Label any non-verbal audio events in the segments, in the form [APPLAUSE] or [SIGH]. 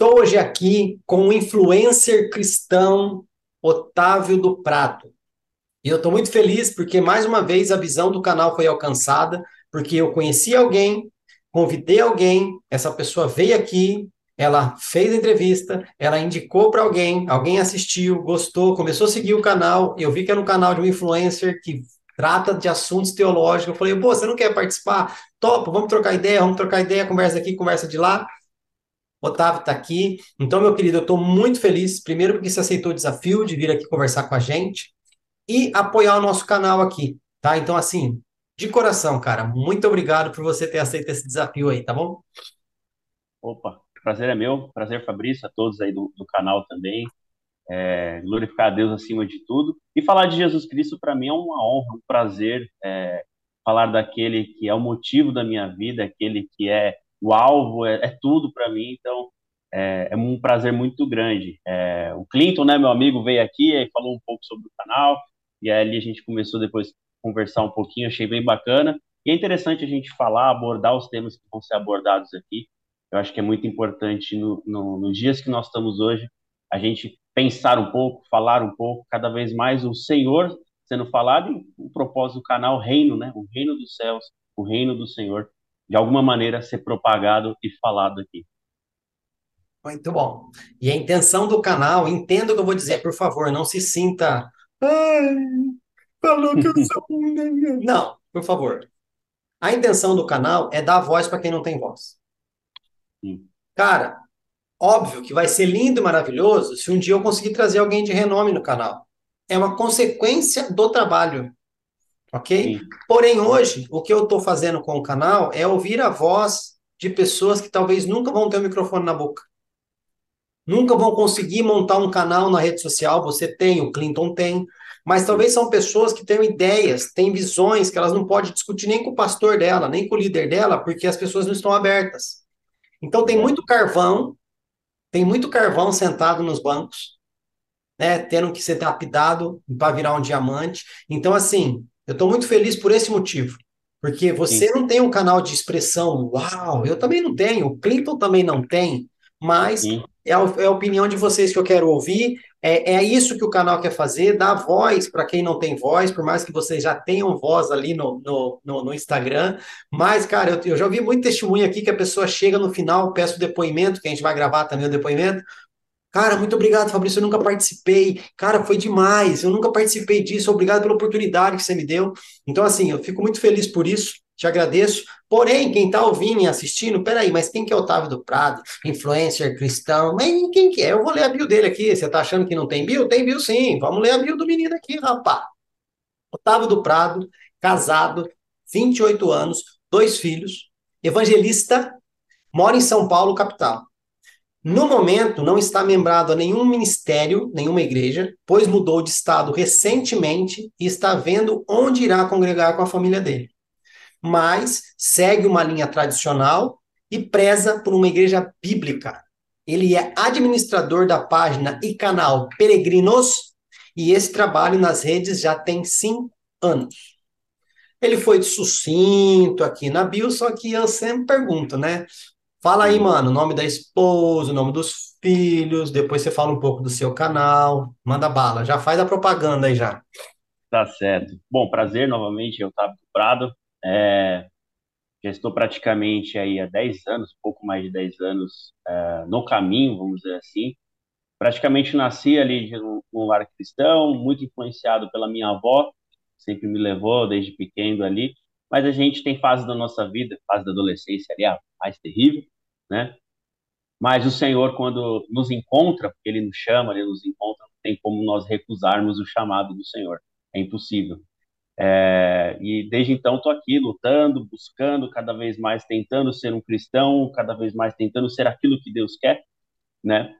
Estou hoje aqui com o influencer cristão Otávio do Prato. E eu estou muito feliz porque, mais uma vez, a visão do canal foi alcançada, porque eu conheci alguém, convidei alguém, essa pessoa veio aqui, ela fez a entrevista, ela indicou para alguém, alguém assistiu, gostou, começou a seguir o canal. Eu vi que era um canal de um influencer que trata de assuntos teológicos. Eu falei, pô, você não quer participar? Topa, vamos trocar ideia, vamos trocar ideia, conversa aqui, conversa de lá. Otávio está aqui. Então, meu querido, eu estou muito feliz, primeiro porque você aceitou o desafio de vir aqui conversar com a gente e apoiar o nosso canal aqui, tá? Então, assim, de coração, cara, muito obrigado por você ter aceito esse desafio aí, tá bom? Opa, prazer é meu, prazer Fabrício, a todos aí do, do canal também. É, glorificar a Deus acima de tudo. E falar de Jesus Cristo para mim é uma honra, um prazer é, falar daquele que é o motivo da minha vida, aquele que é o alvo, é, é tudo para mim, então é, é, um prazer muito grande. É, o Clinton, né, meu amigo, veio aqui e falou um pouco sobre o canal, e aí a gente começou depois a conversar um pouquinho, achei bem bacana. E é interessante a gente falar, abordar os temas que vão ser abordados aqui. Eu acho que é muito importante no, no, nos dias que nós estamos hoje, a gente pensar um pouco, falar um pouco, cada vez mais o Senhor sendo falado e o propósito do canal, reino, né? O reino dos céus, o reino do Senhor de alguma maneira ser propagado e falado aqui. Muito bom. E a intenção do canal, entenda o que eu vou dizer, por favor, não se sinta. Ai, falou que eu sou. [LAUGHS] não, por favor. A intenção do canal é dar voz para quem não tem voz. Sim. Cara, óbvio que vai ser lindo e maravilhoso se um dia eu conseguir trazer alguém de renome no canal. É uma consequência do trabalho ok? Sim. Porém, hoje, o que eu estou fazendo com o canal é ouvir a voz de pessoas que talvez nunca vão ter o microfone na boca. Nunca vão conseguir montar um canal na rede social. Você tem, o Clinton tem, mas talvez são pessoas que têm ideias, têm visões que elas não podem discutir nem com o pastor dela, nem com o líder dela, porque as pessoas não estão abertas. Então tem muito carvão, tem muito carvão sentado nos bancos, né, tendo que ser lapidado para virar um diamante. Então assim, eu estou muito feliz por esse motivo. Porque você Sim. não tem um canal de expressão, uau, eu também não tenho, o Clinton também não tem, mas é a, é a, opinião de vocês que eu quero ouvir, é, é isso que o canal quer fazer, dar voz para quem não tem voz, por mais que vocês já tenham voz ali no, no, no, no Instagram, mas, cara, eu, eu, já ouvi muito testemunho aqui que a pessoa chega no final, peça o depoimento, que a gente vai gravar também o depoimento, Cara, muito obrigado, Fabrício. Eu nunca participei. Cara, foi demais. Eu nunca participei disso. Obrigado pela oportunidade que você me deu. Então, assim, eu fico muito feliz por isso. Te agradeço. Porém, quem está ouvindo e assistindo, peraí, mas quem que é Otávio do Prado? Influencer, cristão? Mas quem que é? Eu vou ler a bio dele aqui. Você está achando que não tem bio? Tem bio sim. Vamos ler a bio do menino aqui, rapaz. Otávio do Prado, casado, 28 anos, dois filhos, evangelista, mora em São Paulo, capital. No momento, não está membrado a nenhum ministério, nenhuma igreja, pois mudou de estado recentemente e está vendo onde irá congregar com a família dele. Mas segue uma linha tradicional e preza por uma igreja bíblica. Ele é administrador da página e canal Peregrinos, e esse trabalho nas redes já tem cinco anos. Ele foi sucinto aqui na bio, só que eu sempre pergunto, né? Fala aí, mano, o nome da esposa, o nome dos filhos, depois você fala um pouco do seu canal, manda bala, já faz a propaganda aí já. Tá certo. Bom, prazer novamente, eu Otávio Prado. É, já estou praticamente aí há 10 anos, pouco mais de 10 anos, é, no caminho, vamos dizer assim. Praticamente nasci ali num lar cristão, muito influenciado pela minha avó, sempre me levou desde pequeno ali. Mas a gente tem fase da nossa vida, fase da adolescência ali, a mais terrível, né? Mas o Senhor, quando nos encontra, porque Ele nos chama, Ele nos encontra, não tem como nós recusarmos o chamado do Senhor. É impossível. É, e desde então estou aqui lutando, buscando, cada vez mais tentando ser um cristão, cada vez mais tentando ser aquilo que Deus quer, né?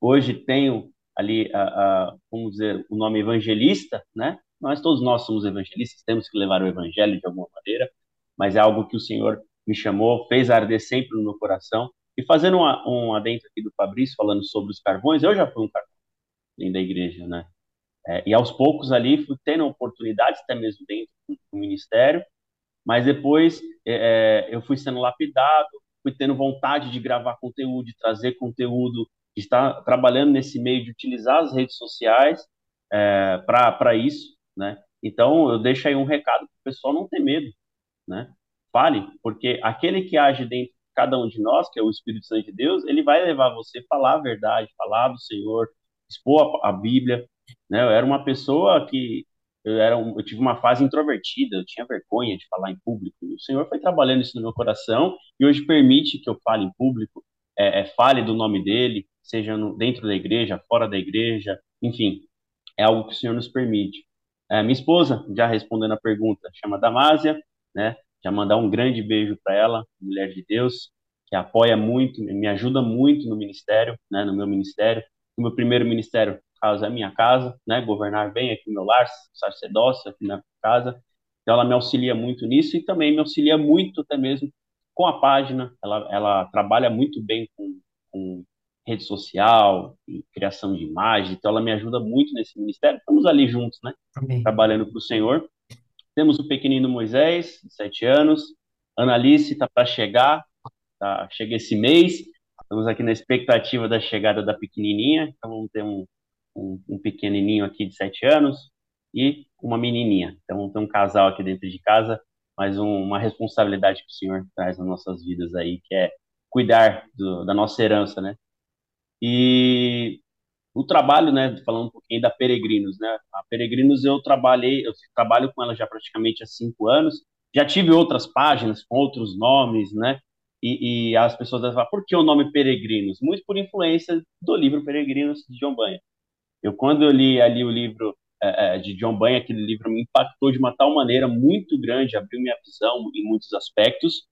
Hoje tenho ali, a, a, vamos dizer, o nome evangelista, né? Nós todos nós somos evangelistas, temos que levar o evangelho de alguma maneira, mas é algo que o Senhor me chamou, fez arder sempre no meu coração. E fazendo um, um adentro aqui do Fabrício, falando sobre os carvões, eu já fui um carvão dentro da igreja, né? É, e aos poucos ali fui tendo oportunidades, até mesmo dentro do ministério, mas depois é, é, eu fui sendo lapidado, fui tendo vontade de gravar conteúdo, de trazer conteúdo, de estar trabalhando nesse meio, de utilizar as redes sociais é, para isso né? Então, eu deixo aí um recado para o pessoal não ter medo, né? Fale, porque aquele que age dentro de cada um de nós, que é o Espírito Santo de Deus, ele vai levar você a falar a verdade, falar do Senhor, expor a, a Bíblia, né? Eu era uma pessoa que eu era um, eu tive uma fase introvertida, eu tinha vergonha de falar em público. E o Senhor foi trabalhando isso no meu coração e hoje permite que eu fale em público, é, é fale do nome dele, seja no, dentro da igreja, fora da igreja, enfim, é algo que o Senhor nos permite. É, minha esposa, já respondendo a pergunta, chama Damásia, né? Já mandar um grande beijo para ela, mulher de Deus, que apoia muito, me ajuda muito no ministério, né? No meu ministério. O meu primeiro ministério, caso é minha casa, né? Governar bem aqui no meu lar, sacerdócio aqui na casa. Então ela me auxilia muito nisso e também me auxilia muito até mesmo com a página. Ela, ela trabalha muito bem com, com rede social, criação de imagem, então ela me ajuda muito nesse ministério. Estamos ali juntos, né? Amém. Trabalhando para o Senhor. Temos o pequenino Moisés, de sete anos. Ana Alice está para chegar, tá, chega esse mês. Estamos aqui na expectativa da chegada da pequenininha. Então vamos ter um, um, um pequenininho aqui de sete anos e uma menininha. Então vamos ter um casal aqui dentro de casa, mais um, uma responsabilidade que o Senhor traz nas nossas vidas aí, que é cuidar do, da nossa herança, né? E o trabalho, né, falando um pouquinho da Peregrinos, né? A Peregrinos eu trabalhei, eu trabalho com ela já praticamente há cinco anos. Já tive outras páginas com outros nomes, né? E, e as pessoas falar, por que o nome Peregrinos? Muito por influência do livro Peregrinos de John Banha. Eu, quando eu li ali o livro é de John Banha, aquele livro me impactou de uma tal maneira muito grande, abriu minha visão em muitos aspectos.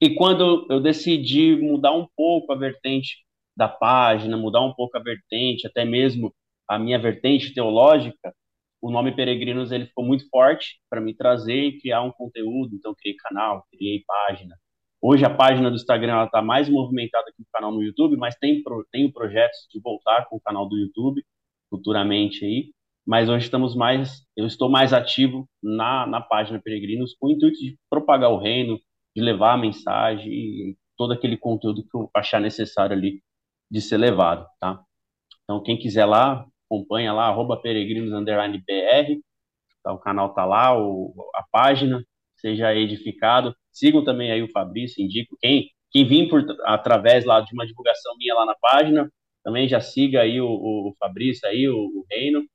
E quando eu decidi mudar um pouco a vertente da página, mudar um pouco a vertente, até mesmo a minha vertente teológica, o nome Peregrinos ele ficou muito forte para me trazer e criar um conteúdo. Então, criei canal, criei página. Hoje a página do Instagram está mais movimentada que o canal no YouTube, mas tem tenho projetos de voltar com o canal do YouTube futuramente aí. Mas hoje estamos mais, eu estou mais ativo na, na página Peregrinos com o intuito de propagar o reino, de levar a mensagem e todo aquele conteúdo que eu achar necessário ali de ser levado, tá? Então, quem quiser lá, acompanha lá, arroba peregrinos, BR, tá? o canal tá lá, o, a página, seja edificado. Sigam também aí o Fabrício, indico quem, quem vir por, através lá de uma divulgação minha lá na página, também já siga aí o, o Fabrício aí, o, o Reino,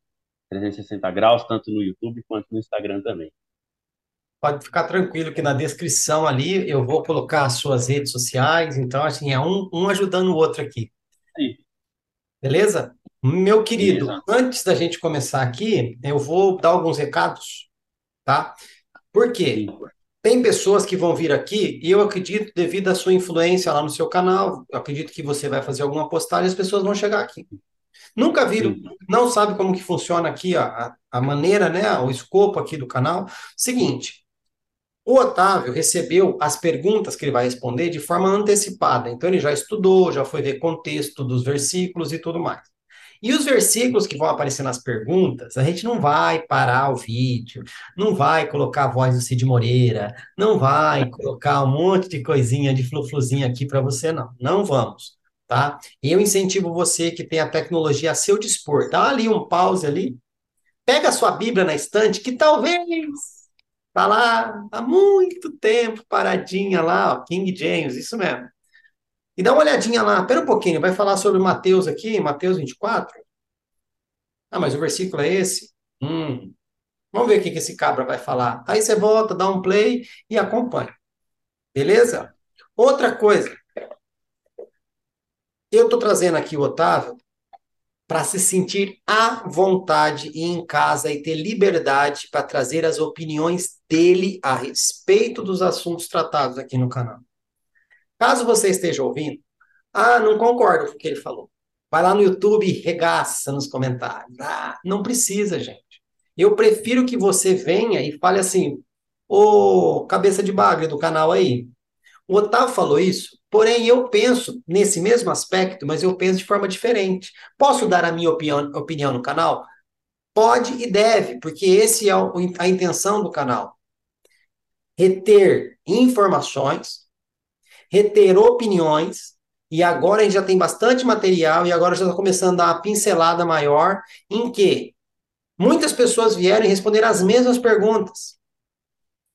360 graus, tanto no YouTube quanto no Instagram também. Pode ficar tranquilo que na descrição ali eu vou colocar as suas redes sociais, então assim, é um, um ajudando o outro aqui. Beleza? Meu querido, Beleza. antes da gente começar aqui, eu vou dar alguns recados, tá? Por quê? Tem pessoas que vão vir aqui e eu acredito, devido à sua influência lá no seu canal, eu acredito que você vai fazer alguma postagem e as pessoas vão chegar aqui. Nunca viram, Sim. não sabe como que funciona aqui a, a maneira, né, o escopo aqui do canal. Seguinte, O Otávio recebeu as perguntas que ele vai responder de forma antecipada. Então, ele já estudou, já foi ver contexto dos versículos e tudo mais. E os versículos que vão aparecer nas perguntas, a gente não vai parar o vídeo, não vai colocar a voz do Cid Moreira, não vai colocar um monte de coisinha de flufluzinha aqui para você, não. Não vamos, tá? Eu incentivo você que tem a tecnologia a seu dispor. Dá ali um pause ali, pega a sua Bíblia na estante, que talvez tá lá há muito tempo paradinha lá, ó, King James, isso mesmo. E dá uma olhadinha lá, pera um pouquinho, vai falar sobre Mateus aqui, Mateus 24? Ah, mas o versículo é esse? Hum, vamos ver o que, que esse cabra vai falar. Aí você volta, dá um play e acompanha. Beleza? Outra coisa. Eu estou trazendo aqui o Otávio para se sentir à vontade e em casa e ter liberdade para trazer as opiniões dele a respeito dos assuntos tratados aqui no canal. Caso você esteja ouvindo, ah, não concordo com o que ele falou. Vai lá no YouTube e regaça nos comentários. Ah, não precisa, gente. Eu prefiro que você venha e fale assim, ô cabeça de bagre do canal aí. O Otávio falou isso, porém eu penso nesse mesmo aspecto, mas eu penso de forma diferente. Posso dar a minha opinião, opinião no canal? Pode e deve, porque esse é a intenção do canal. Reter informações, reter opiniões, e agora a gente já tem bastante material, e agora já está começando a dar uma pincelada maior, em que muitas pessoas vieram e responderam as mesmas perguntas.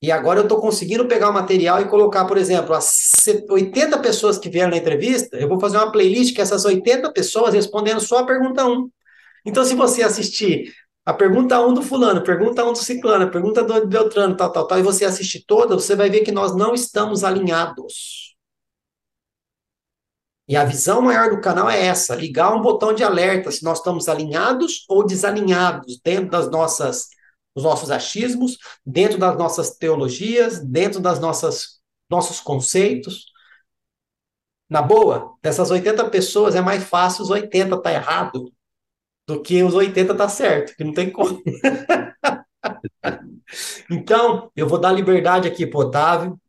E agora eu estou conseguindo pegar o material e colocar, por exemplo, as 80 pessoas que vieram na entrevista, eu vou fazer uma playlist que essas 80 pessoas respondendo só a pergunta 1. Então, se você assistir a pergunta 1 do fulano, pergunta 1 do ciclano, pergunta do Beltrano, tal, tal, tal, e você assistir toda, você vai ver que nós não estamos alinhados. E a visão maior do canal é essa: ligar um botão de alerta se nós estamos alinhados ou desalinhados dentro das nossas dos nossos achismos, dentro das nossas teologias, dentro das nossas nossos conceitos. Na boa, dessas 80 pessoas é mais fácil os 80 tá errado do que os 80 tá certo, que não tem como. [LAUGHS] então, eu vou dar liberdade aqui pro Otávio,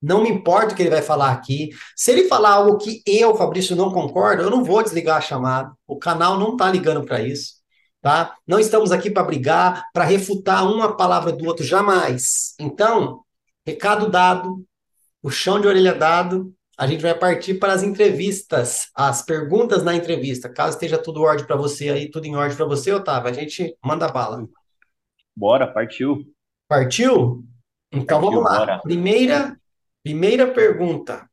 não me importa o que ele vai falar aqui. Se ele falar algo que eu, Fabrício, não concordo, eu não vou desligar a chamada. O canal não está ligando para isso. Tá? Não estamos aqui para brigar, para refutar uma palavra do outro, jamais. Então, recado dado, o chão de orelha dado, a gente vai partir para as entrevistas, as perguntas na entrevista. Caso esteja tudo ordem para você aí, tudo em ordem para você, Otávio, a gente manda bala. Bora, partiu. Partiu? Então partiu, vamos lá. Bora. Primeira Primeira pergunta: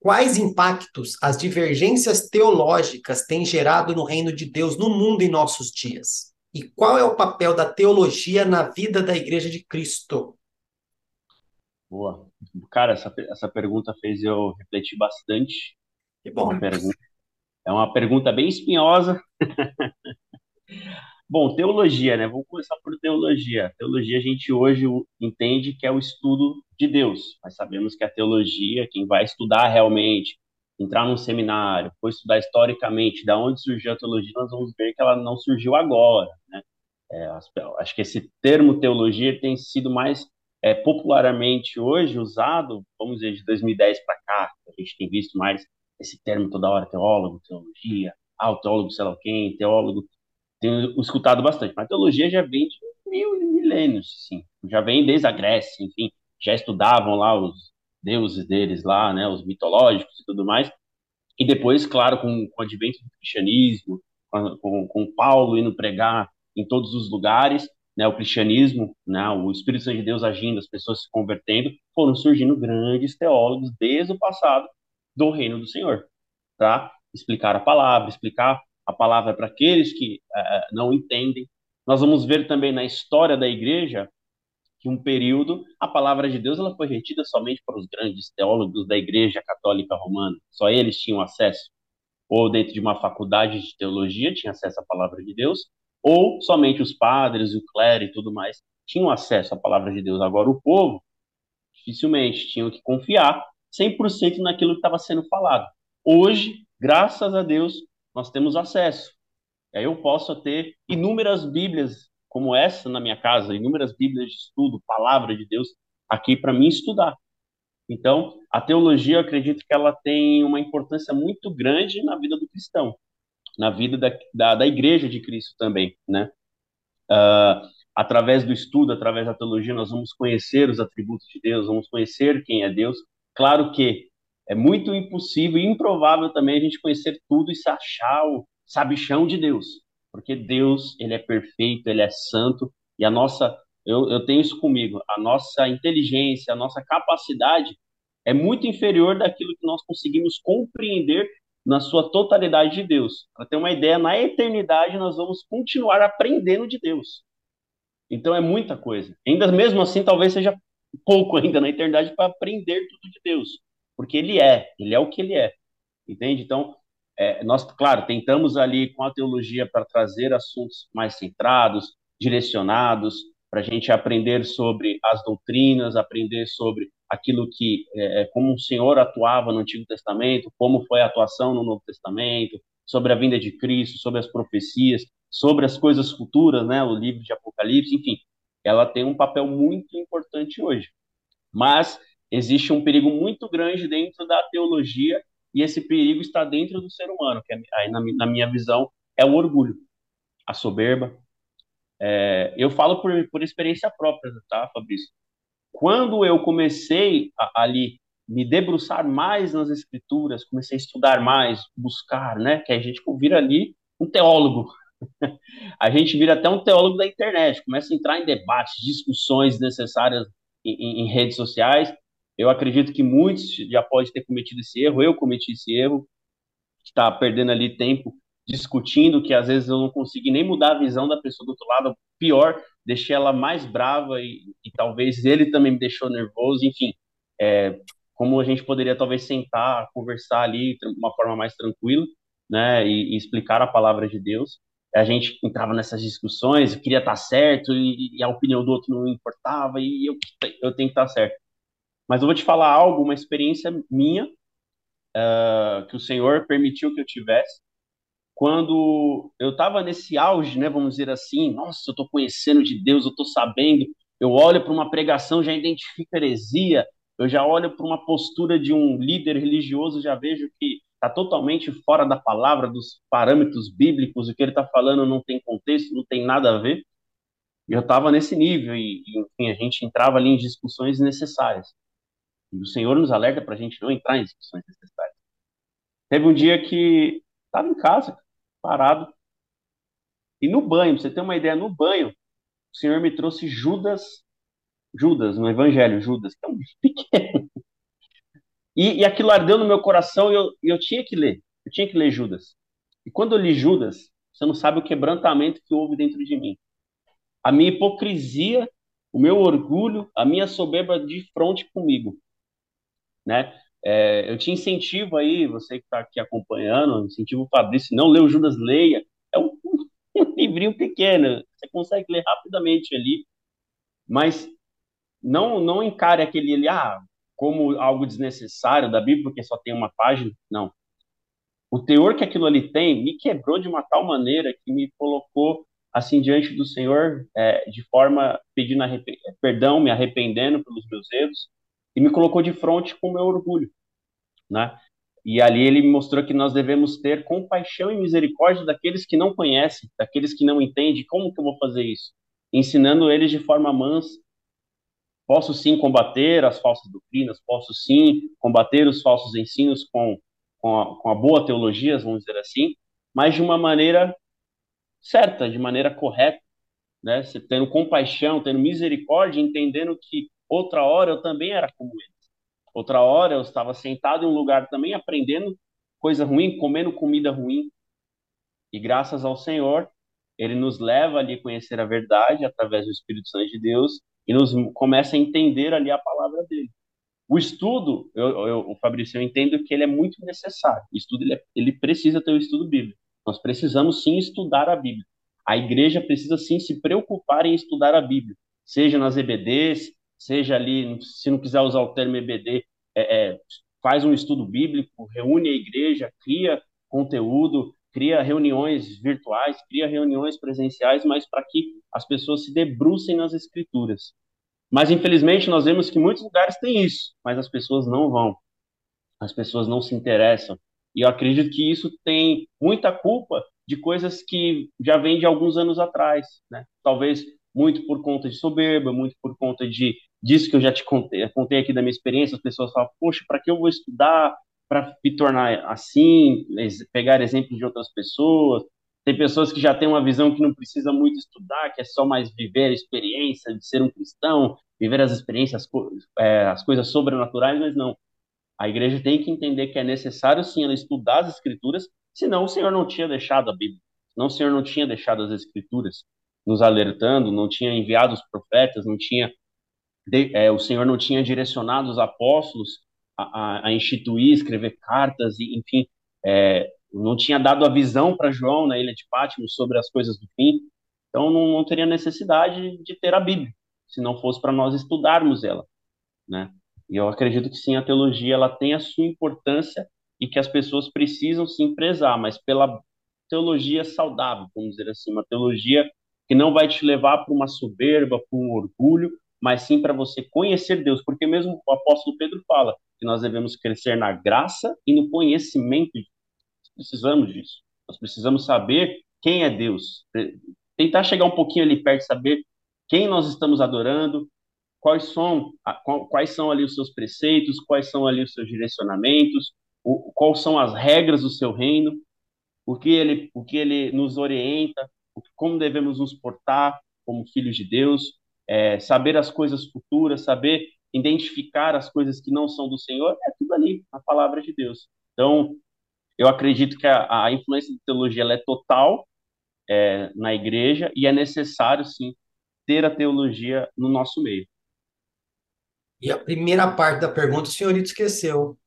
Quais impactos as divergências teológicas têm gerado no reino de Deus no mundo em nossos dias? E qual é o papel da teologia na vida da Igreja de Cristo? Boa. Cara, essa, essa pergunta fez eu refletir bastante. Que bom. É uma pergunta, é uma pergunta bem espinhosa. [LAUGHS] Bom, teologia, né? Vamos começar por teologia. Teologia a gente hoje entende que é o estudo de Deus, mas sabemos que a teologia, quem vai estudar realmente, entrar num seminário, for estudar historicamente da onde surgiu a teologia, nós vamos ver que ela não surgiu agora, né? É, acho que esse termo teologia tem sido mais é, popularmente hoje usado, vamos dizer, de 2010 para cá, a gente tem visto mais esse termo toda hora, teólogo, teologia, ah, o teólogo sei lá quem, teólogo tenho escutado bastante. Mas teologia já vem de mil milênios, sim. Já vem desde a Grécia, enfim, já estudavam lá os deuses deles lá, né, os mitológicos e tudo mais. E depois, claro, com, com o advento do cristianismo, com, com, Paulo indo pregar em todos os lugares, né, o cristianismo, né, o Espírito Santo de Deus agindo, as pessoas se convertendo, foram surgindo grandes teólogos desde o passado do reino do Senhor, para explicar a palavra, explicar a palavra para aqueles que uh, não entendem. Nós vamos ver também na história da igreja que um período a palavra de Deus ela foi retida somente para os grandes teólogos da Igreja Católica Romana. Só eles tinham acesso, ou dentro de uma faculdade de teologia tinha acesso à palavra de Deus, ou somente os padres, o clero e tudo mais tinham acesso à palavra de Deus. Agora o povo dificilmente tinham que confiar 100% naquilo que estava sendo falado. Hoje, graças a Deus, nós temos acesso. Aí eu posso ter inúmeras Bíblias como essa na minha casa, inúmeras Bíblias de estudo, palavra de Deus aqui para mim estudar. Então, a teologia, eu acredito que ela tem uma importância muito grande na vida do cristão, na vida da, da, da igreja de Cristo também, né? Uh, através do estudo, através da teologia, nós vamos conhecer os atributos de Deus, vamos conhecer quem é Deus. Claro que é muito impossível e improvável também a gente conhecer tudo e se achar o sabichão de Deus, porque Deus, ele é perfeito, ele é santo, e a nossa, eu, eu tenho isso comigo, a nossa inteligência, a nossa capacidade é muito inferior daquilo que nós conseguimos compreender na sua totalidade de Deus. Para ter uma ideia, na eternidade nós vamos continuar aprendendo de Deus. Então é muita coisa. Ainda mesmo assim, talvez seja pouco ainda na eternidade para aprender tudo de Deus, porque Ele é, Ele é o que Ele é, entende? Então é, nós, claro, tentamos ali com a teologia para trazer assuntos mais centrados, direcionados, para a gente aprender sobre as doutrinas, aprender sobre aquilo que, é, é, como o Senhor atuava no Antigo Testamento, como foi a atuação no Novo Testamento, sobre a vinda de Cristo, sobre as profecias, sobre as coisas futuras, né, o livro de Apocalipse, enfim, ela tem um papel muito importante hoje. Mas existe um perigo muito grande dentro da teologia e esse perigo está dentro do ser humano, que é, aí na, na minha visão é o orgulho, a soberba. É, eu falo por, por experiência própria, tá, Fabrício? Quando eu comecei a, ali me debruçar mais nas escrituras, comecei a estudar mais, buscar, né? Que a gente vira ali um teólogo. [LAUGHS] a gente vira até um teólogo da internet, começa a entrar em debates, discussões necessárias em, em, em redes sociais. Eu acredito que muitos já podem ter cometido esse erro, eu cometi esse erro, está perdendo ali tempo discutindo, que às vezes eu não consegui nem mudar a visão da pessoa do outro lado, pior, deixei ela mais brava e, e talvez ele também me deixou nervoso, enfim, é, como a gente poderia talvez sentar, conversar ali de uma forma mais tranquila, né, e, e explicar a palavra de Deus. A gente entrava nessas discussões, queria estar certo e, e, a opinião do outro não importava e eu, eu tenho que estar certo. Mas eu vou te falar algo, uma experiência minha, uh, que o Senhor permitiu que eu tivesse, quando eu estava nesse auge, né, vamos dizer assim, nossa, eu estou conhecendo de Deus, eu estou sabendo, eu olho para uma pregação, já identifico heresia, eu já olho para uma postura de um líder religioso, já vejo que está totalmente fora da palavra, dos parâmetros bíblicos, o que ele está falando não tem contexto, não tem nada a ver. E eu estava nesse nível, e, enfim, a gente entrava ali em discussões necessárias. E o Senhor nos alerta para a gente não entrar em discussões necessárias. Teve um dia que estava em casa, parado. E no banho, você ter uma ideia, no banho, o Senhor me trouxe Judas, Judas, no Evangelho, Judas, que é um [LAUGHS] pequeno. E, e aquilo ardeu no meu coração e eu, eu tinha que ler, eu tinha que ler Judas. E quando eu li Judas, você não sabe o quebrantamento que houve dentro de mim. A minha hipocrisia, o meu orgulho, a minha soberba de frente comigo. Né? É, eu te incentivo aí, você que está aqui acompanhando, incentivo o Fabrício, não leu Judas, leia. É um, [LAUGHS] um livrinho pequeno, você consegue ler rapidamente ali, mas não não encare aquele ali, ah, como algo desnecessário da Bíblia, porque só tem uma página. Não. O teor que aquilo ali tem me quebrou de uma tal maneira que me colocou assim diante do Senhor é, de forma pedindo perdão, me arrependendo pelos meus erros e me colocou de frente com o meu orgulho, né? E ali ele me mostrou que nós devemos ter compaixão e misericórdia daqueles que não conhecem, daqueles que não entendem. Como que eu vou fazer isso? Ensinando eles de forma mansa. Posso sim combater as falsas doutrinas, posso sim combater os falsos ensinos com, com, a, com a boa teologia, vamos dizer assim, mas de uma maneira certa, de maneira correta, né? Tendo compaixão, tendo misericórdia, entendendo que Outra hora eu também era como eles. Outra hora eu estava sentado em um lugar também aprendendo coisa ruim, comendo comida ruim. E graças ao Senhor, ele nos leva ali a conhecer a verdade através do Espírito Santo de Deus e nos começa a entender ali a palavra dele. O estudo, eu, eu, o Fabrício, eu entendo que ele é muito necessário. O estudo, ele, é, ele precisa ter o estudo bíblico. Nós precisamos sim estudar a Bíblia. A igreja precisa sim se preocupar em estudar a Bíblia, seja nas EBDs, seja ali, se não quiser usar o termo EBD, é, é, faz um estudo bíblico, reúne a igreja, cria conteúdo, cria reuniões virtuais, cria reuniões presenciais, mas para que as pessoas se debrucem nas escrituras. Mas infelizmente nós vemos que muitos lugares têm isso, mas as pessoas não vão. As pessoas não se interessam. E eu acredito que isso tem muita culpa de coisas que já vêm de alguns anos atrás, né? Talvez muito por conta de soberba, muito por conta de disso que eu já te contei, contei aqui da minha experiência, as pessoas falam, poxa, para que eu vou estudar para me tornar assim, pegar exemplos de outras pessoas. Tem pessoas que já têm uma visão que não precisa muito estudar, que é só mais viver a experiência de ser um cristão, viver as experiências, é, as coisas sobrenaturais, mas não. A igreja tem que entender que é necessário sim ela estudar as escrituras, senão o Senhor não tinha deixado a Bíblia, senão o Senhor não tinha deixado as escrituras nos alertando, não tinha enviado os profetas, não tinha é, o Senhor não tinha direcionado os apóstolos a, a, a instituir, escrever cartas, e, enfim, é, não tinha dado a visão para João na ilha de Patmos sobre as coisas do fim, então não, não teria necessidade de ter a Bíblia, se não fosse para nós estudarmos ela, né? E eu acredito que sim, a teologia ela tem a sua importância e que as pessoas precisam se prezar, mas pela teologia saudável, vamos dizer assim, uma teologia que não vai te levar para uma soberba, para um orgulho, mas sim para você conhecer Deus, porque mesmo o apóstolo Pedro fala que nós devemos crescer na graça e no conhecimento de Deus. Precisamos disso. Nós precisamos saber quem é Deus. Tentar chegar um pouquinho ali perto, saber quem nós estamos adorando, quais são, quais são ali os seus preceitos, quais são ali os seus direcionamentos, quais são as regras do seu reino, o que ele, o que ele nos orienta, como devemos nos portar como filhos de Deus, é, saber as coisas futuras, saber identificar as coisas que não são do Senhor, é tudo ali, na palavra de Deus. Então, eu acredito que a, a influência da teologia é total é, na igreja e é necessário, sim, ter a teologia no nosso meio. E a primeira parte da pergunta o senhorito esqueceu.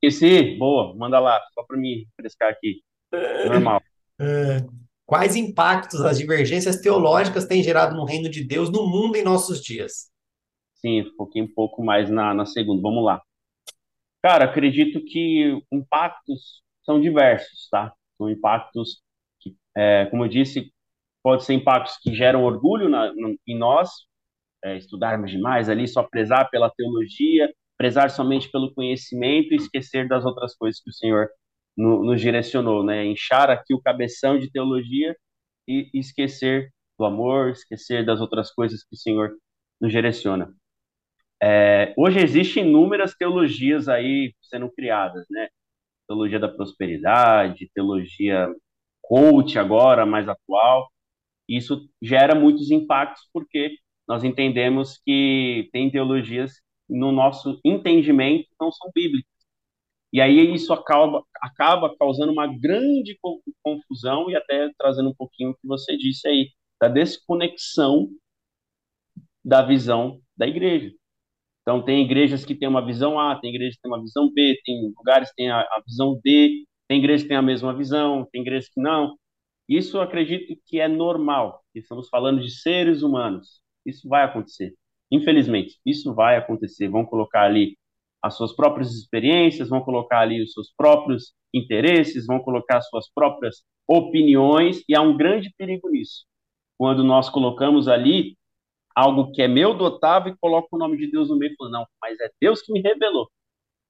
Esqueci? Boa, manda lá, só para me refrescar aqui. [LAUGHS] Normal. É, quais impactos as divergências teológicas têm gerado no reino de Deus, no mundo em nossos dias? Sim, foquei um pouco mais na, na segunda. Vamos lá. Cara, acredito que impactos são diversos, tá? São impactos que, é, como eu disse, pode ser impactos que geram orgulho na, em nós, é, estudarmos demais ali, só prezar pela teologia, prezar somente pelo conhecimento e esquecer das outras coisas que o Senhor no, nos direcionou, né? Inchar aqui o cabeção de teologia e esquecer do amor, esquecer das outras coisas que o Senhor nos direciona. É, hoje existem inúmeras teologias aí sendo criadas, né? Teologia da prosperidade, teologia coach agora, mais atual. Isso gera muitos impactos porque nós entendemos que tem teologias no nosso entendimento não são bíblicas. E aí isso acaba, acaba causando uma grande confusão e até trazendo um pouquinho o que você disse aí, da desconexão da visão da igreja. Então, tem igrejas que têm uma visão A, tem igrejas que têm uma visão B, tem lugares que têm a, a visão D, tem igrejas que têm a mesma visão, tem igrejas que não. Isso eu acredito que é normal. Estamos falando de seres humanos. Isso vai acontecer. Infelizmente, isso vai acontecer. Vão colocar ali as suas próprias experiências, vão colocar ali os seus próprios interesses, vão colocar as suas próprias opiniões, e há um grande perigo nisso. Quando nós colocamos ali algo que é meu do Otávio e coloco o nome de Deus no meio e falo, não, mas é Deus que me revelou.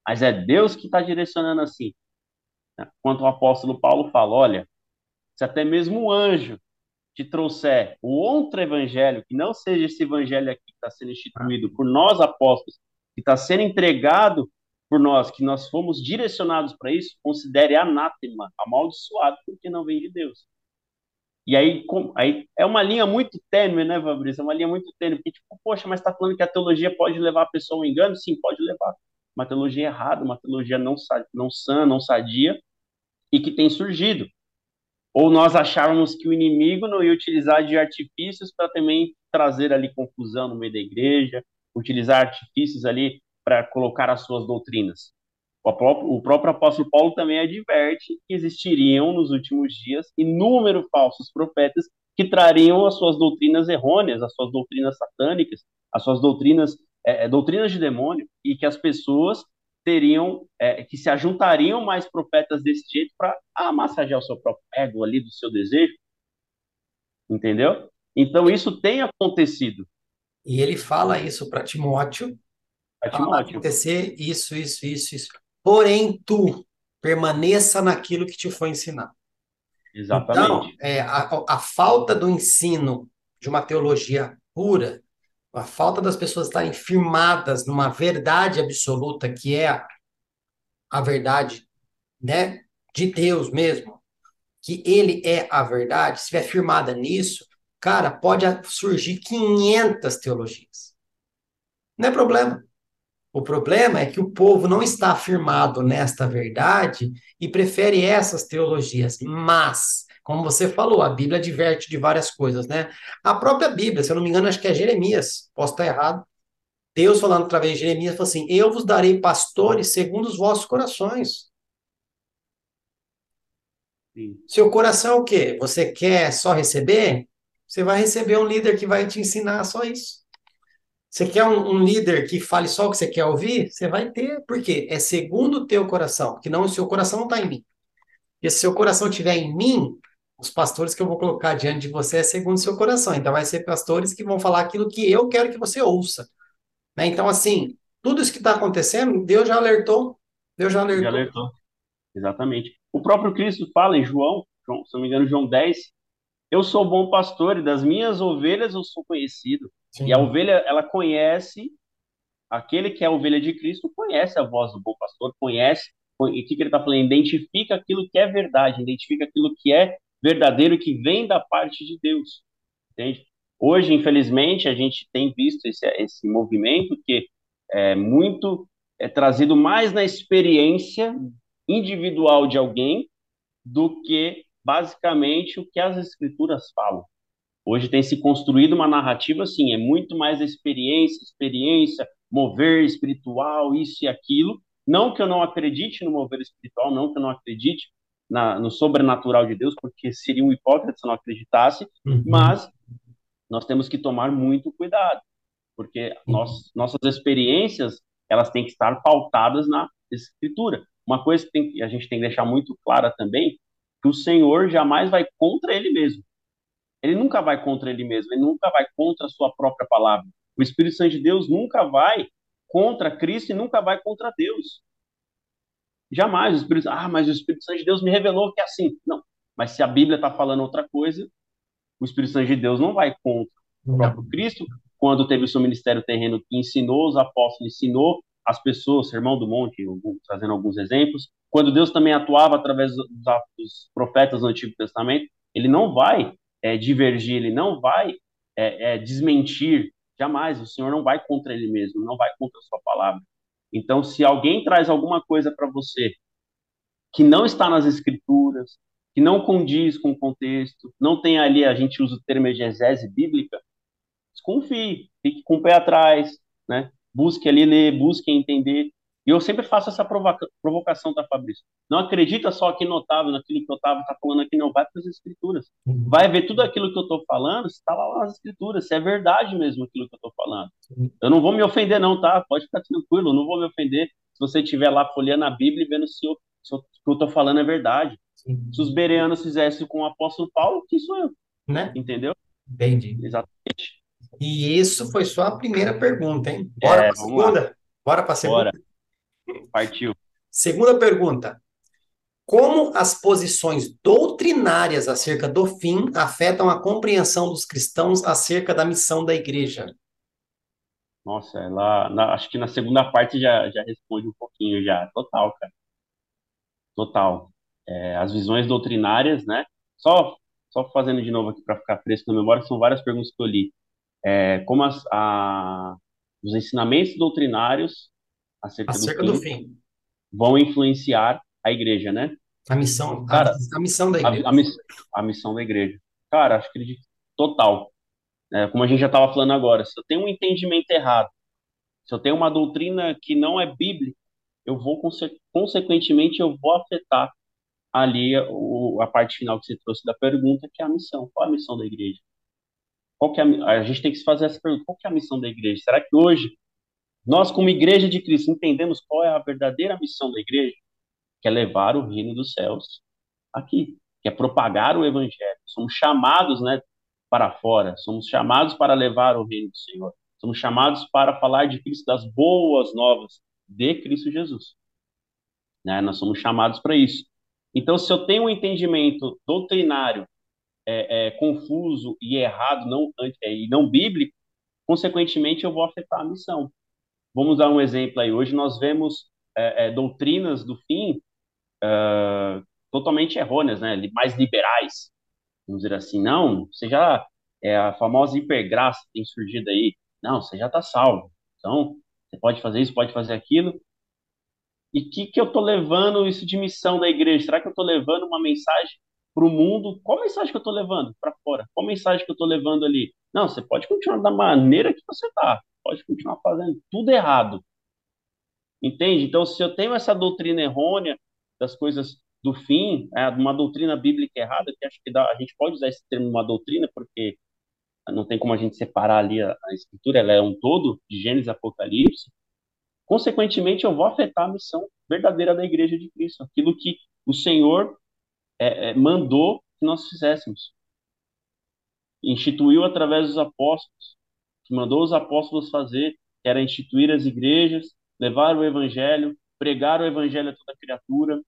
Mas é Deus que está direcionando assim. Quanto o apóstolo Paulo fala, olha, se até mesmo um anjo te trouxer o outro evangelho, que não seja esse evangelho aqui que está sendo instituído por nós apóstolos, que está sendo entregado por nós, que nós fomos direcionados para isso, considere anátema, amaldiçoado, porque não vem de Deus. E aí, com, aí é uma linha muito tênue, né, Fabrício? É uma linha muito tênue, porque, tipo, poxa, mas está falando que a teologia pode levar a pessoa ao engano? Sim, pode levar. Uma teologia errada, uma teologia não, não sã, não sadia, e que tem surgido. Ou nós achávamos que o inimigo não ia utilizar de artifícios para também trazer ali confusão no meio da igreja, utilizar artifícios ali para colocar as suas doutrinas. O próprio, o próprio apóstolo Paulo também adverte que existiriam nos últimos dias inúmeros falsos profetas que trariam as suas doutrinas errôneas, as suas doutrinas satânicas, as suas doutrinas, é, é, doutrinas de demônio, e que as pessoas teriam, é, que se ajuntariam mais profetas desse jeito para massagear o seu próprio ego ali do seu desejo. Entendeu? Então isso tem acontecido. E ele fala isso para Timóteo. Para Timóteo. acontecer isso, isso, isso, isso. Porém, tu permaneça naquilo que te foi ensinado. Exatamente. Então, é, a, a falta do ensino de uma teologia pura, a falta das pessoas estarem firmadas numa verdade absoluta que é a, verdade, né, de Deus mesmo, que ele é a verdade, se estiver firmada nisso, cara, pode surgir 500 teologias. Não é problema. O problema é que o povo não está afirmado nesta verdade e prefere essas teologias. Mas, como você falou, a Bíblia diverte de várias coisas, né? A própria Bíblia, se eu não me engano, acho que é Jeremias, posso estar errado. Deus falando através de Jeremias, falou assim: Eu vos darei pastores segundo os vossos corações. Sim. Seu coração é o quê? Você quer só receber? Você vai receber um líder que vai te ensinar só isso. Você quer um, um, líder que fale só o que você quer ouvir? Você vai ter, porque é segundo o teu coração, que não o seu coração não está em mim. E se seu coração estiver em mim, os pastores que eu vou colocar diante de você é segundo o seu coração. Então vai ser pastores que vão falar aquilo que eu quero que você ouça. Né? Então, assim, tudo isso que está acontecendo, Deus já alertou. Deus já alertou. Já alertou. Exatamente. O próprio Cristo fala em João, João se não me engano, João 10, eu sou bom pastor e das minhas ovelhas eu sou conhecido. Sim. E a ovelha, ela conhece, aquele que é a ovelha de Cristo conhece a voz do bom pastor, conhece, e o que, que ele está falando? Identifica aquilo que é verdade, identifica aquilo que é verdadeiro e que vem da parte de Deus. Entende? Hoje, infelizmente, a gente tem visto esse, esse movimento que é muito é trazido mais na experiência individual de alguém do que basicamente o que as escrituras falam. Hoje tem se construído uma narrativa assim, é muito mais experiência, experiência, mover espiritual, isso e aquilo. Não que eu não acredite no mover espiritual, não que eu não acredite na, no sobrenatural de Deus, porque seria um hipócrita se eu não acreditasse, uhum. mas nós temos que tomar muito cuidado, porque uhum. nós, nossas experiências elas têm que estar pautadas na escritura. Uma coisa que, tem, que a gente tem que deixar muito clara também que o Senhor jamais vai contra ele mesmo. Ele nunca vai contra ele mesmo, ele nunca vai contra a sua própria palavra. O Espírito Santo de Deus nunca vai contra Cristo e nunca vai contra Deus. Jamais o Espírito ah, mas o Espírito Santo de Deus me revelou que é assim. Não, mas se a Bíblia está falando outra coisa, o Espírito Santo de Deus não vai contra o próprio Cristo, quando teve o seu ministério terreno que ensinou os apóstolos, ensinou as pessoas, Sermão do Monte, trazendo alguns exemplos, quando Deus também atuava através dos profetas do Antigo Testamento, ele não vai é, divergir, ele não vai é, é, desmentir, jamais, o Senhor não vai contra ele mesmo, não vai contra a sua palavra. Então, se alguém traz alguma coisa para você que não está nas escrituras, que não condiz com o contexto, não tem ali, a gente usa o termo exegese bíblica, desconfie, fique com o pé atrás, né? Busque ali ler, busque entender, e eu sempre faço essa provoca provocação, tá, Fabrício? Não acredita só aqui no Otávio, naquilo que o Otávio está falando aqui, não. Vai para as Escrituras. Vai ver tudo aquilo que eu estou falando, se está lá nas Escrituras, se é verdade mesmo aquilo que eu estou falando. Eu não vou me ofender, não, tá? Pode ficar tranquilo, eu não vou me ofender se você estiver lá folheando a Bíblia e vendo se, o que eu estou falando é verdade. Se os bereanos fizessem com o apóstolo Paulo, que sou eu. Né? Entendeu? Entendi. Exatamente. E isso foi só a primeira pergunta, hein? Bora é, para a segunda? Lá. Bora para a segunda? Bora. Partiu. Segunda pergunta. Como as posições doutrinárias acerca do fim afetam a compreensão dos cristãos acerca da missão da igreja? Nossa, ela, na, acho que na segunda parte já, já responde um pouquinho já. Total, cara. Total. É, as visões doutrinárias, né? Só, só fazendo de novo aqui para ficar fresco na memória, são várias perguntas que eu li. É, como as, a, os ensinamentos doutrinários acerca, acerca do, fim, do, fim, vão influenciar a igreja, né? A missão, Cara, a, a missão da igreja. A, a, a, missão da igreja. Cara, acho que total. É, como a gente já estava falando agora, se eu tenho um entendimento errado, se eu tenho uma doutrina que não é bíblica, eu vou, consequentemente, eu vou afetar ali a, a parte final que você trouxe da pergunta, que é a missão. Qual é a missão da igreja? Qual que é a, a gente tem que se fazer essa pergunta, qual que é a missão da igreja? Será que hoje Nós, como igreja de Cristo, entendemos qual é a verdadeira missão da igreja, que é levar o reino dos céus aqui, que é propagar o evangelho. Somos chamados, né, para fora, somos chamados para levar o reino do Senhor. Somos chamados para falar de Cristo, das boas novas de Cristo Jesus. Né? Nós somos chamados para isso. Então, se eu tenho um entendimento doutrinário é, é, confuso e errado, não, é, e não bíblico, consequentemente eu vou afetar a missão. Vamos dar um exemplo aí. Hoje nós vemos é, é, doutrinas do fim uh, totalmente errôneas, né? mais liberais. Vamos dizer assim, não, você já é a famosa hipergraça que tem surgido aí. Não, você já está salvo. Então, você pode fazer isso, pode fazer aquilo. E que, que eu estou levando isso de missão da igreja? Será que eu estou levando uma mensagem para o mundo? Qual mensagem que eu estou levando para fora? Qual mensagem que eu estou levando ali? Não, você pode continuar da maneira que você está. Pode continuar fazendo tudo errado. Entende? Então, se eu tenho essa doutrina errônea das coisas do fim, é, uma doutrina bíblica errada, que acho que dá, a gente pode usar esse termo uma doutrina, porque não tem como a gente separar ali a, a escritura, ela é um todo, de Gênesis Apocalipse. Consequentemente, eu vou afetar a missão verdadeira da igreja de Cristo, aquilo que o Senhor é, é, mandou que nós fizéssemos. Instituiu através dos apóstolos, que mandou os apóstolos fazer, que era instituir as igrejas, levar o evangelho, pregar o evangelho a toda criatura,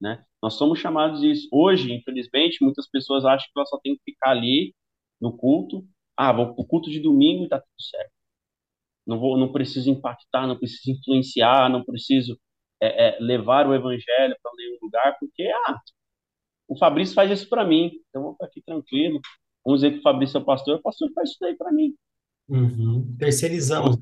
né? Nós somos chamados disso. Hoje, infelizmente, muitas pessoas acham que elas só tem que ficar ali no culto. Ah, vou pro culto de domingo e tá tudo certo. Não vou, não preciso impactar, não preciso influenciar, não preciso é, é, levar o evangelho para nenhum lugar, porque ah, o Fabrício faz isso para mim, então eu vou ficar aqui tranquilo. Vamos dizer que o Fabrício é o pastor, o pastor faz isso daí para mim. Uhum. Terceirizamos.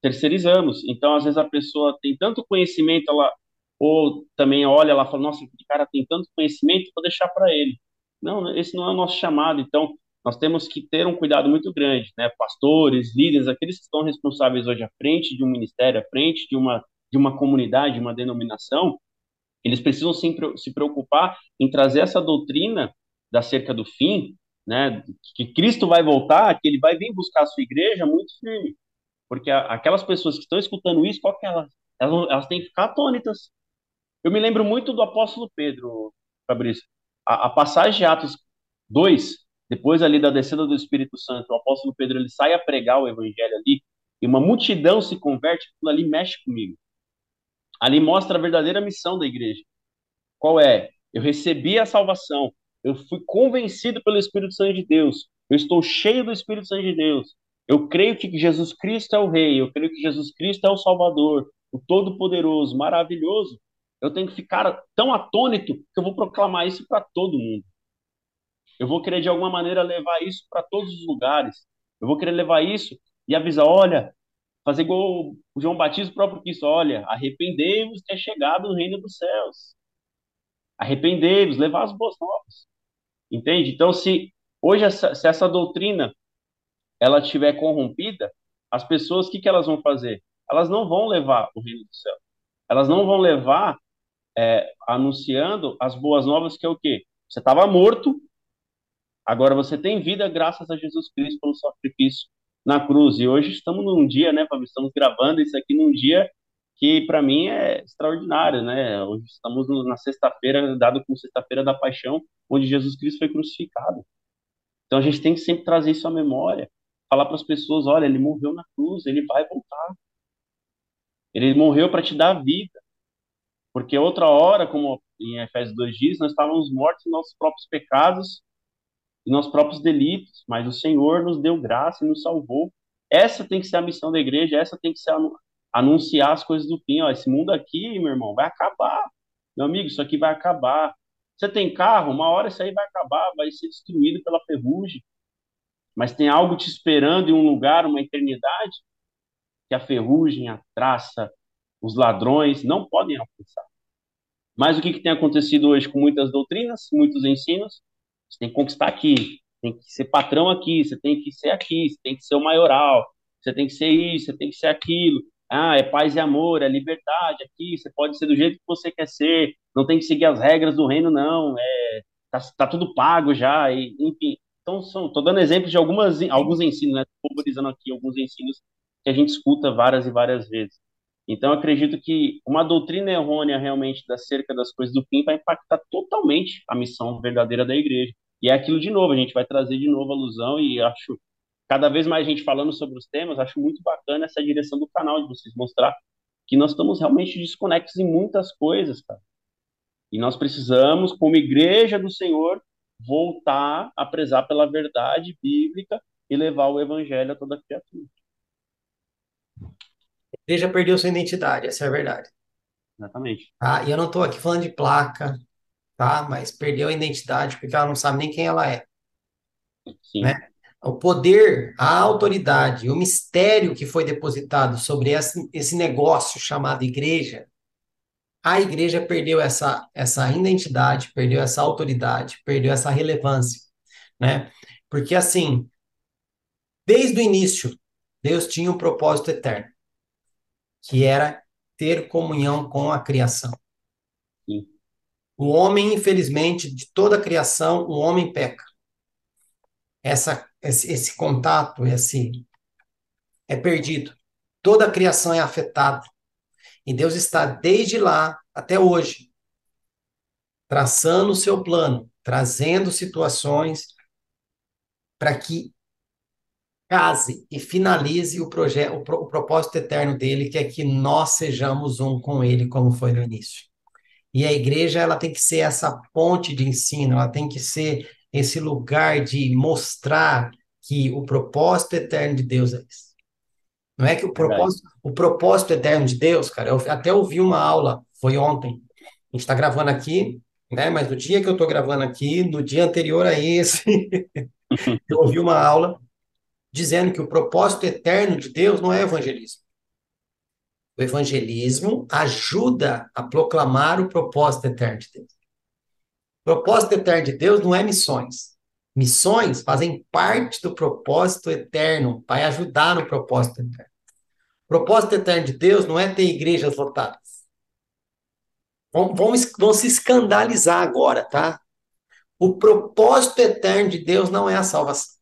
Terceirizamos. Então, às vezes a pessoa tem tanto conhecimento, ela ou também olha lá e fala, nossa, esse cara tem tanto conhecimento, vou deixar para ele. Não, esse não é o nosso chamado. Então, nós temos que ter um cuidado muito grande, né? Pastores, líderes, aqueles que estão responsáveis hoje à frente de um ministério, à frente de uma, de uma comunidade, de uma denominação, eles precisam sempre se preocupar em trazer essa doutrina da cerca do fim, né? Que Cristo vai voltar, que ele vai vir buscar a sua igreja muito firme. Porque aquelas pessoas que estão escutando isso, qual que elas? Elas, elas têm que ficar atônitas. Eu me lembro muito do apóstolo Pedro, Fabrício. A, a passagem de Atos 2, depois ali da descida do Espírito Santo, o apóstolo Pedro ele sai a pregar o evangelho ali, e uma multidão se converte, aquilo ali mexe comigo. Ali mostra a verdadeira missão da igreja. Qual é? Eu recebi a salvação, eu fui convencido pelo Espírito Santo de Deus, eu estou cheio do Espírito Santo de Deus, eu creio que Jesus Cristo é o Rei, eu creio que Jesus Cristo é o Salvador, o Todo-Poderoso, maravilhoso eu tenho que ficar tão atônito que eu vou proclamar isso para todo mundo. Eu vou querer, de alguma maneira, levar isso para todos os lugares. Eu vou querer levar isso e avisar: olha, fazer igual o João Batista próprio quis: olha, arrependei-vos que é chegado o reino dos céus. Arrependei-vos, levar as boas novas. Entende? Então, se hoje essa, se essa doutrina ela estiver corrompida, as pessoas, o que, que elas vão fazer? Elas não vão levar o reino do céu. Elas não vão levar é, anunciando as boas novas, que é o quê? Você estava morto, agora você tem vida graças a Jesus Cristo pelo sacrifício na cruz. E hoje estamos num dia, né, Fábio? Estamos gravando isso aqui num dia que para mim é extraordinário, né? Hoje estamos na sexta-feira, dado como sexta-feira da paixão, onde Jesus Cristo foi crucificado. Então a gente tem que sempre trazer isso à memória, falar para as pessoas, olha, ele morreu na cruz, ele vai voltar. Ele morreu para te dar vida. Porque outra hora, como em Efésios 2 diz, nós estávamos mortos em nossos próprios pecados e nossos próprios delitos, mas o Senhor nos deu graça e nos salvou. Essa tem que ser a missão da igreja, essa tem que ser anunciar as coisas do fim. Ó, esse mundo aqui, meu irmão, vai acabar. Meu amigo, isso aqui vai acabar. Você tem carro, uma hora isso aí vai acabar, vai ser destruído pela ferrugem. Mas tem algo te esperando em um lugar, uma eternidade, que a ferrugem, a traça, os ladrões não podem alcançar. Mas o que, que tem acontecido hoje com muitas doutrinas, muitos ensinos? Você tem que conquistar aqui, tem que ser patrão aqui, você tem que ser aqui, você tem que ser o maioral, você tem que ser isso, você tem que ser aquilo. Ah, é paz e amor, é liberdade aqui, você pode ser do jeito que você quer ser, não tem que seguir as regras do reino, não. É, tá, tá tudo pago já, e, enfim. Então, estou dando exemplos de algumas, alguns ensinos, né? Favorizando aqui alguns ensinos que a gente escuta várias e várias vezes. Então, acredito que uma doutrina errônea realmente acerca das coisas do fim vai impactar totalmente a missão verdadeira da igreja. E é aquilo de novo, a gente vai trazer de novo a alusão e acho cada vez mais gente falando sobre os temas, acho muito bacana essa direção do canal de vocês mostrar que nós estamos realmente desconexos em muitas coisas, cara. E nós precisamos, como igreja do Senhor, voltar a prezar pela verdade bíblica e levar o evangelho a toda criatura. A igreja perdeu sua identidade, essa é a verdade. Exatamente. Tá? E eu não estou aqui falando de placa, tá? Mas perdeu a identidade porque ela não sabe nem quem ela é. Sim. Né? O poder, a autoridade, o mistério que foi depositado sobre esse, esse negócio chamado igreja, a igreja perdeu essa, essa identidade, perdeu essa autoridade, perdeu essa relevância, né? Porque assim, desde o início, Deus tinha um propósito eterno, que era ter comunhão com a criação. Sim. O homem, infelizmente, de toda a criação, o homem peca. Essa, esse, esse contato, esse é perdido. Toda a criação é afetada. E Deus está desde lá até hoje traçando o seu plano, trazendo situações para que case e finalize o projeto, o, pro, o propósito eterno dele, que é que nós sejamos um com ele, como foi no início. E a igreja ela tem que ser essa ponte de ensino, ela tem que ser esse lugar de mostrar que o propósito eterno de Deus é esse. Não é que o propósito, o propósito eterno de Deus, cara, eu até ouvi uma aula, foi ontem. A gente está gravando aqui, né? Mas no dia que eu estou gravando aqui, no dia anterior a esse, [LAUGHS] eu ouvi uma aula dizendo que o propósito eterno de Deus não é evangelismo. O evangelismo ajuda a proclamar o propósito eterno de Deus. O propósito eterno de Deus não é missões. Missões fazem parte do propósito eterno, vai ajudar no propósito eterno. O propósito eterno de Deus não é ter igrejas lotadas. Vão, vão, vão se escandalizar agora, tá? O propósito eterno de Deus não é a salvação.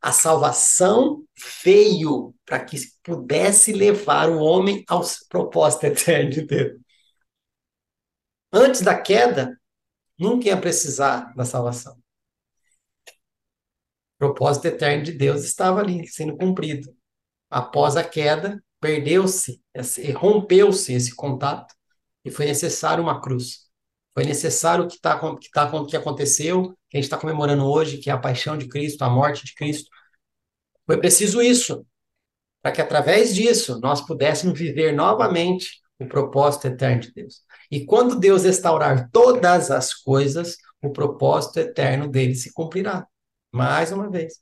A salvação veio para que pudesse levar o homem ao propósito [LAUGHS] eterno de Deus. Antes da queda, nunca ia precisar da salvação. O propósito eterno de Deus estava ali, sendo cumprido. Após a queda, perdeu-se, rompeu-se esse contato e foi necessário uma cruz. Foi necessário o que, tá, que, tá, que aconteceu, que a gente está comemorando hoje, que é a paixão de Cristo, a morte de Cristo. Foi preciso isso, para que através disso nós pudéssemos viver novamente o propósito eterno de Deus. E quando Deus restaurar todas as coisas, o propósito eterno dele se cumprirá. Mais uma vez.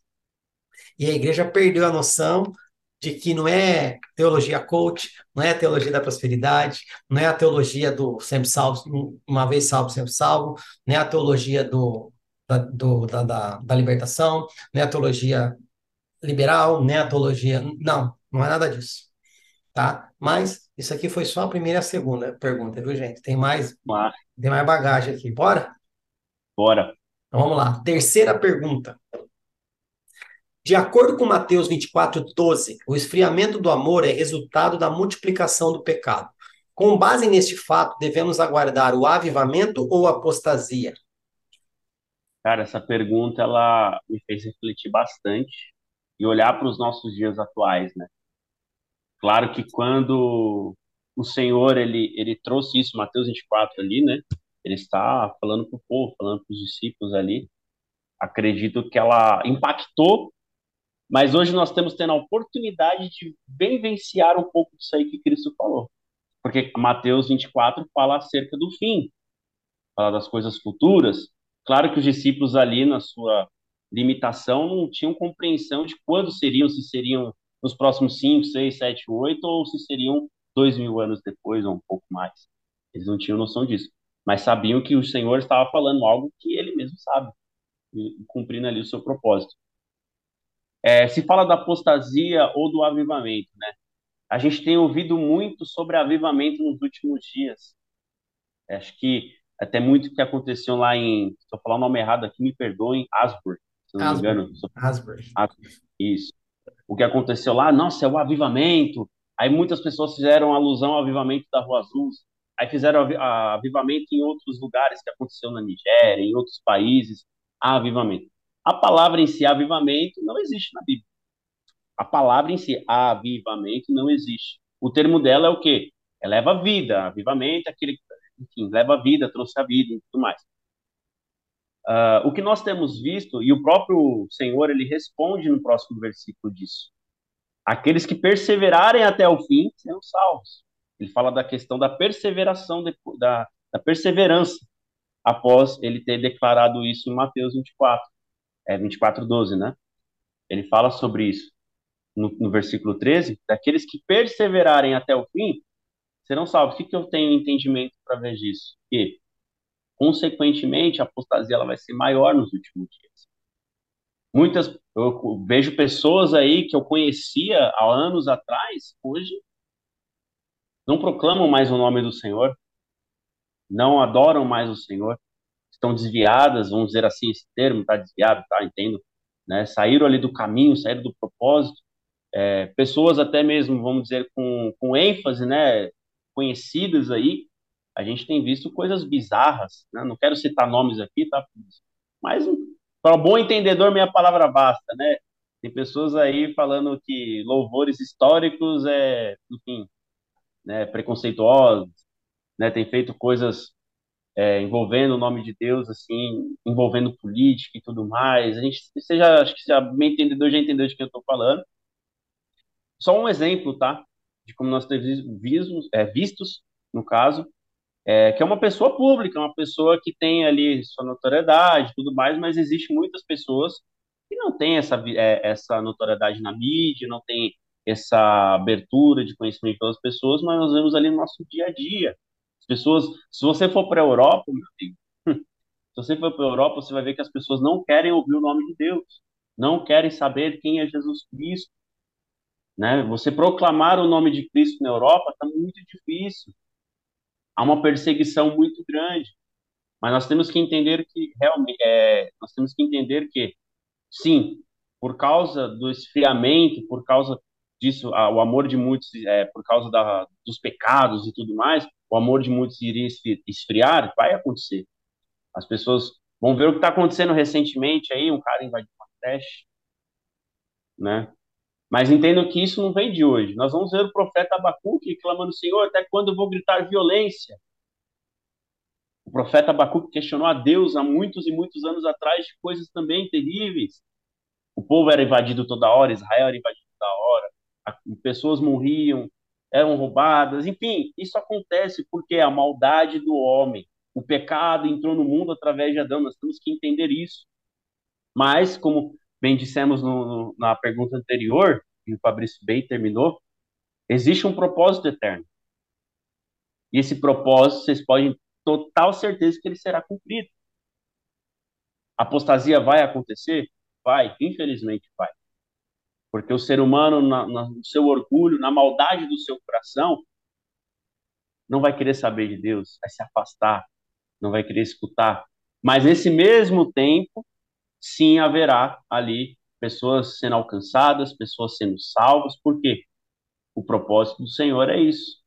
E a igreja perdeu a noção de que não é teologia coach, não é a teologia da prosperidade, não é a teologia do sempre salvo, uma vez salvo, sempre salvo, não é a teologia do, da, do, da, da, da libertação, não é a teologia liberal, não é a teologia. Não, não é nada disso. Tá? Mas isso aqui foi só a primeira e a segunda pergunta, viu, gente? Tem mais, tem mais bagagem aqui. Bora? Bora. Então vamos lá. Terceira pergunta. De acordo com Mateus 24, 12, o esfriamento do amor é resultado da multiplicação do pecado. Com base neste fato, devemos aguardar o avivamento ou apostasia? Cara, essa pergunta ela me fez refletir bastante e olhar para os nossos dias atuais, né? Claro que quando o Senhor ele ele trouxe isso, Mateus 24 ali, né? Ele está falando para o povo, falando para os discípulos ali. Acredito que ela impactou mas hoje nós temos tendo a oportunidade de vivenciar um pouco disso aí que Cristo falou. Porque Mateus 24 fala acerca do fim, fala das coisas futuras. Claro que os discípulos ali, na sua limitação, não tinham compreensão de quando seriam, se seriam nos próximos 5, 6, 7, 8, ou se seriam dois mil anos depois, ou um pouco mais. Eles não tinham noção disso. Mas sabiam que o Senhor estava falando algo que ele mesmo sabe, cumprindo ali o seu propósito. É, se fala da apostasia ou do avivamento, né? A gente tem ouvido muito sobre avivamento nos últimos dias. É, acho que até muito que aconteceu lá em, se eu falar o nome errado aqui, me perdoem, Asbury, se não me engano. Asbury. Asbury. Isso. o que aconteceu lá, nossa, é o avivamento. Aí muitas pessoas fizeram alusão ao avivamento da Rua Azul, aí fizeram avivamento em outros lugares que aconteceu na Nigéria, em outros países, avivamento. A palavra em si, avivamento, não existe na Bíblia. A palavra em si, avivamento, não existe. O termo dela é o quê? Eleva vida, avivamento, aquele, enfim, leva vida, trouxe a vida e tudo mais. Uh, o que nós temos visto, e o próprio Senhor, ele responde no próximo versículo disso. Aqueles que perseverarem até o fim serão salvos. Ele fala da questão da perseveração, da, da perseverança, após ele ter declarado isso em Mateus 24, é 24, 12, né? Ele fala sobre isso no, no versículo 13, daqueles que perseverarem até o fim serão salvos. O que, que eu tenho entendimento para ver disso? Que consequentemente, a apostasia ela vai ser maior nos últimos dias. Muitas, eu vejo pessoas aí que eu conhecia há anos atrás, hoje não proclamam mais o nome do Senhor, não adoram mais o Senhor, estão desviadas, vamos dizer assim, esse termo está desviado, tá, entendo, né, saíram ali do caminho, saíram do propósito, é, pessoas até mesmo, vamos dizer, com, com ênfase, né, conhecidas aí, a gente tem visto coisas bizarras, né? não quero citar nomes aqui, tá? Mas para bom entendedor, minha palavra basta, né? Tem pessoas aí falando que louvores históricos é, enfim, né, preconceituosos, né? Tem feito coisas é, envolvendo o nome de Deus, assim, envolvendo política e tudo mais. A gente, você já, acho que já bem entendedor já entendeu de que eu estou falando. Só um exemplo, tá? De como nós temos vistos, é, vistos no caso, é, que é uma pessoa pública, uma pessoa que tem ali sua notoriedade tudo mais, mas existe muitas pessoas que não têm essa, é, essa notoriedade na mídia, não tem essa abertura de conhecimento pelas pessoas, mas nós vemos ali no nosso dia a dia. As pessoas, se você for para a Europa, meu amigo, [LAUGHS] se você for para a Europa, você vai ver que as pessoas não querem ouvir o nome de Deus, não querem saber quem é Jesus Cristo. Né? Você proclamar o nome de Cristo na Europa está muito difícil há uma perseguição muito grande. Mas nós temos que entender que realmente é, nós temos que entender que sim, por causa do esfriamento, por causa disso, o amor de muitos, é, por causa da, dos pecados e tudo mais, o amor de muitos iria esfriar, vai acontecer. As pessoas vão ver o que está acontecendo recentemente aí, um cara invadiu uma creche, né? Mas entendo que isso não vem de hoje. Nós vamos ver o profeta Abacuque clamando, Senhor, até quando eu vou gritar violência? O profeta Abacuque questionou a Deus há muitos e muitos anos atrás de coisas também terríveis. O povo era invadido toda hora, Israel era invadido toda hora, pessoas morriam, eram roubadas, enfim, isso acontece porque a maldade do homem, o pecado entrou no mundo através de Adão, nós temos que entender isso. Mas, como bem dissemos no, no, na pergunta anterior, e o Fabrício bem terminou, existe um propósito eterno. E esse propósito, vocês podem total certeza que ele será cumprido. A apostasia vai acontecer? Vai, infelizmente vai. Porque o ser humano, na, na, no seu orgulho, na maldade do seu coração, não vai querer saber de Deus, vai se afastar, não vai querer escutar. Mas nesse mesmo tempo, sim haverá ali pessoas sendo alcançadas, pessoas sendo salvas, por quê? O propósito do Senhor é isso,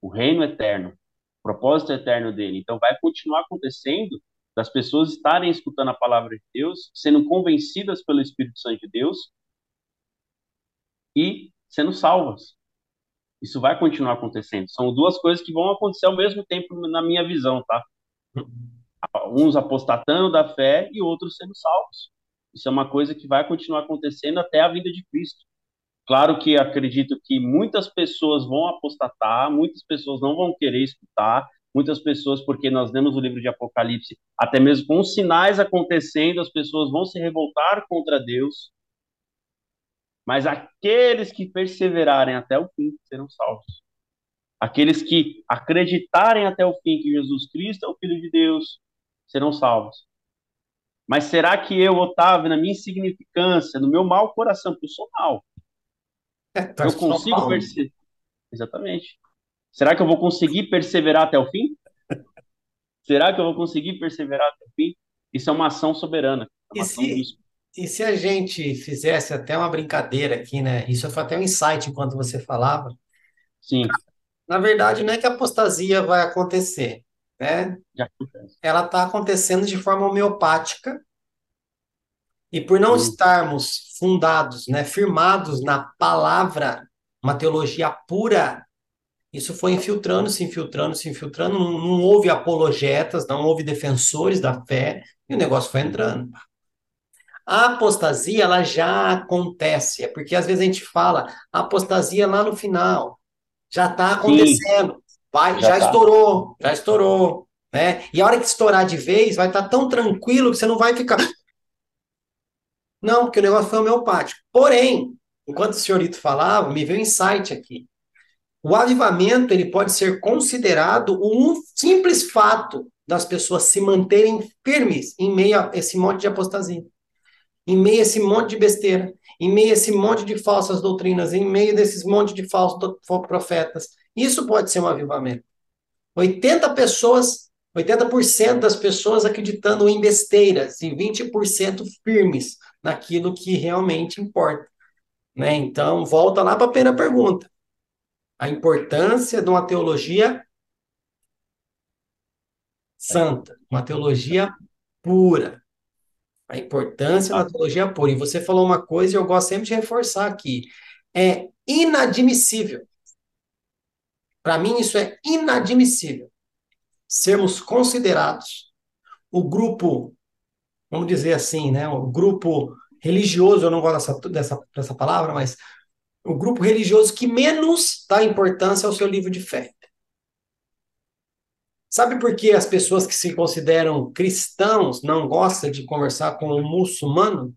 o reino eterno, o propósito eterno dele. Então vai continuar acontecendo das pessoas estarem escutando a palavra de Deus, sendo convencidas pelo Espírito Santo de Deus e sendo salvas. Isso vai continuar acontecendo. São duas coisas que vão acontecer ao mesmo tempo na minha visão, tá? uns apostatando da fé e outros sendo salvos. Isso é uma coisa que vai continuar acontecendo até a vinda de Cristo. Claro que acredito que muitas pessoas vão apostatar, muitas pessoas não vão querer escutar, muitas pessoas, porque nós lemos o livro de Apocalipse, até mesmo com os sinais acontecendo, as pessoas vão se revoltar contra Deus. Mas aqueles que perseverarem até o fim serão salvos. Aqueles que acreditarem até o fim que Jesus Cristo é o Filho de Deus, serão salvos. Mas será que eu, Otávio, na minha insignificância, no meu mau coração, porque eu sou mal, é, tá eu consigo perceber? Exatamente. Será que eu vou conseguir perseverar até o fim? Será que eu vou conseguir perseverar até o fim? Isso é uma ação soberana. É uma e, ação se, e se a gente fizesse até uma brincadeira aqui, né? Isso foi até um insight enquanto você falava. Sim, Na verdade, não é que a apostasia vai acontecer, né? Ela está acontecendo de forma homeopática e por não Hum, estarmos fundados, né, firmados na palavra, uma teologia pura, isso foi infiltrando, se infiltrando, se infiltrando. Não, não houve apologetas, não houve defensores da fé e o negócio foi entrando. A apostasia, ela já acontece, é porque às vezes a gente fala a apostasia lá no final, já está Sim, acontecendo, vai, já já tá. estourou, já estourou, né? E a hora que estourar de vez, vai estar tão tranquilo que você não vai ficar, [LAUGHS] não, porque o negócio foi homeopático. Porém, enquanto o senhorito falava, me veio um insight aqui. O avivamento, ele pode ser considerado um simples fato das pessoas se manterem firmes em meio a esse monte de apostasia. Em meio a esse monte de besteira, em meio a esse monte de falsas doutrinas, em meio desses monte de falsos profetas. Isso pode ser um avivamento. 80 pessoas, 80% das pessoas acreditando em besteiras e 20% firmes naquilo que realmente importa. Né? Então, volta lá para a primeira pergunta. A importância de uma teologia santa, uma teologia pura. A importância da teologia pura. E você falou uma coisa e eu gosto sempre de reforçar aqui. É inadmissível. Para mim, isso é inadmissível. Sermos considerados o grupo, vamos dizer assim, né? O grupo religioso, eu não gosto dessa, dessa, dessa palavra, mas o grupo religioso que menos dá importância ao seu livro de fé. Sabe por que as pessoas que se consideram cristãos não gostam de conversar com um muçulmano?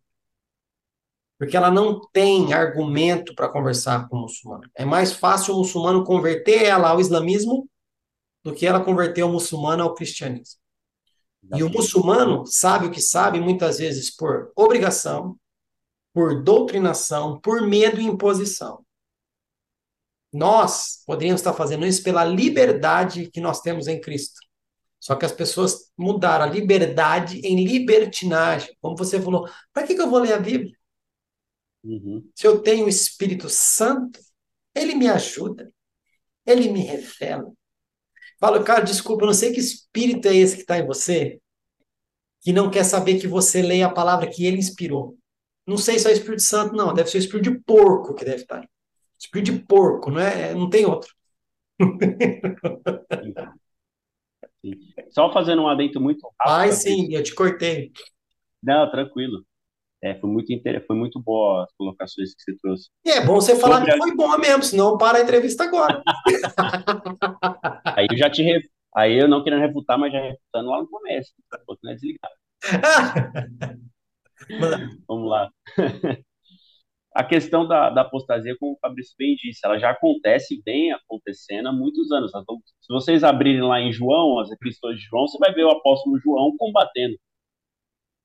Porque ela não tem argumento para conversar com o muçulmano. É mais fácil o muçulmano converter ela ao islamismo do que ela converter o muçulmano ao cristianismo. E o muçulmano sabe o que sabe, muitas vezes por obrigação, por doutrinação, por medo e imposição. Nós poderíamos estar fazendo isso pela liberdade que nós temos em Cristo. Só que as pessoas mudaram a liberdade em libertinagem. Como você falou, para que, que eu vou ler a Bíblia? Uhum. Se eu tenho o Espírito Santo, ele me ajuda, ele me revela. Falo, cara, desculpa, eu não sei que espírito é esse que está em você, que não quer saber que você leia a palavra que ele inspirou. Não sei se é o Espírito Santo, não. Deve ser o espírito de porco que deve estar aí. Espírito de porco, não é? Não tem outro. Sim. Só fazendo um adendo muito rápido, Ai, sim, eu te cortei. Não, tranquilo. É, foi muito inter... foi muito boa as colocações que você trouxe. E é bom você falar Sobre que a... foi bom mesmo, senão para a entrevista agora. [LAUGHS] Aí eu já te re... aí eu não querendo refutar, mas já refutando lá no começo. Vou desligar. [LAUGHS] Vamos lá. [LAUGHS] A questão da, da apostasia, como o Fabrício bem disse, ela já acontece, vem acontecendo há muitos anos. Então, se vocês abrirem lá em João, as epístolas de João, você vai ver o apóstolo João combatendo,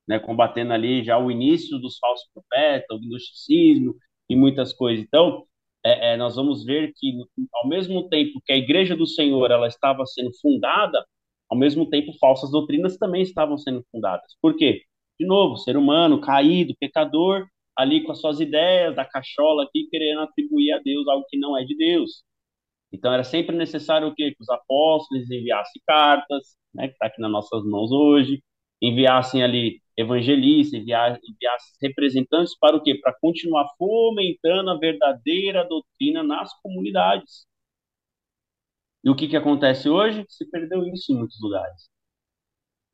né? Combatendo ali já o início dos falsos profetas, o gnosticismo e muitas coisas. Então, é, é, nós vamos ver que, ao mesmo tempo que a igreja do Senhor ela estava sendo fundada, ao mesmo tempo falsas doutrinas também estavam sendo fundadas. Por quê? De novo, ser humano, caído, pecador, ali com as suas ideias da cachola aqui, querendo atribuir a Deus algo que não é de Deus. Então era sempre necessário o quê? Que os apóstolos enviassem cartas, né, que está aqui nas nossas mãos hoje, enviassem ali evangelistas, enviassem, enviassem representantes para o quê? Para continuar fomentando a verdadeira doutrina nas comunidades. E o que, que acontece hoje? Se perdeu isso em muitos lugares.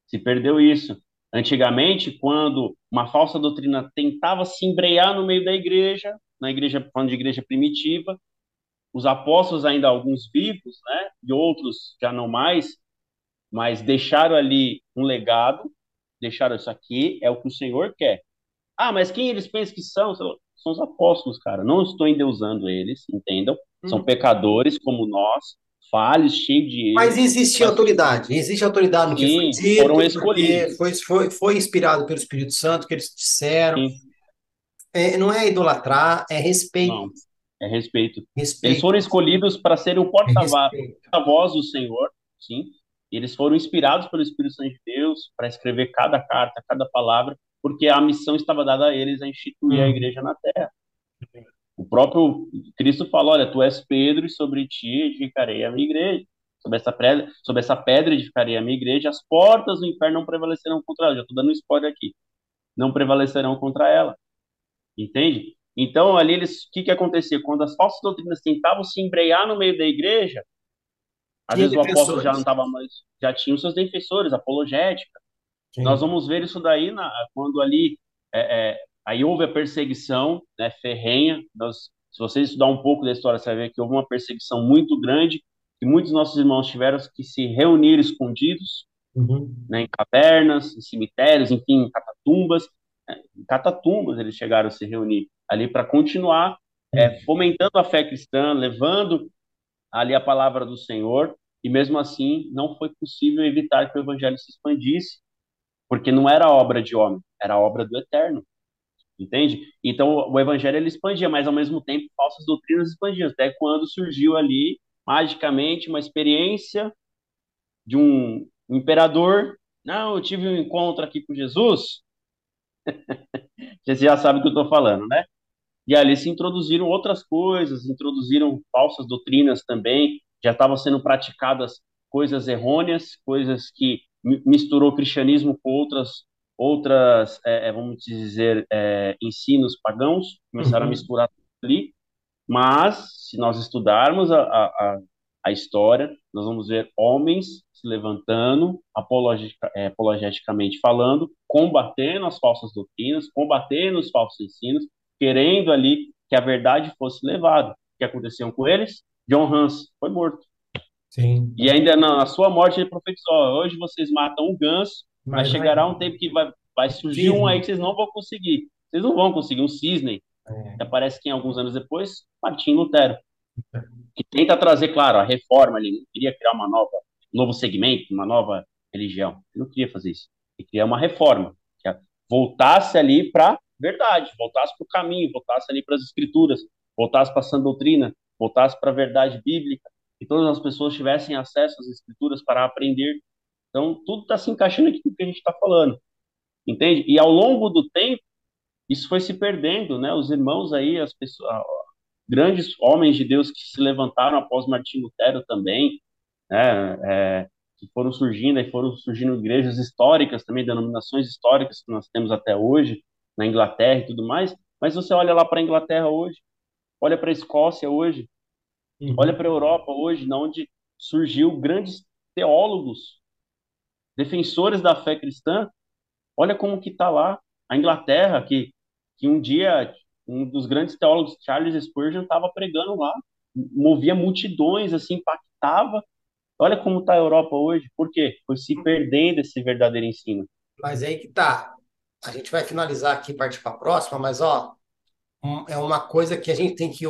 Se perdeu isso. Antigamente, quando uma falsa doutrina tentava se embrear no meio da igreja, na igreja, falando de igreja primitiva, os apóstolos ainda alguns vivos, né, e outros já não mais, mas deixaram ali um legado, deixaram isso aqui, é o que o Senhor quer. Ah, mas quem eles pensam que são? São os apóstolos, cara. Não estou endeusando eles, entendam? São pecadores como nós, falhos, cheios de Mas erros, existe mas autoridade. Existe autoridade no que foi sim, dito, foram escolhidos. foi, foi, foi inspirado pelo Espírito Santo, que eles disseram. É, não é idolatrar, é respeito. não, é respeito. Eles Respeito, foram escolhidos para serem o é respeito. porta-voz do Senhor, sim. E eles foram inspirados pelo Espírito Santo de Deus para escrever cada carta, cada palavra. porque a missão estava dada a eles a instituir a Hum. igreja na terra. O próprio Cristo falou: Olha, tu és Pedro, e sobre ti edificarei a minha igreja. Sobre essa, pedra, sobre essa pedra edificarei a minha igreja, as portas do inferno não prevalecerão contra ela. Já estou dando um spoiler aqui. Não prevalecerão contra ela. Entende? Então, ali, eles, o que, que acontecia? Quando as falsas doutrinas tentavam se embrear no meio da igreja, às vezes o apóstolo já não estava mais, já tinha os seus defensores, apologética. Sim. Nós vamos ver isso daí na, quando ali é, é, aí houve a perseguição né, ferrenha. Nós, se você estudar um pouco da história, você vai ver que houve uma perseguição muito grande e muitos nossos irmãos tiveram que se reunir escondidos Uhum. né, em cavernas, em cemitérios, enfim, em catatumbas. né, Em catatumbas eles chegaram a se reunir ali para continuar é, fomentando a fé cristã, levando ali a palavra do Senhor, e mesmo assim não foi possível evitar que o evangelho se expandisse, porque não era obra de homem, era obra do eterno. Entende? Então o evangelho ele expandia, mas ao mesmo tempo falsas doutrinas expandiam, até quando surgiu ali magicamente uma experiência de um imperador. Não, eu tive um encontro aqui com Jesus. [LAUGHS] Você já sabe do que eu estou falando, né? E ali se introduziram outras coisas, introduziram falsas doutrinas também, já estavam sendo praticadas coisas errôneas, coisas que mi- misturou o cristianismo com outras, outras é, é, vamos dizer, é, ensinos pagãos, começaram a Uhum. misturar tudo ali, mas se nós estudarmos a, a, a, a história, nós vamos ver homens se levantando, apologetica, é, apologeticamente falando, combatendo as falsas doutrinas, combatendo os falsos ensinos, querendo ali que a verdade fosse levada. O que aconteceu com eles? John Hans foi morto. Sim. E ainda na, na sua morte ele profetizou: "Ó, hoje vocês matam o ganso, mas Mas chegará vai- um tempo que vai, vai surgir um aí que vocês não vão conseguir. Vocês não vão conseguir, um cisne, É. que aparece que alguns anos depois, Martim Lutero, que tenta trazer, claro, a reforma, ele não queria criar uma nova, um novo segmento, uma nova religião, ele não queria fazer isso, ele queria uma reforma, que voltasse ali para verdade, voltasse para o caminho, voltasse ali para as escrituras, voltasse para a sã doutrina, voltasse para a verdade bíblica, que todas as pessoas tivessem acesso às escrituras para aprender. Então, tudo está se encaixando aqui no que a gente está falando, entende? E ao longo do tempo, isso foi se perdendo, né? Os irmãos aí, as pessoas, grandes homens de Deus que se levantaram após Martim Lutero também, né? É, que foram surgindo e foram surgindo igrejas históricas também, denominações históricas que nós temos até hoje na Inglaterra e tudo mais. Mas você olha lá para a Inglaterra hoje, olha para a Escócia hoje, Uhum. olha para a Europa hoje, na onde surgiu grandes teólogos, defensores da fé cristã. Olha como que está lá a Inglaterra, que, que um dia um dos grandes teólogos, Charles Spurgeon, estava pregando lá, movia multidões, assim, impactava. Olha como está a Europa hoje. Por quê? Foi se perdendo esse verdadeiro ensino. Mas aí que tá. A gente vai finalizar aqui partir para a próxima, mas ó, é uma coisa que a gente tem que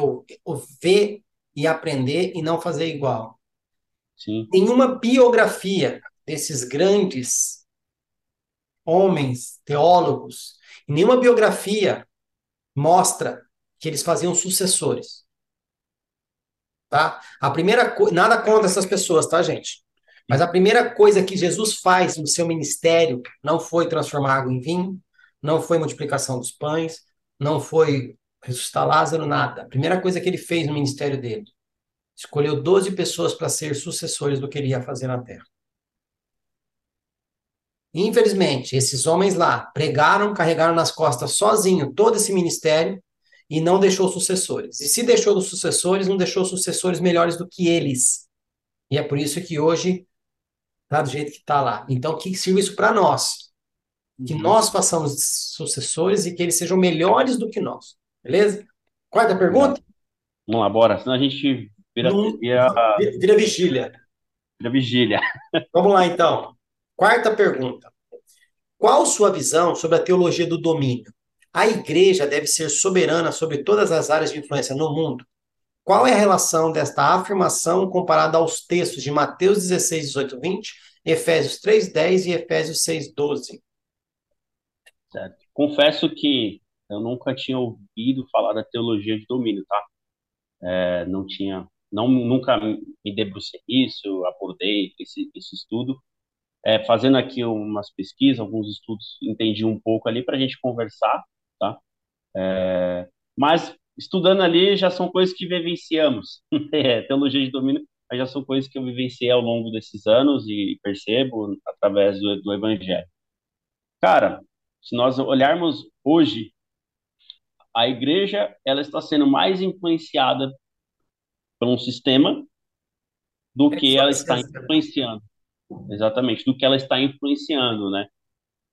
ver e aprender e não fazer igual. Sim, Nenhuma biografia desses grandes homens, teólogos, nenhuma biografia mostra que eles faziam sucessores. Tá? A primeira coisa, nada contra essas pessoas, tá, gente? Mas a primeira coisa que Jesus faz no seu ministério não foi transformar água em vinho, não foi multiplicação dos pães, não foi ressuscitar Lázaro, nada. A primeira coisa que ele fez no ministério dele, escolheu 12 pessoas para ser sucessores do que ele ia fazer na terra. Infelizmente, esses homens lá pregaram, carregaram nas costas sozinho todo esse ministério e não deixou sucessores. E se deixou os sucessores, não deixou sucessores melhores do que eles. E é por isso que hoje está do jeito que está lá. Então, que sirva isso para nós. Que nós façamos sucessores e que eles sejam melhores do que nós. Beleza? Quarta pergunta? vamos lá, bora. Senão a gente vira, vira, Vira vigília. vira vigília. Vamos lá, então. Quarta pergunta. Qual sua visão sobre a teologia do domínio? A igreja deve ser soberana sobre todas as áreas de influência no mundo? Qual é a relação desta afirmação comparada aos textos de Mateus 16, 18, 20, Efésios 3, 10 e Efésios 6, 12? Certo. Confesso que eu nunca tinha ouvido falar da teologia de domínio, tá? É, não tinha, não, nunca me debrucei nisso, abordei esse, esse estudo, é, fazendo aqui umas pesquisas, alguns estudos, entendi um pouco ali para a gente conversar, tá? É, mas estudando ali já são coisas que vivenciamos. [LAUGHS] É, teologia de domínio mas já são coisas que eu vivenciei ao longo desses anos e percebo através do, do Evangelho. Cara, se nós olharmos hoje, a igreja ela está sendo mais influenciada por um sistema do é que ela está influenciando. Exatamente, do que ela está influenciando, né?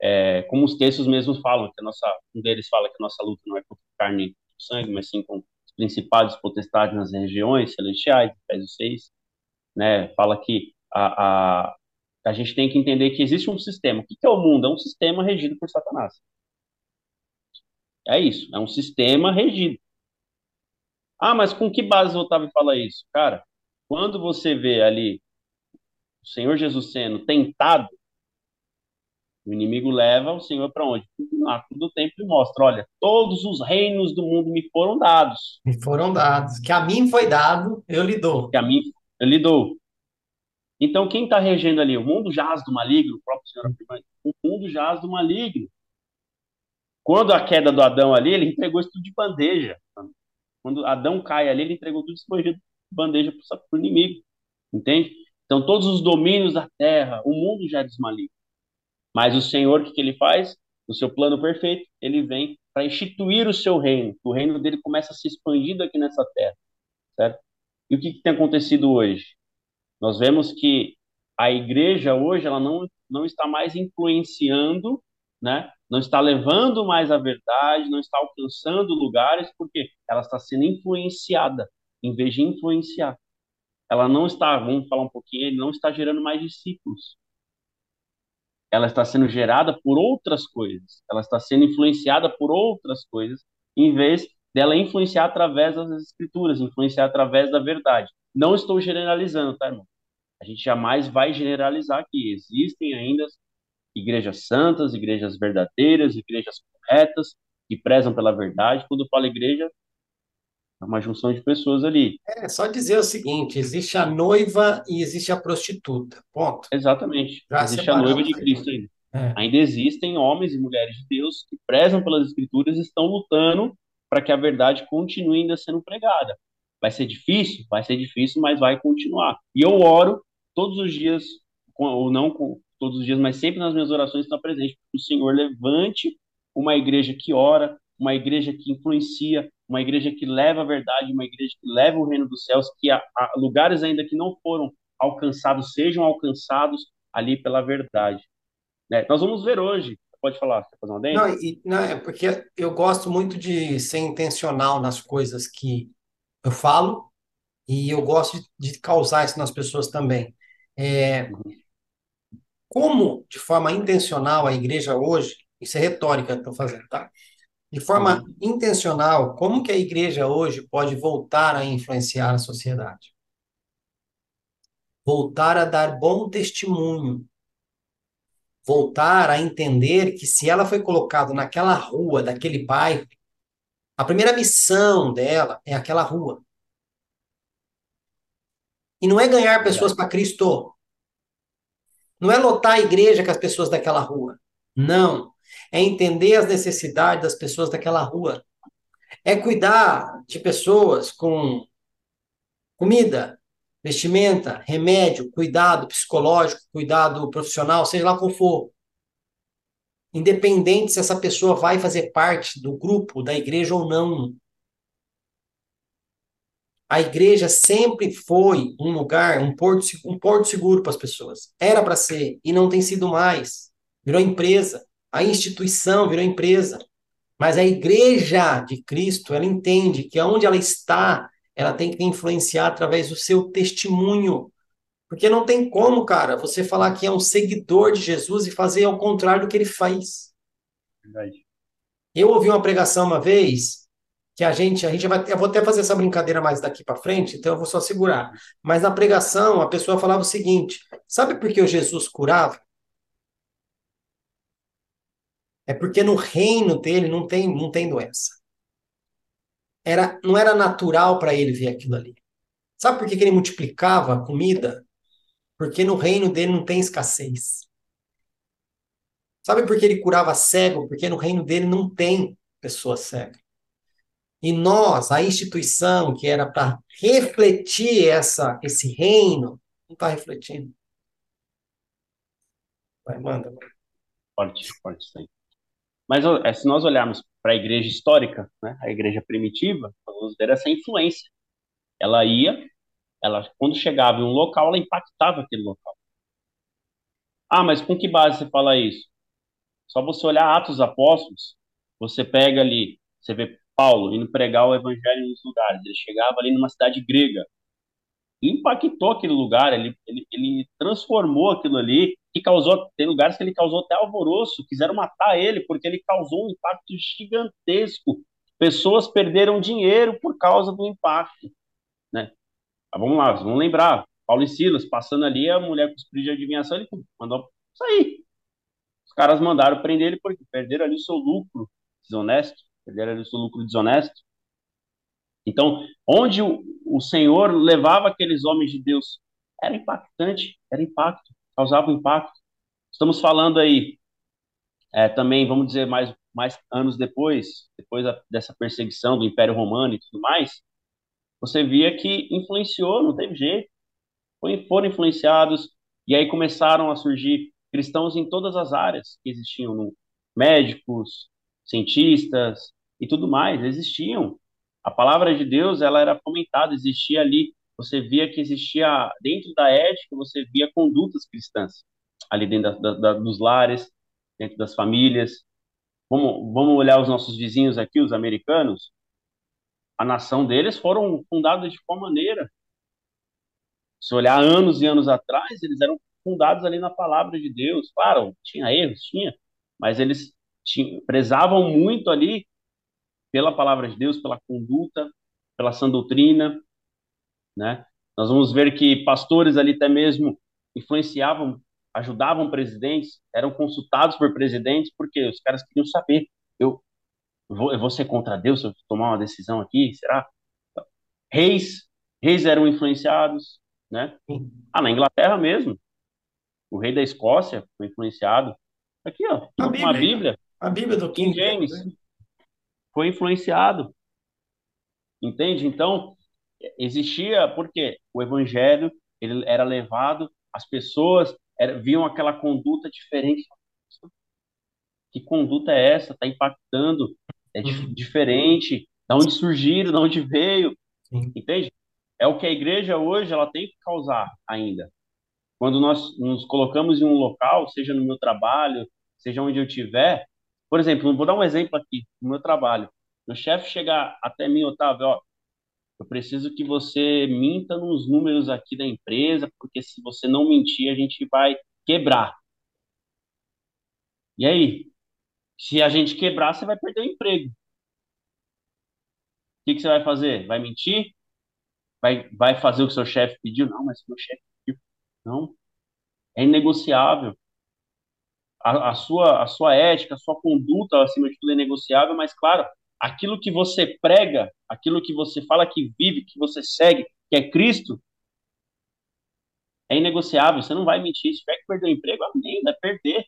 É, como os textos mesmos falam, que a nossa, um deles fala que a nossa luta não é contra carne e sangue, mas sim com os principados potestades nas regiões celestiais, Efésios 6 né? Fala que a, a, a gente tem que entender que existe um sistema. O que é o mundo? É um sistema regido por Satanás. É isso, é um sistema regido. Ah, mas com que base o Otávio fala isso? Cara, quando você vê ali o Senhor Jesus sendo tentado, o inimigo leva o Senhor para onde? No ato do tempo e mostra: olha, todos os reinos do mundo me foram dados. Me foram dados. Que a mim foi dado, eu lhe dou. Que a mim ele lidou. Então, quem está regendo ali? O mundo jaz do maligno, o próprio Senhor afirma, o mundo jaz do maligno. Quando a queda do Adão ali, ele entregou isso tudo de bandeja. Quando Adão cai ali, ele entregou tudo de bandeja para o inimigo. Entende? Então, todos os domínios da terra, o mundo já é. Mas o Senhor, o que, que ele faz? No seu plano perfeito, ele vem para instituir o seu reino. O reino dele começa a se expandir aqui nessa terra. Certo? E o que, que tem acontecido hoje? Nós vemos que a igreja hoje ela não, não está mais influenciando, né? não está levando mais a verdade, não está alcançando lugares, porque ela está sendo influenciada, em vez de influenciar. Ela não está, vamos falar um pouquinho, ele não está gerando mais discípulos. Ela está sendo gerada por outras coisas, ela está sendo influenciada por outras coisas, em vez dela influenciar através das escrituras, influenciar através da verdade. Não estou generalizando, tá, irmão? A gente jamais vai generalizar que existem ainda igrejas santas, igrejas verdadeiras, igrejas corretas, que prezam pela verdade. Quando eu falo igreja, é uma junção de pessoas ali. É só dizer o seguinte: existe a noiva e existe a prostituta. Ponto. Exatamente. Já existe a noiva de Cristo ainda. É. Ainda existem homens e mulheres de Deus que prezam pelas escrituras e estão lutando para que a verdade continue ainda sendo pregada. Vai ser difícil? Vai ser difícil, mas vai continuar. E eu oro todos os dias, ou não todos os dias, mas sempre nas minhas orações está presente, que o Senhor levante uma igreja que ora, uma igreja que influencia, uma igreja que leva a verdade, uma igreja que leva o reino dos céus, que a, lugares ainda que não foram alcançados sejam alcançados ali pela verdade. Né? Nós vamos ver hoje Pode falar, quer fazer uma Não, e, não, é porque eu gosto muito de ser intencional nas coisas que eu falo e eu gosto de, de causar isso nas pessoas também. É, como, de forma intencional, a igreja hoje, isso é retórica que estou fazendo, tá? De forma intencional, como que a igreja hoje pode voltar a influenciar a sociedade? Voltar a dar bom testemunho voltar a entender que se ela foi colocada naquela rua, daquele bairro, a primeira missão dela é aquela rua. E não é ganhar pessoas para Cristo. Não é lotar a igreja com as pessoas daquela rua. Não. É entender as necessidades das pessoas daquela rua. É cuidar de pessoas com comida, vestimenta, remédio, cuidado psicológico, cuidado profissional, seja lá qual for. Independente se essa pessoa vai fazer parte do grupo da igreja ou não. A igreja sempre foi um lugar, um porto, um porto seguro para as pessoas. Era para ser e não tem sido mais. Virou empresa. A instituição virou empresa. Mas a igreja de Cristo, ela entende que onde ela está, ela tem que influenciar através do seu testemunho. Porque não tem como, cara, você falar que é um seguidor de Jesus e fazer ao contrário do que ele faz. Verdade. Eu ouvi uma pregação uma vez que a gente, a gente vai, eu vou até fazer essa brincadeira mais daqui para frente, então eu vou só segurar. Mas na pregação a pessoa falava o seguinte: sabe por que o Jesus curava? É porque no reino dele não tem, não tem doença era, não era natural para ele ver aquilo ali. Sabe por que, que ele multiplicava a comida? Porque no reino dele não tem escassez. Sabe por que ele curava cego? Porque no reino dele não tem pessoa cega. E nós, a instituição que era para refletir essa, esse reino, não está refletindo. Vai, manda. Forte, forte aí. Mas é, se nós olharmos para a igreja histórica, né, a igreja primitiva, vamos ver essa influência. Ela ia, ela quando chegava em um local, ela impactava aquele local. Ah, mas com que base você fala isso? Só você olhar Atos Apóstolos, você pega ali, você vê Paulo indo pregar o evangelho nos lugares. Ele chegava ali numa cidade grega, impactou aquele lugar, ele, ele, ele transformou aquilo ali, que causou, tem lugares que ele causou até alvoroço, quiseram matar ele, porque ele causou um impacto gigantesco. Pessoas perderam dinheiro por causa do impacto, né? Mas vamos lá, vamos lembrar, Paulo e Silas, passando ali, a mulher com os de adivinhação, ele mandou sair. Os caras mandaram prender ele porque perderam ali o seu lucro desonesto, perderam ali o seu lucro desonesto. Então, onde o, o Senhor levava aqueles homens de Deus, era impactante, era impacto, causava impacto. Estamos falando aí, é, também, vamos dizer, mais, mais anos depois, depois da, dessa perseguição do Império Romano e tudo mais, você via que influenciou, não teve jeito. Foram influenciados, e aí começaram a surgir cristãos em todas as áreas que existiam, médicos, cientistas e tudo mais, existiam a palavra de Deus ela era comentada, existia ali, você via que existia dentro da ética, você via condutas cristãs ali dentro da, da, dos lares, dentro das famílias. Vamos, vamos olhar os nossos vizinhos aqui, os americanos. A nação deles foram fundados de qual maneira? Se olhar anos e anos atrás, eles eram fundados ali na palavra de Deus. Claro, tinha erros, tinha, mas eles tinham, prezavam muito ali pela palavra de Deus, pela conduta, pela sã doutrina, né? Nós vamos ver que pastores ali até mesmo influenciavam, ajudavam presidentes, eram consultados por presidentes, porque os caras queriam saber, eu vou, eu vou ser contra Deus se eu tomar uma decisão aqui, será? Reis, reis eram influenciados, né? Ah, na Inglaterra mesmo, o rei da Escócia foi influenciado. Aqui, ó, a Bíblia, uma Bíblia. A Bíblia do King James. James foi influenciado. Entende? Então, existia, porque o evangelho ele era levado, as pessoas era, viam aquela conduta diferente. Que conduta é essa? Está impactando, é uhum. diferente. Da onde surgiram, da onde veio. Sim. Entende? É o que a igreja hoje ela tem que causar ainda. Quando nós nos colocamos em um local, seja no meu trabalho, seja onde eu estiver, por exemplo, vou dar um exemplo aqui no meu trabalho. Meu chefe chegar até mim, Otávio, ó, eu preciso que você minta nos números aqui da empresa, porque se você não mentir, a gente vai quebrar. E aí? Se a gente quebrar, você vai perder o emprego. O que, que você vai fazer? Vai mentir? Vai, vai fazer o que seu chefe pediu? Não, mas meu chefe pediu. Não. É inegociável a, a, sua, a sua ética, a sua conduta, acima de tudo, é negociável, mas, claro, aquilo que você prega, aquilo que você fala que vive, que você segue, que é Cristo, é inegociável. Você não vai mentir. Se tiver que perder o emprego, amém, vai perder.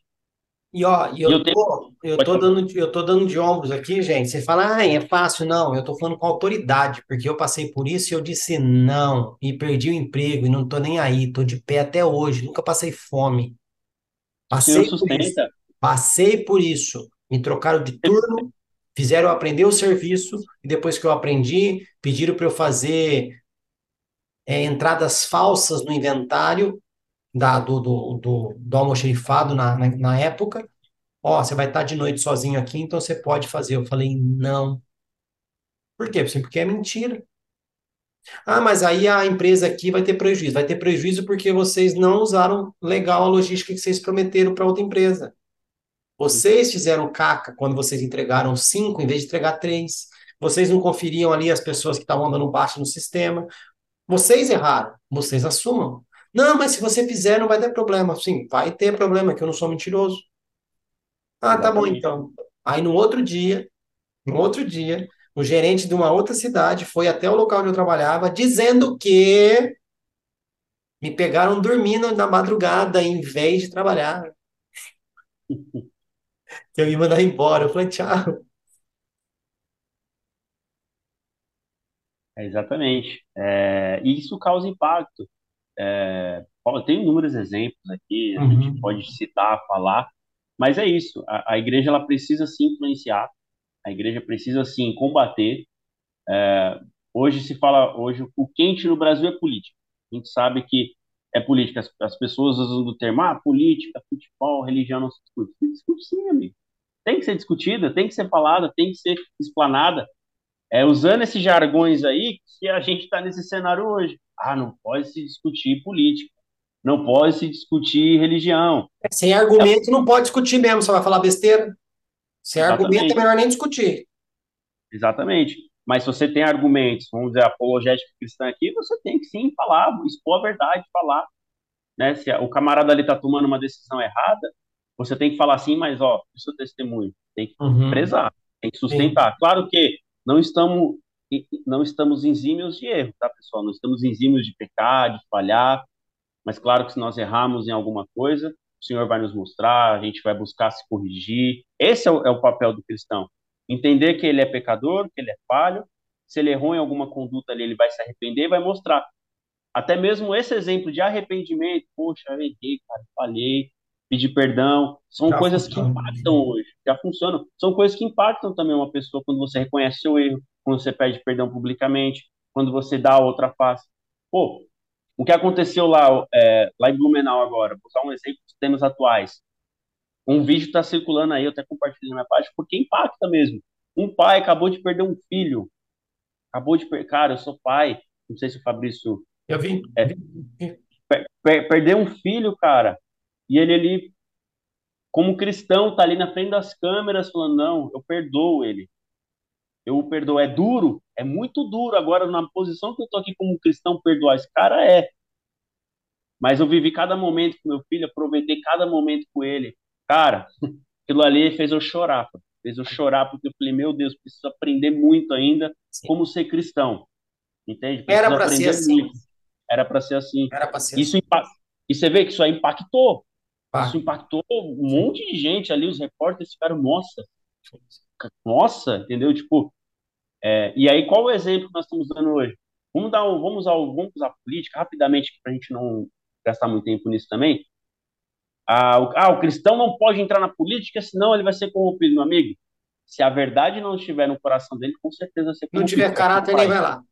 E ó, eu, eu, tô, eu, tô dando, eu tô dando de ombros aqui, gente. Você fala, ah, é fácil. Não, eu tô falando com autoridade, porque eu passei por isso e eu disse não, e perdi o emprego, e não tô nem aí, tô de pé até hoje, nunca passei fome. Passei por isso. Passei por isso. Me trocaram de turno, fizeram eu aprender o serviço, e depois que eu aprendi, pediram para eu fazer é, entradas falsas no inventário da, do, do, do, do almoxerifado na, na, na época. Ó, você vai estar de noite sozinho aqui, então você pode fazer. Eu falei, não. Por quê? Porque é mentira. Ah, mas aí a empresa aqui vai ter prejuízo. Vai ter prejuízo porque vocês não usaram legal a logística que vocês prometeram para outra empresa. Vocês fizeram caca quando vocês entregaram cinco em vez de entregar três. Vocês não conferiam ali as pessoas que estavam andando baixo no sistema. Vocês erraram. Vocês assumam. Não, mas se você fizer, não vai ter problema. Sim, vai ter problema, que eu não sou mentiroso. Ah, tá bom então. Aí no outro dia, no outro dia, o gerente de uma outra cidade foi até o local onde eu trabalhava, dizendo que me pegaram dormindo na madrugada em vez de trabalhar. [LAUGHS] que eu ia mandar embora. Eu falei, tchau. É, exatamente. É, e isso causa impacto. É, tem inúmeros exemplos aqui, a gente Uhum. pode citar, falar, mas é isso. A, a igreja ela precisa se influenciar, a igreja precisa sim combater. Hoje se fala, hoje o quente no Brasil é política. A gente sabe que é política. As, as pessoas usam o termo, ah, política, futebol, religião não se discute. Se discute sim, amigo. Tem que ser discutida, tem que ser falada, tem que ser explanada. É, usando esses jargões aí que a gente está nesse cenário hoje. Ah, não pode se discutir política, não pode se discutir religião. Sem É, argumento não pode discutir mesmo, você vai falar besteira. Sem argumento é exatamente, melhor nem discutir. exatamente. Mas se você tem argumentos, vamos dizer, apologética cristã aqui, você tem que sim falar, expor a verdade, falar. Né? Se o camarada ali está tomando uma decisão errada, você tem que falar assim, mas ó, o seu testemunho tem que Uhum. prezar, tem que Sim. sustentar. Claro que não estamos não estamos exímios de erro, tá, pessoal? Não estamos exímios de pecar, de falhar, mas claro que se nós errarmos em alguma coisa, o Senhor vai nos mostrar, a gente vai buscar se corrigir. Esse é o, é o papel do cristão. Entender que ele é pecador, que ele é falho, se ele errou em alguma conduta ali, ele vai se arrepender e vai mostrar. Até mesmo esse exemplo de arrependimento, poxa, eu errei, cara, falhei, pedi perdão, são Já coisas que funciona. impactam hoje, já funcionam. São coisas que impactam também uma pessoa quando você reconhece seu erro, quando você pede perdão publicamente, quando você dá a outra face. Pô, o que aconteceu lá, é, lá em Blumenau agora, vou usar um exemplo dos temas atuais. Um vídeo está circulando aí, eu até compartilhei na minha página, porque impacta mesmo. Um pai acabou de perder um filho, acabou de perder. Cara, eu sou pai, não sei se o Fabrício Eu vi, é, vi- per perder um filho, cara, e ele ali, como cristão, tá ali na frente das câmeras falando, não, eu perdoo ele. Eu o perdoo. É duro, é muito duro. Agora, na posição que eu tô aqui como cristão, perdoar esse cara é. Mas eu vivi cada momento com meu filho, aproveitei cada momento com ele. Cara, [LAUGHS] aquilo ali fez eu chorar, fez eu chorar, porque eu falei, meu Deus, preciso aprender muito ainda sim. como ser cristão, entende? Era Preciso para ser assim. muito. Era para ser assim. Era para ser Isso assim. impa... E você vê que isso aí impactou. Isso Pá. impactou um monte de gente ali, os repórteres ficaram, nossa, nossa, entendeu? Tipo, é, e aí qual o exemplo que nós estamos dando hoje? Vamos dar um, vamos usar, o- vamos usar a política rapidamente para a gente não gastar muito tempo nisso também. Ah o, ah, o cristão não pode entrar na política, senão ele vai ser corrompido, meu amigo. Se a verdade não estiver no coração dele, com certeza vai ser Não corrompido. tiver É o que caráter, nem vai. lá.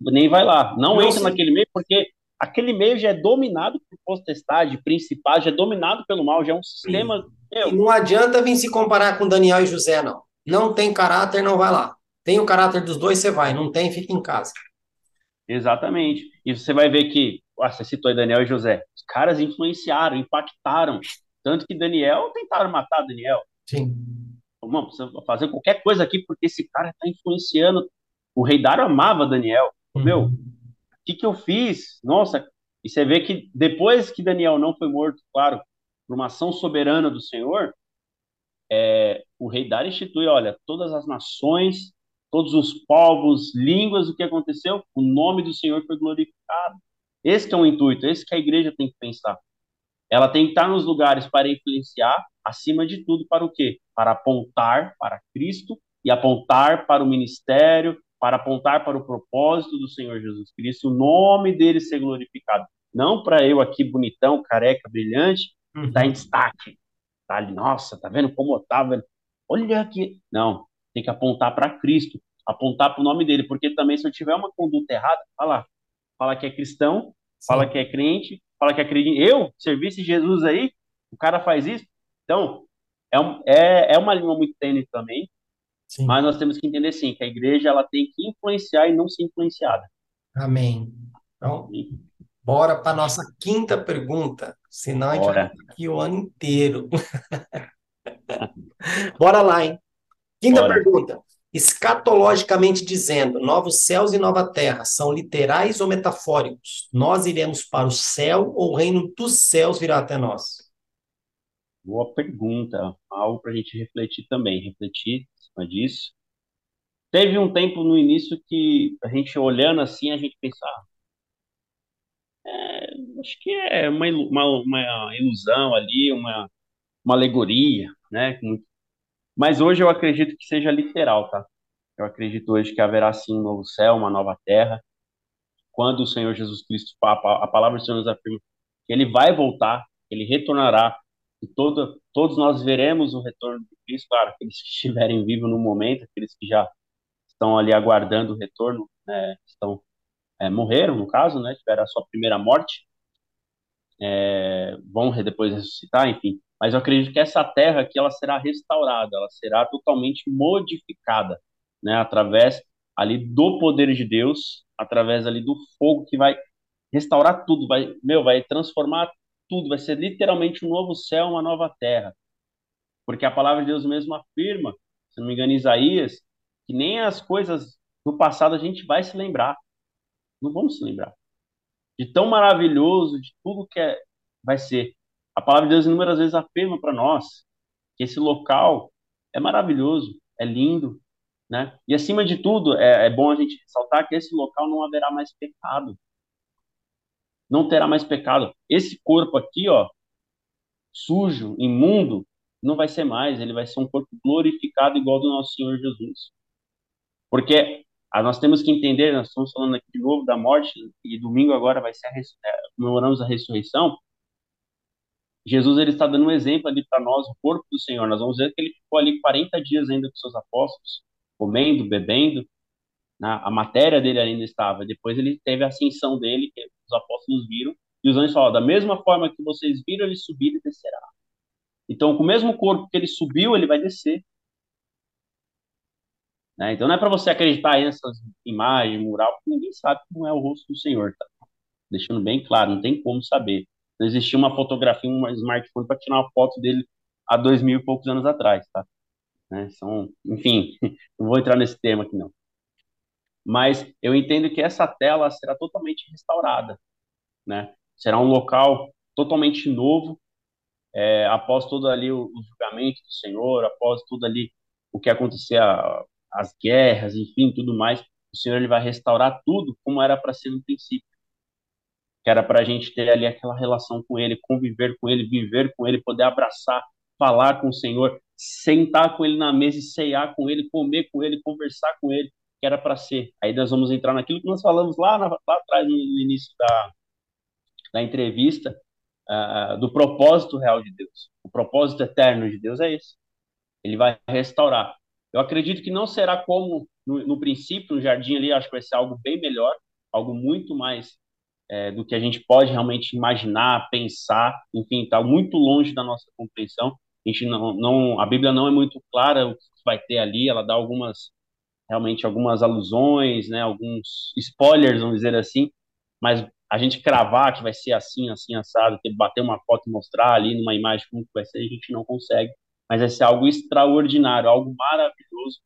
Nem vai lá. Não Não entra se, naquele meio, porque aquele meio já é dominado por potestade, principal, já é dominado pelo mal, já é um sistema. Meu, não adianta vir se comparar com Daniel e José, não. Não tem caráter, não vai lá. Tem o caráter dos dois, você vai. Não tem, fica em casa. Exatamente. E você vai ver que, ah, você citou aí Daniel e José, os caras influenciaram, impactaram. Tanto que Daniel tentaram matar Daniel. Sim. Vamos fazer qualquer coisa aqui porque esse cara está influenciando. O rei Dário amava Daniel. Meu, Uhum. Que, que eu fiz? Nossa, e você vê que depois que Daniel não foi morto, claro, por uma ação soberana do Senhor, o rei Dário institui, olha, todas as nações, todos os povos, línguas, o que aconteceu? O nome do Senhor foi glorificado. Esse é o intuito, esse que a igreja tem que pensar. Ela tem que estar nos lugares para influenciar, acima de tudo, para o quê? Para apontar para Cristo e apontar para o ministério, para apontar para o propósito do Senhor Jesus Cristo, o nome dele ser glorificado. Não para eu aqui, bonitão, careca, brilhante, tá em Uhum. destaque. Tá ali, nossa, tá vendo como eu tava? Olha aqui. Não, tem que apontar para Cristo, apontar para o nome dele, porque também se eu tiver uma conduta errada, fala, fala que é cristão, fala Sim, que é crente, fala que acredita. Eu, serviço de Jesus aí, o cara faz isso. Então, é, um, é, é uma língua muito tênue também, sim. mas nós temos que entender sim que a igreja ela tem que influenciar e não ser influenciada. Amém. Então, E, bora para nossa quinta pergunta. Senão a gente vai aqui o ano inteiro. [LAUGHS] Bora lá, hein? Quinta ora. pergunta. Escatologicamente dizendo, novos céus e nova terra são literais ou metafóricos? Nós iremos para o céu ou o reino dos céus virá até nós? Boa pergunta. Algo para a gente refletir também, refletir em cima disso. Teve um tempo no início que a gente olhando assim, a gente pensava, acho que é uma, uma, uma ilusão ali, uma, uma alegoria, né? Mas hoje eu acredito que seja literal, tá? Eu acredito hoje que haverá sim um novo céu, uma nova terra. Quando o Senhor Jesus Cristo, a palavra do Senhor nos afirma que ele vai voltar, ele retornará, e todo, todos nós veremos o retorno de Cristo, claro, aqueles que estiverem vivos no momento, aqueles que já estão ali aguardando o retorno, né, estão é, morreram, no caso, né, tiveram a sua primeira morte, é, vão depois ressuscitar, enfim. Mas eu acredito que essa terra aqui ela será restaurada, ela será totalmente modificada, né, através ali do poder de Deus, através ali do fogo que vai restaurar tudo, vai, meu, vai transformar tudo, vai ser literalmente um novo céu, uma nova terra. Porque a palavra de Deus mesmo afirma, se não me engano, Isaías, que nem as coisas do passado a gente vai se lembrar. Não vamos se lembrar. De tão maravilhoso, de tudo que é, vai ser. A palavra de Deus inúmeras vezes afirma para nós que esse local é maravilhoso, é lindo, né? E acima de tudo, é, é bom a gente ressaltar que esse local não haverá mais pecado. Não terá mais pecado. Esse corpo aqui, ó, sujo, imundo, não vai ser mais, ele vai ser um corpo glorificado igual do nosso Senhor Jesus. Porque ah, nós temos que entender, nós estamos falando aqui de novo da morte, e domingo agora vai ser a, é, comemoramos a ressurreição. Jesus ele está dando um exemplo ali para nós, o corpo do Senhor. Nós vamos ver que ele ficou ali 40 dias ainda com seus apóstolos, comendo, bebendo. Né? A matéria dele ainda estava. Depois ele teve a ascensão dele, que os apóstolos viram. E os anjos falaram: da mesma forma que vocês viram ele subir, ele descerá. Então, com o mesmo corpo que ele subiu, ele vai descer. Né? Então, não é para você acreditar nessas imagens, mural, porque ninguém sabe como é o rosto do Senhor. Tá? Deixando bem claro, não tem como saber. Não existia uma fotografia, um smartphone para tirar uma foto dele há dois mil e poucos anos atrás, tá? Né? São, enfim, [LAUGHS] não vou entrar nesse tema aqui não. Mas eu entendo que essa tela será totalmente restaurada, né? Será um local totalmente novo, é, após todo ali o, o, julgamento do Senhor, após tudo ali o que acontecer, a, as guerras, enfim, tudo mais, o Senhor ele vai restaurar tudo como era para ser no princípio que era para a gente ter ali aquela relação com Ele, conviver com Ele, viver com Ele, poder abraçar, falar com o Senhor, sentar com Ele na mesa e ceiar com Ele, comer com Ele, conversar com Ele, que era para ser. Aí nós vamos entrar naquilo que nós falamos lá, na, lá atrás, no início da, da entrevista, uh, do propósito real de Deus. O propósito eterno de Deus é esse. Ele vai restaurar. Eu acredito que não será como no, no princípio, no jardim ali, acho que vai ser algo bem melhor, algo muito mais é, do que a gente pode realmente imaginar, pensar, enfim, está muito longe da nossa compreensão. A gente não, não, a Bíblia não é muito clara o que vai ter ali, ela dá algumas, realmente algumas alusões, né, alguns spoilers, vamos dizer assim, mas a gente cravar que vai ser assim, assim, assado, ter bater uma foto e mostrar ali numa imagem como que vai ser, a gente não consegue, mas vai ser algo extraordinário, algo maravilhoso,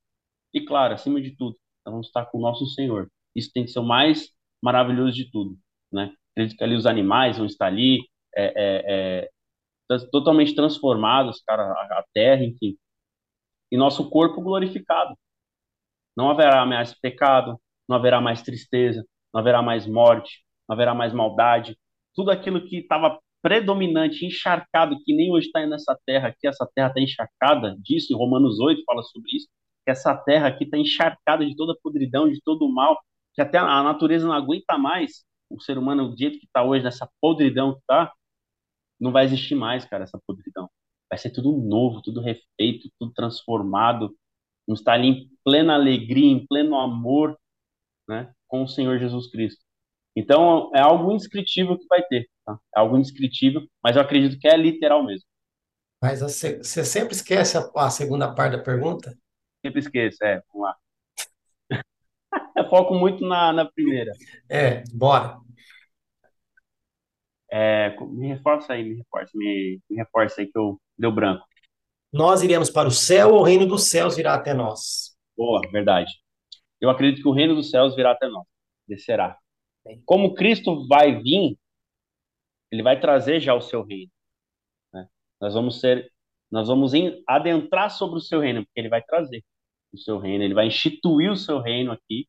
e claro, acima de tudo, nós vamos estar com o nosso Senhor. Isso tem que ser o mais maravilhoso de tudo né? Acredito que ali os animais vão estar ali, é, é, é, totalmente transformados, cara, a, terra, enfim. E nosso corpo glorificado. Não haverá mais pecado, não haverá mais tristeza, não haverá mais morte, não haverá mais maldade. Tudo aquilo que estava predominante, encharcado, que nem hoje está nessa terra aqui, essa terra está encharcada disso, em Romanos 8 fala sobre isso, que essa terra aqui está encharcada de toda podridão, de todo o mal, que até a natureza não aguenta mais o ser humano, do jeito que está hoje, nessa podridão que está, não vai existir mais, cara, essa podridão. Vai ser tudo novo, tudo refeito, tudo transformado. Vamos estar ali em plena alegria, em pleno amor, né, com o Senhor Jesus Cristo. Então, é algo inscritível que vai ter, tá? É algo inscritível, mas eu acredito que é literal mesmo. Mas você, você sempre esquece a, a, segunda parte da pergunta? Sempre esqueço, é, vamos lá. [LAUGHS] Eu foco muito na, na primeira. É, bora. É, me reforça aí, me reforça, me, me reforça aí que eu deu branco. Nós iremos para o céu ou o reino dos céus virá até nós? Boa, verdade. Eu acredito que o reino dos céus virá até nós, descerá. Como Cristo vai vir, ele vai trazer já o seu reino. Né? Nós vamos ser, nós vamos adentrar sobre o seu reino, porque ele vai trazer o seu reino, ele vai instituir o seu reino aqui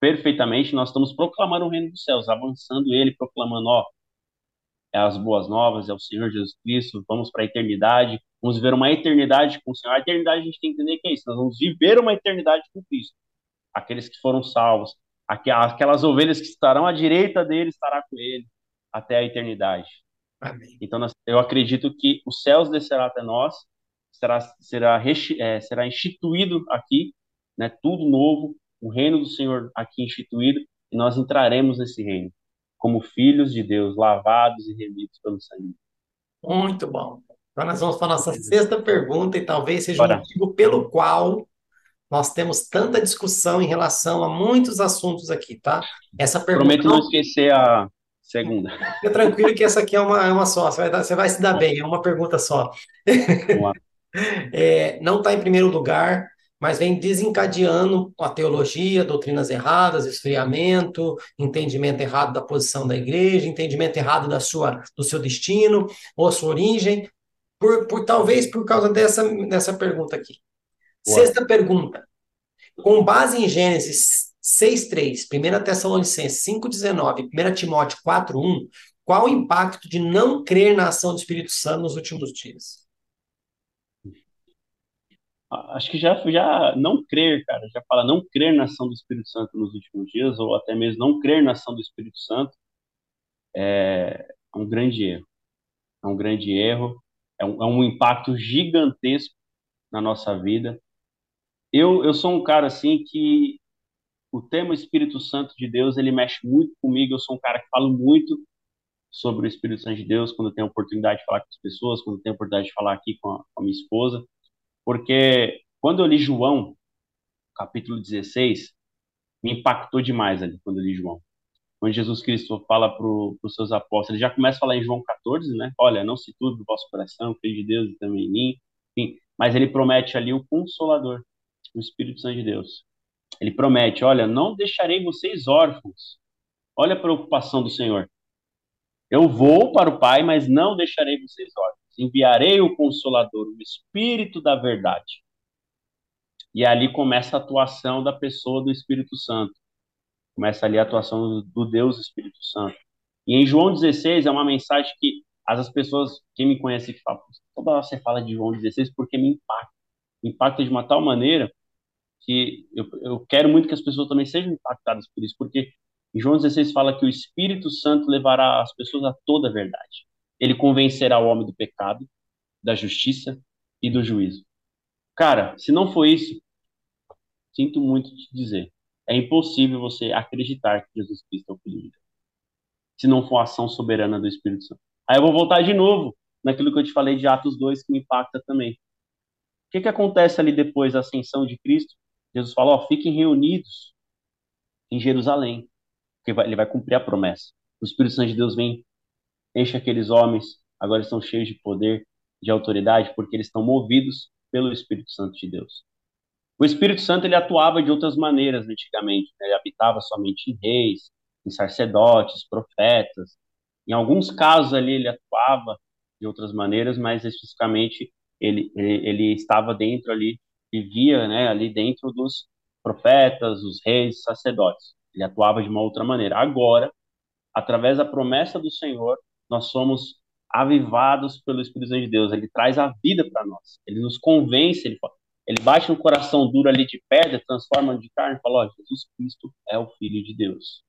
perfeitamente. Nós estamos proclamando o reino dos céus, avançando ele, proclamando, ó, é as boas novas, é o Senhor Jesus Cristo, vamos para a eternidade, vamos viver uma eternidade com o Senhor. A eternidade a gente tem que entender que é isso, nós vamos viver uma eternidade com Cristo. Aqueles que foram salvos, aquelas ovelhas que estarão à direita dele, estará com ele até a eternidade. Amém. Então, eu acredito que os céus descerá até nós, será, será, é, será instituído aqui, né, tudo novo, o reino do Senhor aqui instituído, e nós entraremos nesse reino como filhos de Deus, lavados e remidos pelo sangue. Muito bom. Então, nós vamos para a nossa sexta pergunta, e talvez seja Bora. o motivo pelo qual nós temos tanta discussão em relação a muitos assuntos aqui, tá? Essa pergunta. Prometo não esquecer a segunda. Fica tranquilo que essa aqui é uma, é uma só, você vai, dar, você vai se dar bem, é uma pergunta só. [LAUGHS] é, não está em primeiro lugar, mas vem desencadeando a teologia, doutrinas erradas, esfriamento, entendimento errado da posição da igreja, entendimento errado da sua, do seu destino ou sua origem, por, por talvez por causa dessa, dessa pergunta aqui. Sexta pergunta. Com base em Gênesis 6:3, 1 Tessalonicenses 5:19, 1 Timóteo 4:1, qual o impacto de não crer na ação do Espírito Santo nos últimos dias? Acho que já, já não crer, cara, já fala não crer na ação do Espírito Santo nos últimos dias, ou até mesmo não crer na ação do Espírito Santo, é um grande erro. É um grande erro, é um, é um impacto gigantesco na nossa vida. Eu, eu sou um cara assim que o tema Espírito Santo de Deus, ele mexe muito comigo, eu sou um cara que falo muito sobre o Espírito Santo de Deus quando tenho a oportunidade de falar com as pessoas, quando tenho a oportunidade de falar aqui com a, com a minha esposa. Porque quando eu li João, capítulo 16, me impactou demais ali, quando eu li João. Quando Jesus Cristo fala para os seus apóstolos, ele já começa a falar em João 14, né? Olha, não se tudo do vosso coração, creio de Deus e também em mim. Enfim, mas ele promete ali o Consolador, o Espírito Santo de Deus. Ele promete, olha, não deixarei vocês órfãos. Olha a preocupação do Senhor. Eu vou para o Pai, mas não deixarei vocês órfãos enviarei o Consolador, o Espírito da Verdade. E ali começa a atuação da pessoa do Espírito Santo. Começa ali a atuação do Deus Espírito Santo. E em João 16 é uma mensagem que as pessoas, quem me conhece, que fala, toda hora você fala de João 16 porque me impacta. Me impacta de uma tal maneira que eu, eu quero muito que as pessoas também sejam impactadas por isso, porque João 16 fala que o Espírito Santo levará as pessoas a toda a verdade ele convencerá o homem do pecado, da justiça e do juízo. Cara, se não for isso, sinto muito te dizer, é impossível você acreditar que Jesus Cristo é o Filho de Deus. Se não for a ação soberana do Espírito Santo. Aí eu vou voltar de novo naquilo que eu te falei de Atos 2, que me impacta também. O que, que acontece ali depois da ascensão de Cristo? Jesus fala, ó, fiquem reunidos em Jerusalém, porque ele vai cumprir a promessa. O Espírito Santo de Deus vem Enche aqueles homens, agora estão cheios de poder, de autoridade, porque eles estão movidos pelo Espírito Santo de Deus. O Espírito Santo ele atuava de outras maneiras antigamente, né? ele habitava somente em reis, em sacerdotes, profetas. Em alguns casos ali ele atuava de outras maneiras, mas especificamente ele, ele, ele estava dentro ali, vivia né, ali dentro dos profetas, os reis, sacerdotes. Ele atuava de uma outra maneira. Agora, através da promessa do Senhor, nós somos avivados pelo Espírito Santo de Deus. Ele traz a vida para nós. Ele nos convence. Ele, ele bate um coração duro ali de pedra, transforma de carne e fala: oh, Jesus Cristo é o Filho de Deus.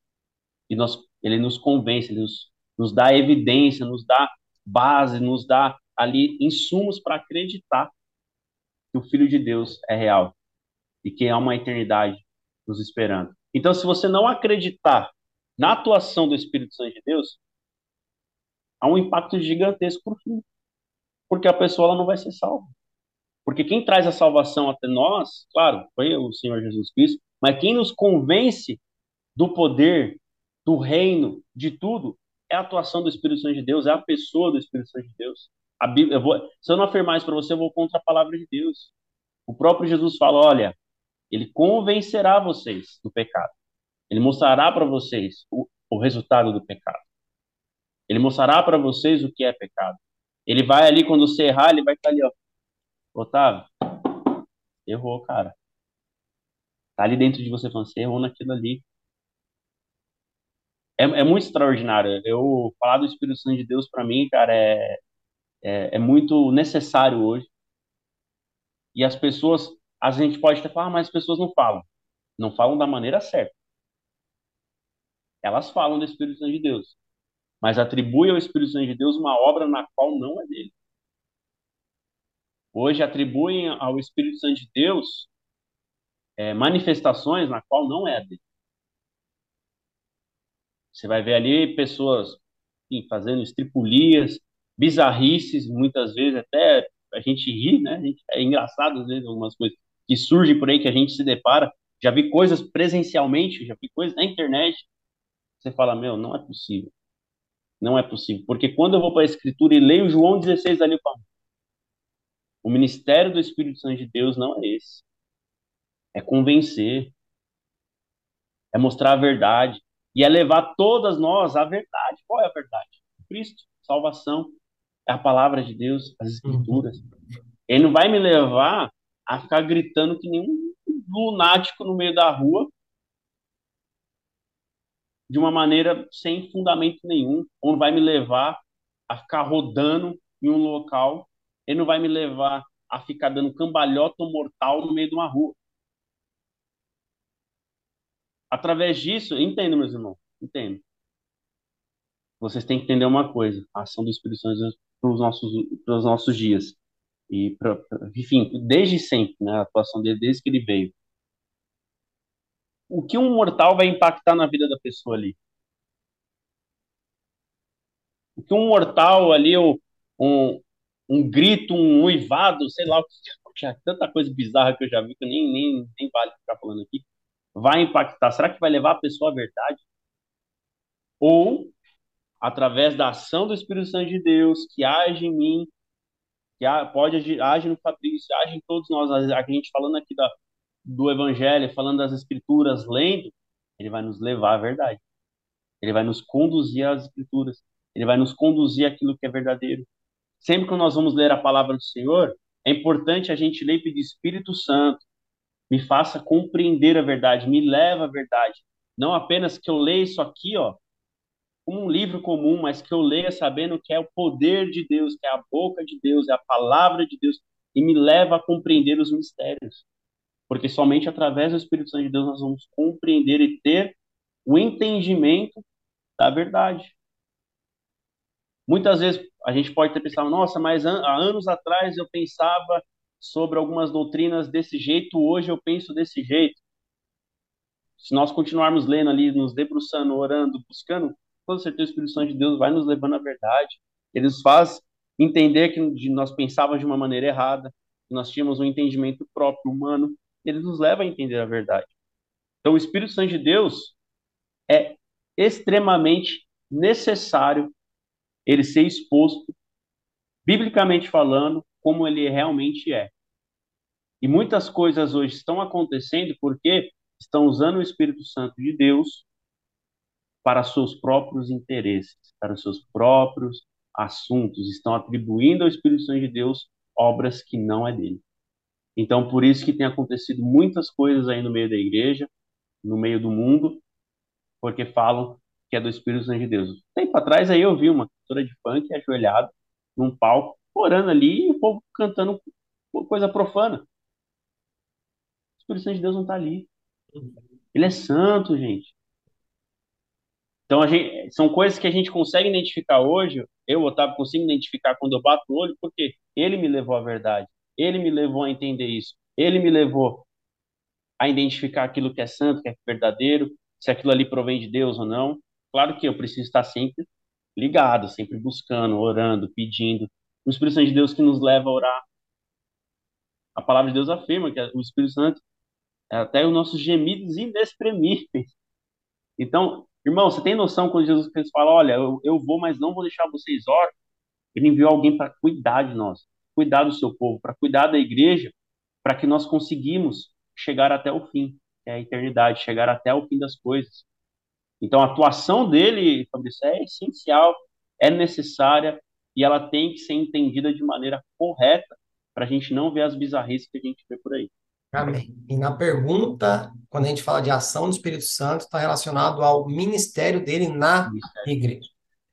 E nós, ele nos convence, ele nos, nos dá evidência, nos dá base, nos dá ali insumos para acreditar que o Filho de Deus é real e que há uma eternidade nos esperando. Então, se você não acreditar na atuação do Espírito Santo de Deus, há um impacto gigantesco o fim. Porque a pessoa ela não vai ser salva. Porque quem traz a salvação até nós, claro, foi o Senhor Jesus Cristo, mas quem nos convence do poder, do reino, de tudo, é a atuação do Espírito Santo de Deus, é a pessoa do Espírito Santo de Deus. A Bíblia, eu vou, se eu não afirmar isso para você, eu vou contra a palavra de Deus. O próprio Jesus fala: olha, ele convencerá vocês do pecado. Ele mostrará para vocês o, o resultado do pecado. Ele mostrará para vocês o que é pecado. Ele vai ali, quando você errar, ele vai estar ali, ó. Otávio, errou, cara. Tá ali dentro de você falando, você errou naquilo ali. é, é muito extraordinário. Eu falar do Espírito Santo de Deus para mim, cara, é, é, é muito necessário hoje. E as pessoas, a gente pode até falar, ah, mas as pessoas não falam. Não falam da maneira certa. Elas falam do Espírito Santo de Deus, mas atribui ao Espírito Santo de Deus uma obra na qual não é dele. Hoje atribuem ao Espírito Santo de Deus é, manifestações na qual não é dele. Você vai ver ali pessoas enfim, fazendo estripulias, bizarrices, muitas vezes até a gente ri, né? Gente, é engraçado às vezes algumas coisas que surgem por aí que a gente se depara. Já vi coisas presencialmente, já vi coisas na internet. Você fala, meu, não é possível. Não é possível. Porque quando eu vou para a Escritura e leio João 16 ali, o ministério do Espírito Santo de Deus não é esse. É convencer. É mostrar a verdade. E é levar todas nós à verdade. Qual é a verdade? Cristo, salvação. É a palavra de Deus, as Escrituras. Ele não vai me levar a ficar gritando que nenhum lunático no meio da rua de uma maneira sem fundamento nenhum, ou não vai me levar a ficar rodando em um local, ele não vai me levar a ficar dando cambalhota mortal no meio de uma rua. Através disso, entendo, meus irmãos, entendo. Vocês têm que entender uma coisa: a ação do Espírito Santo para os nossos, nossos dias. E, pra, enfim, desde sempre, né, a atuação dele, desde que ele veio. O que um mortal vai impactar na vida da pessoa ali? O que um mortal ali, um, um grito, um uivado, sei lá, já, tanta coisa bizarra que eu já vi que nem, nem, nem vale ficar falando aqui, vai impactar? Será que vai levar a pessoa à verdade? Ou, através da ação do Espírito Santo de Deus, que age em mim, que pode agir, age no Fabrício, age em todos nós, a gente falando aqui da, do Evangelho, falando das Escrituras, lendo, ele vai nos levar à verdade. Ele vai nos conduzir às Escrituras. Ele vai nos conduzir àquilo que é verdadeiro. Sempre que nós vamos ler a palavra do Senhor, é importante a gente ler e pedir Espírito Santo, me faça compreender a verdade, me leva à verdade. Não apenas que eu leia isso aqui, ó, como um livro comum, mas que eu leia sabendo que é o poder de Deus, que é a boca de Deus, é a palavra de Deus, e me leva a compreender os mistérios. Porque somente através do Espírito Santo de Deus nós vamos compreender e ter o entendimento da verdade. Muitas vezes a gente pode ter pensado, nossa, mas há anos atrás eu pensava sobre algumas doutrinas desse jeito, hoje eu penso desse jeito. Se nós continuarmos lendo ali, nos debruçando, orando, buscando, com certeza o Espírito Santo de Deus vai nos levando à verdade. Ele nos faz entender que nós pensávamos de uma maneira errada, que nós tínhamos um entendimento próprio, humano. Ele nos leva a entender a verdade. Então, o Espírito Santo de Deus é extremamente necessário ele ser exposto, biblicamente falando, como ele realmente é. E muitas coisas hoje estão acontecendo porque estão usando o Espírito Santo de Deus para seus próprios interesses, para seus próprios assuntos, estão atribuindo ao Espírito Santo de Deus obras que não é dele. Então, por isso que tem acontecido muitas coisas aí no meio da igreja, no meio do mundo, porque falam que é do Espírito Santo de Deus. Tempo atrás aí eu vi uma cantora de funk ajoelhada num palco, orando ali e o povo cantando coisa profana. O Espírito Santo de Deus não está ali. Ele é santo, gente. Então, gente, são coisas que a gente consegue identificar hoje. Eu, Otávio, consigo identificar quando eu bato o olho, porque ele me levou à verdade. Ele me levou a entender isso. Ele me levou a identificar aquilo que é santo, que é verdadeiro, se aquilo ali provém de Deus ou não. Claro que eu preciso estar sempre ligado, sempre buscando, orando, pedindo. O Espírito Santo de Deus que nos leva a orar. A palavra de Deus afirma que o Espírito Santo é até os nossos gemidos inexprimíveis. Então, irmão, você tem noção quando Jesus Cristo fala: Olha, eu, eu vou, mas não vou deixar vocês órfãos? Ele enviou alguém para cuidar de nós, cuidar do seu povo, para cuidar da igreja, para que nós conseguimos chegar até o fim, que é a eternidade, chegar até o fim das coisas. Então, a atuação dele, Fabrício, é essencial, é necessária e ela tem que ser entendida de maneira correta para a gente não ver as bizarrices que a gente vê por aí. Amém. E na pergunta, quando a gente fala de ação do Espírito Santo, está relacionado ao ministério dele na igreja.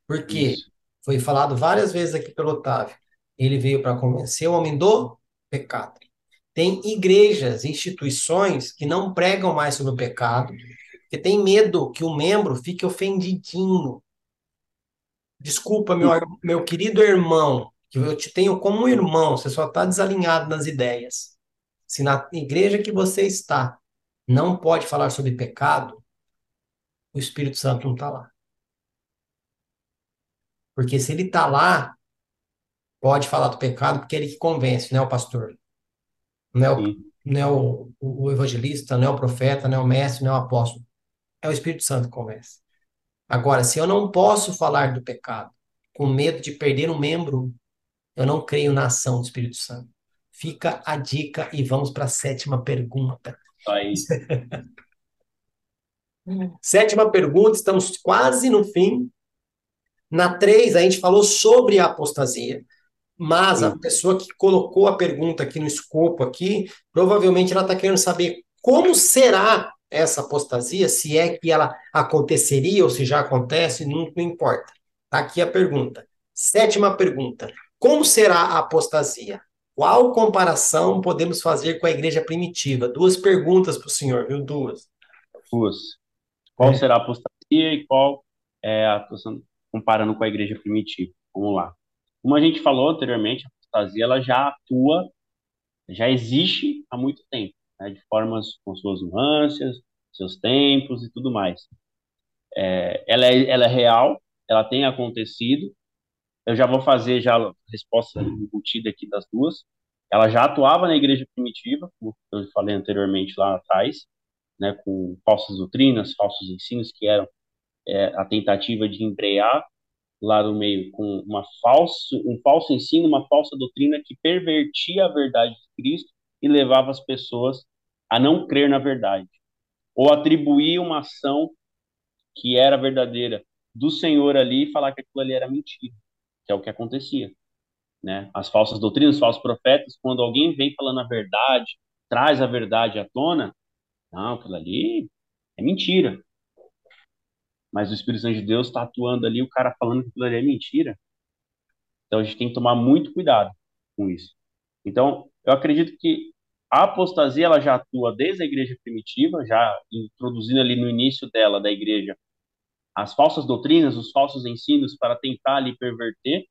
Porque Isso. foi falado várias vezes aqui pelo Otávio. Ele veio para convencer o homem do pecado. Tem igrejas, instituições que não pregam mais sobre o pecado, porque tem medo que o membro fique ofendidinho. Desculpa, meu, meu querido irmão, que eu te tenho como irmão, você só está desalinhado nas ideias. Se na igreja que você está não pode falar sobre pecado, o Espírito Santo não está lá. Porque se ele está lá, pode falar do pecado, porque é ele que convence, não é o pastor. Não é o, não é o, o evangelista, não é o profeta, não é o mestre, não é o apóstolo. É o Espírito Santo que convence. Agora, se eu não posso falar do pecado com medo de perder um membro, eu não creio na ação do Espírito Santo. Fica a dica e vamos para a sétima pergunta. Aí. [LAUGHS] sétima pergunta, estamos quase no fim. Na três, a gente falou sobre a apostasia, mas a pessoa que colocou a pergunta aqui no escopo aqui, provavelmente ela está querendo saber como será essa apostasia, se é que ela aconteceria ou se já acontece, não, não importa. Tá aqui a pergunta. Sétima pergunta. Como será a apostasia? Qual comparação podemos fazer com a igreja primitiva? Duas perguntas para o senhor, viu? Duas. Duas. Qual é. será a apostasia e qual é a comparando com a igreja primitiva? Vamos lá. Como a gente falou anteriormente, a apostasia ela já atua, já existe há muito tempo, né? de formas com suas nuances, seus tempos e tudo mais. É, ela, é, ela é real, ela tem acontecido, eu já vou fazer já a resposta embutida aqui das duas. Ela já atuava na igreja primitiva, como eu falei anteriormente lá atrás, né, com falsas doutrinas, falsos ensinos, que eram é, a tentativa de embrear lá no meio com uma falso, um falso ensino, uma falsa doutrina que pervertia a verdade de Cristo e levava as pessoas a não crer na verdade, ou atribuir uma ação que era verdadeira do Senhor ali e falar que aquilo ali era mentira que é o que acontecia. Né? As falsas doutrinas, os falsos profetas, quando alguém vem falando a verdade, traz a verdade à tona, não, aquilo ali é mentira. Mas o Espírito Santo de Deus está atuando ali, o cara falando que aquilo ali é mentira. Então a gente tem que tomar muito cuidado com isso. Então, eu acredito que a apostasia ela já atua desde a igreja primitiva, já introduzindo ali no início dela, da igreja, as falsas doutrinas, os falsos ensinos para tentar ali perverter,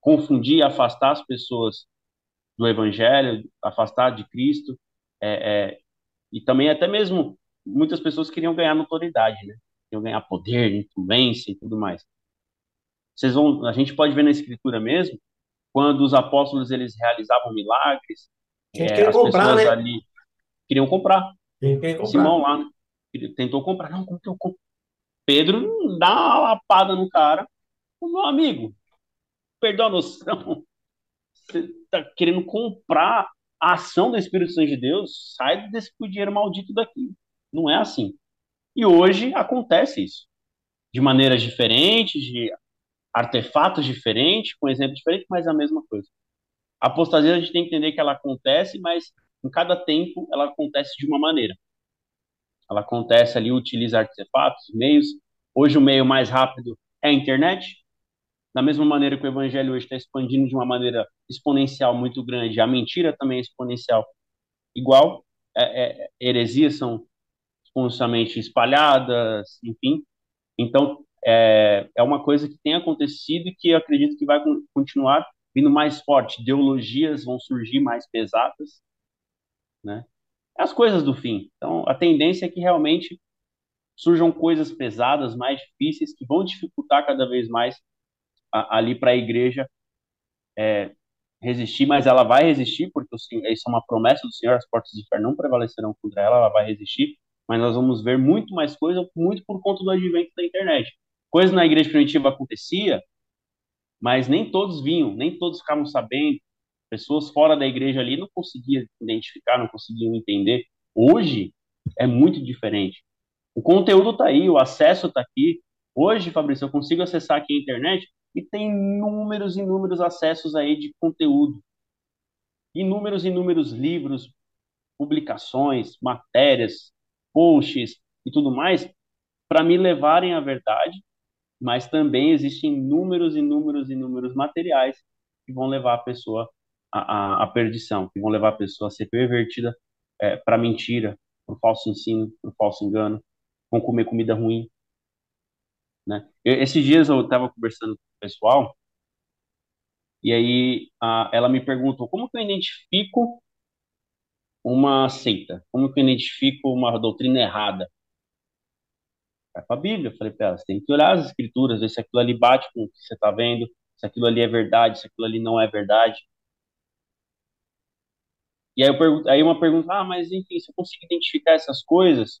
confundir, afastar as pessoas do Evangelho, afastar de Cristo, é, é, e também até mesmo muitas pessoas queriam ganhar notoriedade, né? Queriam ganhar poder, influência e tudo mais. Vocês vão, a gente pode ver na Escritura mesmo, quando os apóstolos eles realizavam milagres, é, as comprar, pessoas né? ali queriam comprar. Simão lá tentou comprar, não, como que eu compro? Pedro dá uma lapada no cara. Meu amigo, perdão a noção. Você tá querendo comprar a ação do Espírito Santo de Deus? Sai desse dinheiro maldito daqui. Não é assim. E hoje acontece isso. De maneiras diferentes, de artefatos diferentes, com exemplos diferentes, mas a mesma coisa. A apostasia a gente tem que entender que ela acontece, mas em cada tempo ela acontece de uma maneira ela acontece ali, utiliza artefatos, meios. Hoje o meio mais rápido é a internet. Da mesma maneira que o evangelho hoje está expandindo de uma maneira exponencial muito grande, a mentira também é exponencial igual. É, é, heresias são exponencialmente espalhadas, enfim. Então, é, é uma coisa que tem acontecido e que acredito que vai continuar vindo mais forte. Ideologias vão surgir mais pesadas, né? as coisas do fim. Então, a tendência é que realmente surjam coisas pesadas, mais difíceis, que vão dificultar cada vez mais a, ali para a igreja é, resistir, mas ela vai resistir, porque isso é uma promessa do Senhor, as portas do inferno não prevalecerão contra ela, ela vai resistir, mas nós vamos ver muito mais coisa, muito por conta do advento da internet. Coisa na igreja primitiva acontecia, mas nem todos vinham, nem todos ficavam sabendo, pessoas fora da igreja ali não conseguiam identificar, não conseguiam entender. Hoje é muito diferente. O conteúdo está aí, o acesso está aqui. Hoje, Fabrício, eu consigo acessar aqui a internet e tem inúmeros, inúmeros acessos aí de conteúdo. Inúmeros, inúmeros livros, publicações, matérias, posts e tudo mais para me levarem à verdade, mas também existem números e números e números materiais que vão levar a pessoa à, à, à perdição, que vão levar a pessoa a ser pervertida é, para mentira, para falso ensino, para falso engano, vão comer comida ruim. Né? Eu, esses dias eu estava conversando com o pessoal e aí a, ela me perguntou como que eu identifico uma seita, como que eu identifico uma doutrina errada. Vai para a Bíblia, eu falei para ela, você tem que olhar as escrituras, ver se aquilo ali bate com o que você está vendo, se aquilo ali é verdade, se aquilo ali não é verdade. E aí, eu pergunto, aí uma pergunta, ah, mas enfim, se eu consigo identificar essas coisas,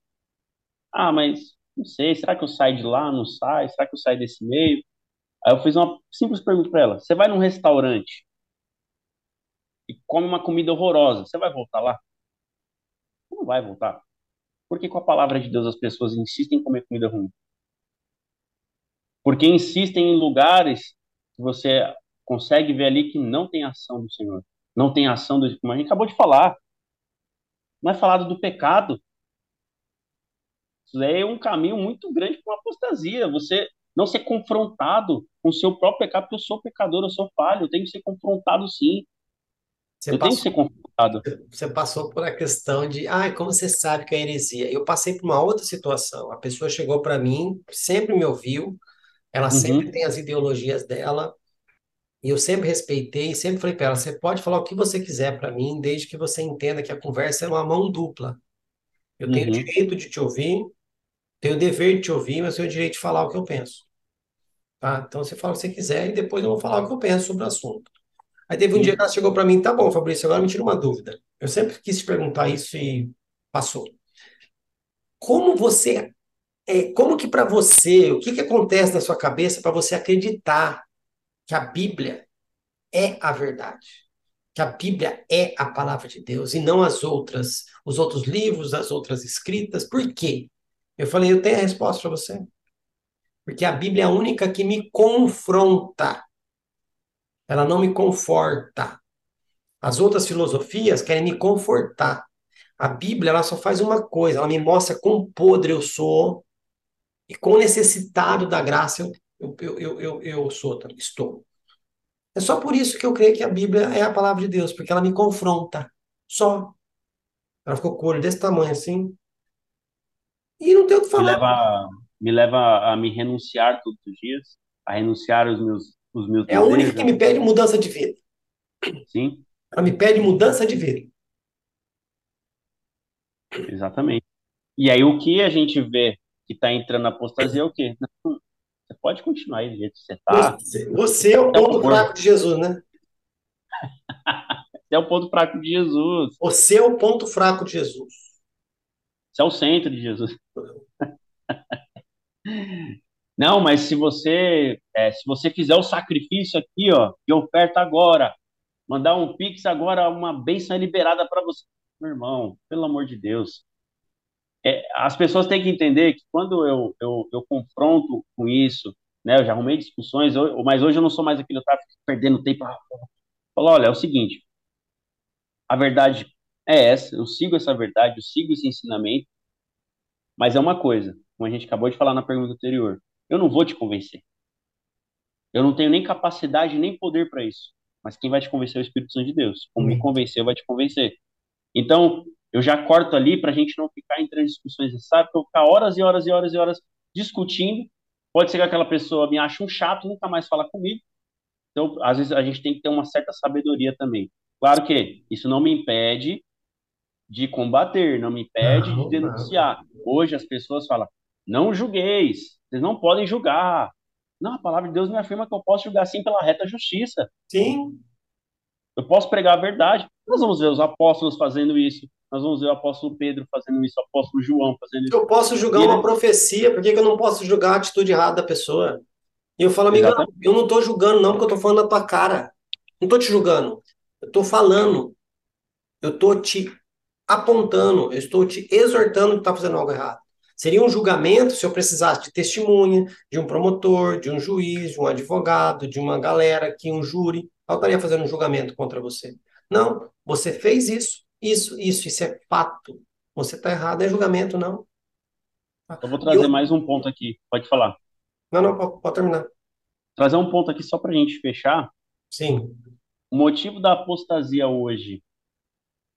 ah, mas não sei, será que eu saio de lá, não saio? Será que eu saio desse meio? Aí eu fiz uma simples pergunta para ela, você vai num restaurante e come uma comida horrorosa, você vai voltar lá? Não vai voltar. Porque com a palavra de Deus as pessoas insistem em comer comida ruim? Porque insistem em lugares que você consegue ver ali que não tem ação do Senhor. Não tem ação do como a gente acabou de falar. Não é falado do pecado. Isso é um caminho muito grande para uma apostasia. Você não ser confrontado com o seu próprio pecado, porque eu sou pecador, eu sou falho, eu tenho que ser confrontado sim. Você eu passou, tenho que ser confrontado. Você passou por a questão de, ah, como você sabe que é heresia? Eu passei por uma outra situação. A pessoa chegou para mim, sempre me ouviu, ela uhum. sempre tem as ideologias dela, e eu sempre respeitei, sempre falei para ela: você pode falar o que você quiser para mim, desde que você entenda que a conversa é uma mão dupla. Eu tenho o uhum. direito de te ouvir, tenho o dever de te ouvir, mas tenho o direito de falar o que eu penso. Tá? Então você fala o que você quiser e depois eu vou falar o que eu penso sobre o assunto. Aí teve um dia que ela chegou para mim: tá bom, Fabrício, agora me tira uma dúvida. Eu sempre quis te perguntar isso e passou. Como você. É, como que para você, o que, que acontece na sua cabeça para você acreditar que a Bíblia é a verdade, que a Bíblia é a palavra de Deus e não as outras, os outros livros, as outras escritas. Por quê? Eu falei, eu tenho a resposta para você. Porque a Bíblia é a única que me confronta. Ela não me conforta. As outras filosofias querem me confortar. A Bíblia ela só faz uma coisa, ela me mostra quão podre eu sou e quão necessitado da graça eu eu, eu, eu, eu, sou, estou. É só por isso que eu creio que a Bíblia é a palavra de Deus, porque ela me confronta. Só. Ela ficou com o olho desse tamanho assim. E não tem o que falar. Me leva, me leva a me renunciar todos os dias, a renunciar os meus, os meus É a única que me pede mudança de vida. Sim. Ela me pede mudança de vida. Exatamente. E aí o que a gente vê que está entrando na apostasia é o quê? Você pode continuar aí do jeito que você está. Você, você é o ponto fraco de Jesus, né? [LAUGHS] você é o ponto fraco de Jesus. Você é o ponto fraco de Jesus. Você é o centro de Jesus. [LAUGHS] Não, mas se você é, se você fizer o sacrifício aqui, ó, de oferta agora, mandar um pix agora, uma bênção é liberada para você, meu irmão, pelo amor de Deus é, as pessoas têm que entender que quando eu, eu, eu confronto com isso, né, eu já arrumei discussões, mas hoje eu não sou mais aquele que perdendo tempo. Falo, olha, é o seguinte, a verdade é essa, eu sigo essa verdade, eu sigo esse ensinamento, mas é uma coisa, como a gente acabou de falar na pergunta anterior, eu não vou te convencer. Eu não tenho nem capacidade nem poder para isso. Mas quem vai te convencer é o Espírito Santo de Deus. Como me convenceu, vai te convencer. Então, eu já corto ali para a gente não ficar entrando em discussões sabe? eu ficar horas e horas e horas e horas discutindo. Pode ser que aquela pessoa me ache um chato, nunca mais fala comigo. Então, às vezes, a gente tem que ter uma certa sabedoria também. Claro que isso não me impede de combater, não me impede não, de denunciar. Não. Hoje as pessoas falam, não julgueis, vocês não podem julgar. Não, a palavra de Deus me afirma que eu posso julgar sim pela reta justiça. Sim. Eu posso pregar a verdade. Nós vamos ver os apóstolos fazendo isso. Nós vamos ver o apóstolo Pedro fazendo isso, o apóstolo João fazendo isso. Eu posso julgar uma profecia, por que, eu não posso julgar a atitude errada da pessoa? E eu falo, amigo, eu não estou julgando, não, porque eu estou falando na tua cara. Não estou te julgando. Eu estou falando. Eu estou te apontando, eu estou te exortando que está fazendo algo errado. Seria um julgamento se eu precisasse de testemunha, de um promotor, de um juiz, de um advogado, de uma galera aqui, um júri. Eu estaria fazendo um julgamento contra você. Não, você fez isso, isso, isso, isso é fato. Você está errado, é julgamento, não. Eu vou trazer eu... mais um ponto aqui. Pode falar. Não, não, pode, pode terminar. Trazer um ponto aqui só para a gente fechar. Sim. O motivo da apostasia hoje,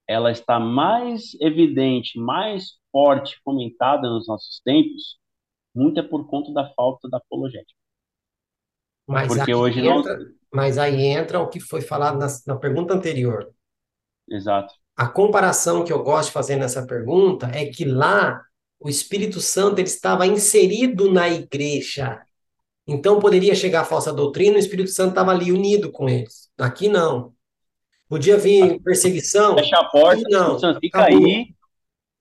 ela está mais evidente, mais forte, comentada nos nossos tempos, muito é por conta da falta da apologética. Mas Porque hoje entra, nós... Mas aí entra o que foi falado na, na pergunta anterior. Exato. A comparação que eu gosto de fazer nessa pergunta é que lá o Espírito Santo ele estava inserido na igreja. Então poderia chegar a falsa doutrina, o Espírito Santo estava ali unido com eles. Aqui não. Podia vir perseguição. Fecha a porta, não. Espírito Santo, fica Acabou. aí.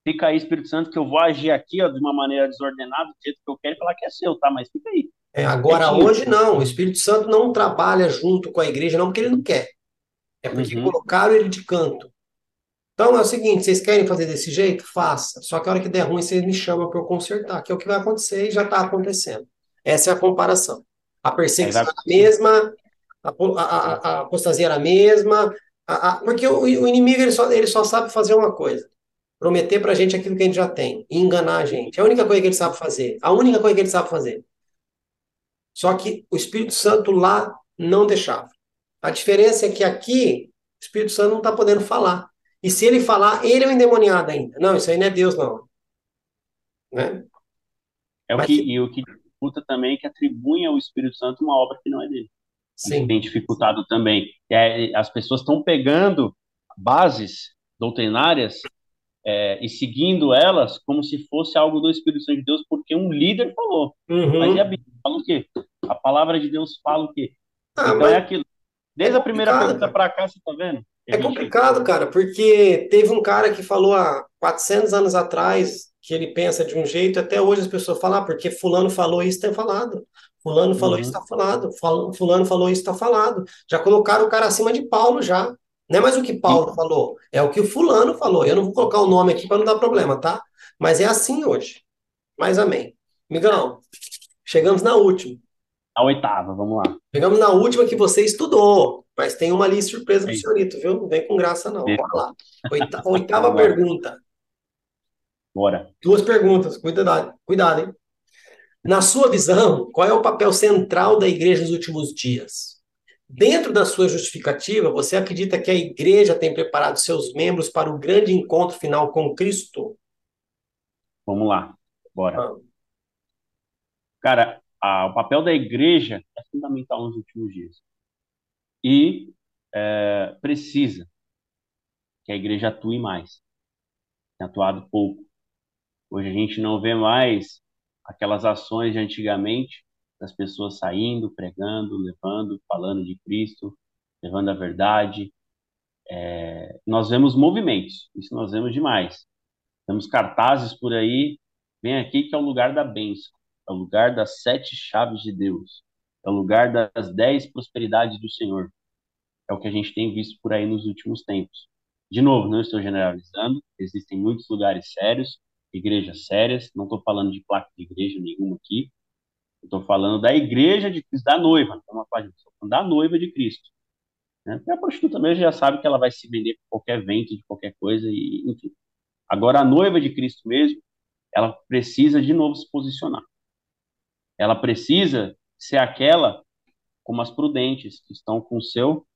Fica aí, Espírito Santo, que eu vou agir aqui ó, de uma maneira desordenada, do jeito que eu quero e falar que é seu, tá? Mas fica aí. É, agora, é hoje não. O Espírito Santo não trabalha junto com a igreja, não porque ele não quer. É porque uhum. colocaram ele de canto. Então é o seguinte: vocês querem fazer desse jeito? Faça. Só que a hora que der ruim, vocês me chamam para eu consertar, que é o que vai acontecer e já está acontecendo. Essa é a comparação. A perseguição era a mesma, a, a, a, apostasia era a mesma, a, a, porque o, o, inimigo ele só, ele só sabe fazer uma coisa: prometer para a gente aquilo que a gente já tem e enganar a gente. É a única coisa que ele sabe fazer. A única coisa que ele sabe fazer. Só que o Espírito Santo lá não deixava. A diferença é que aqui o Espírito Santo não está podendo falar. E se ele falar, ele é o endemoniado ainda. Não, isso aí não é Deus, não. Né? É o Mas, que, e o que dificulta também é que atribuem ao Espírito Santo uma obra que não é dele. Sim. Tem dificultado também. É, as pessoas estão pegando bases doutrinárias é, e seguindo elas como se fosse algo do Espírito Santo de Deus, porque um líder falou. Uhum. Mas e a Bíblia fala o quê? A palavra de Deus fala o quê? Ah, então é aquilo. Desde é a primeira pergunta para cá, você está vendo? É complicado, cara, porque teve um cara que falou há 400 anos atrás que ele pensa de um jeito, até hoje as pessoas falam, ah, porque fulano falou isso, está falado. Fulano falou uhum. isso, está falado. Fulano falou isso, está falado. Já colocaram o cara acima de Paulo já. Não é mais o que Paulo falou, é o que o fulano falou. Eu não vou colocar o nome aqui para não dar problema, tá? Mas é assim hoje. Mas amém. Migão, chegamos na última. A oitava, vamos lá. Chegamos na última que você estudou, mas tem uma ali surpresa pro senhorito, viu? Não vem com graça, não. Bora lá. Oita [LAUGHS] oitava pergunta. Bora. Duas perguntas, cuidado, cuidado, hein? Na sua visão, qual é o papel central da igreja nos últimos dias? Dentro da sua justificativa, você acredita que a igreja tem preparado seus membros para o grande encontro final com Cristo? Vamos lá, bora. Ah. Cara, a, o papel da igreja é fundamental nos últimos dias. E é, precisa que a igreja atue mais. Tem atuado pouco. Hoje a gente não vê mais aquelas ações de antigamente, das pessoas saindo, pregando, levando, falando de Cristo, levando a verdade. É, nós vemos movimentos, isso nós vemos demais. Temos cartazes por aí, vem aqui que é o lugar da bênção, é o lugar das sete chaves de Deus, é o lugar das dez prosperidades do Senhor. É o que a gente tem visto por aí nos últimos tempos. De novo, não estou generalizando, existem muitos lugares sérios, igrejas sérias, não estou falando de placa de igreja nenhuma aqui, Estou falando da igreja de Cristo, da noiva, estou falando da noiva de Cristo. Né? Porque a prostituta mesmo já sabe que ela vai se vender por qualquer vento, de qualquer coisa, e, enfim. Agora, a noiva de Cristo mesmo, ela precisa de novo se posicionar. Ela precisa ser aquela como as prudentes, que estão com o seu,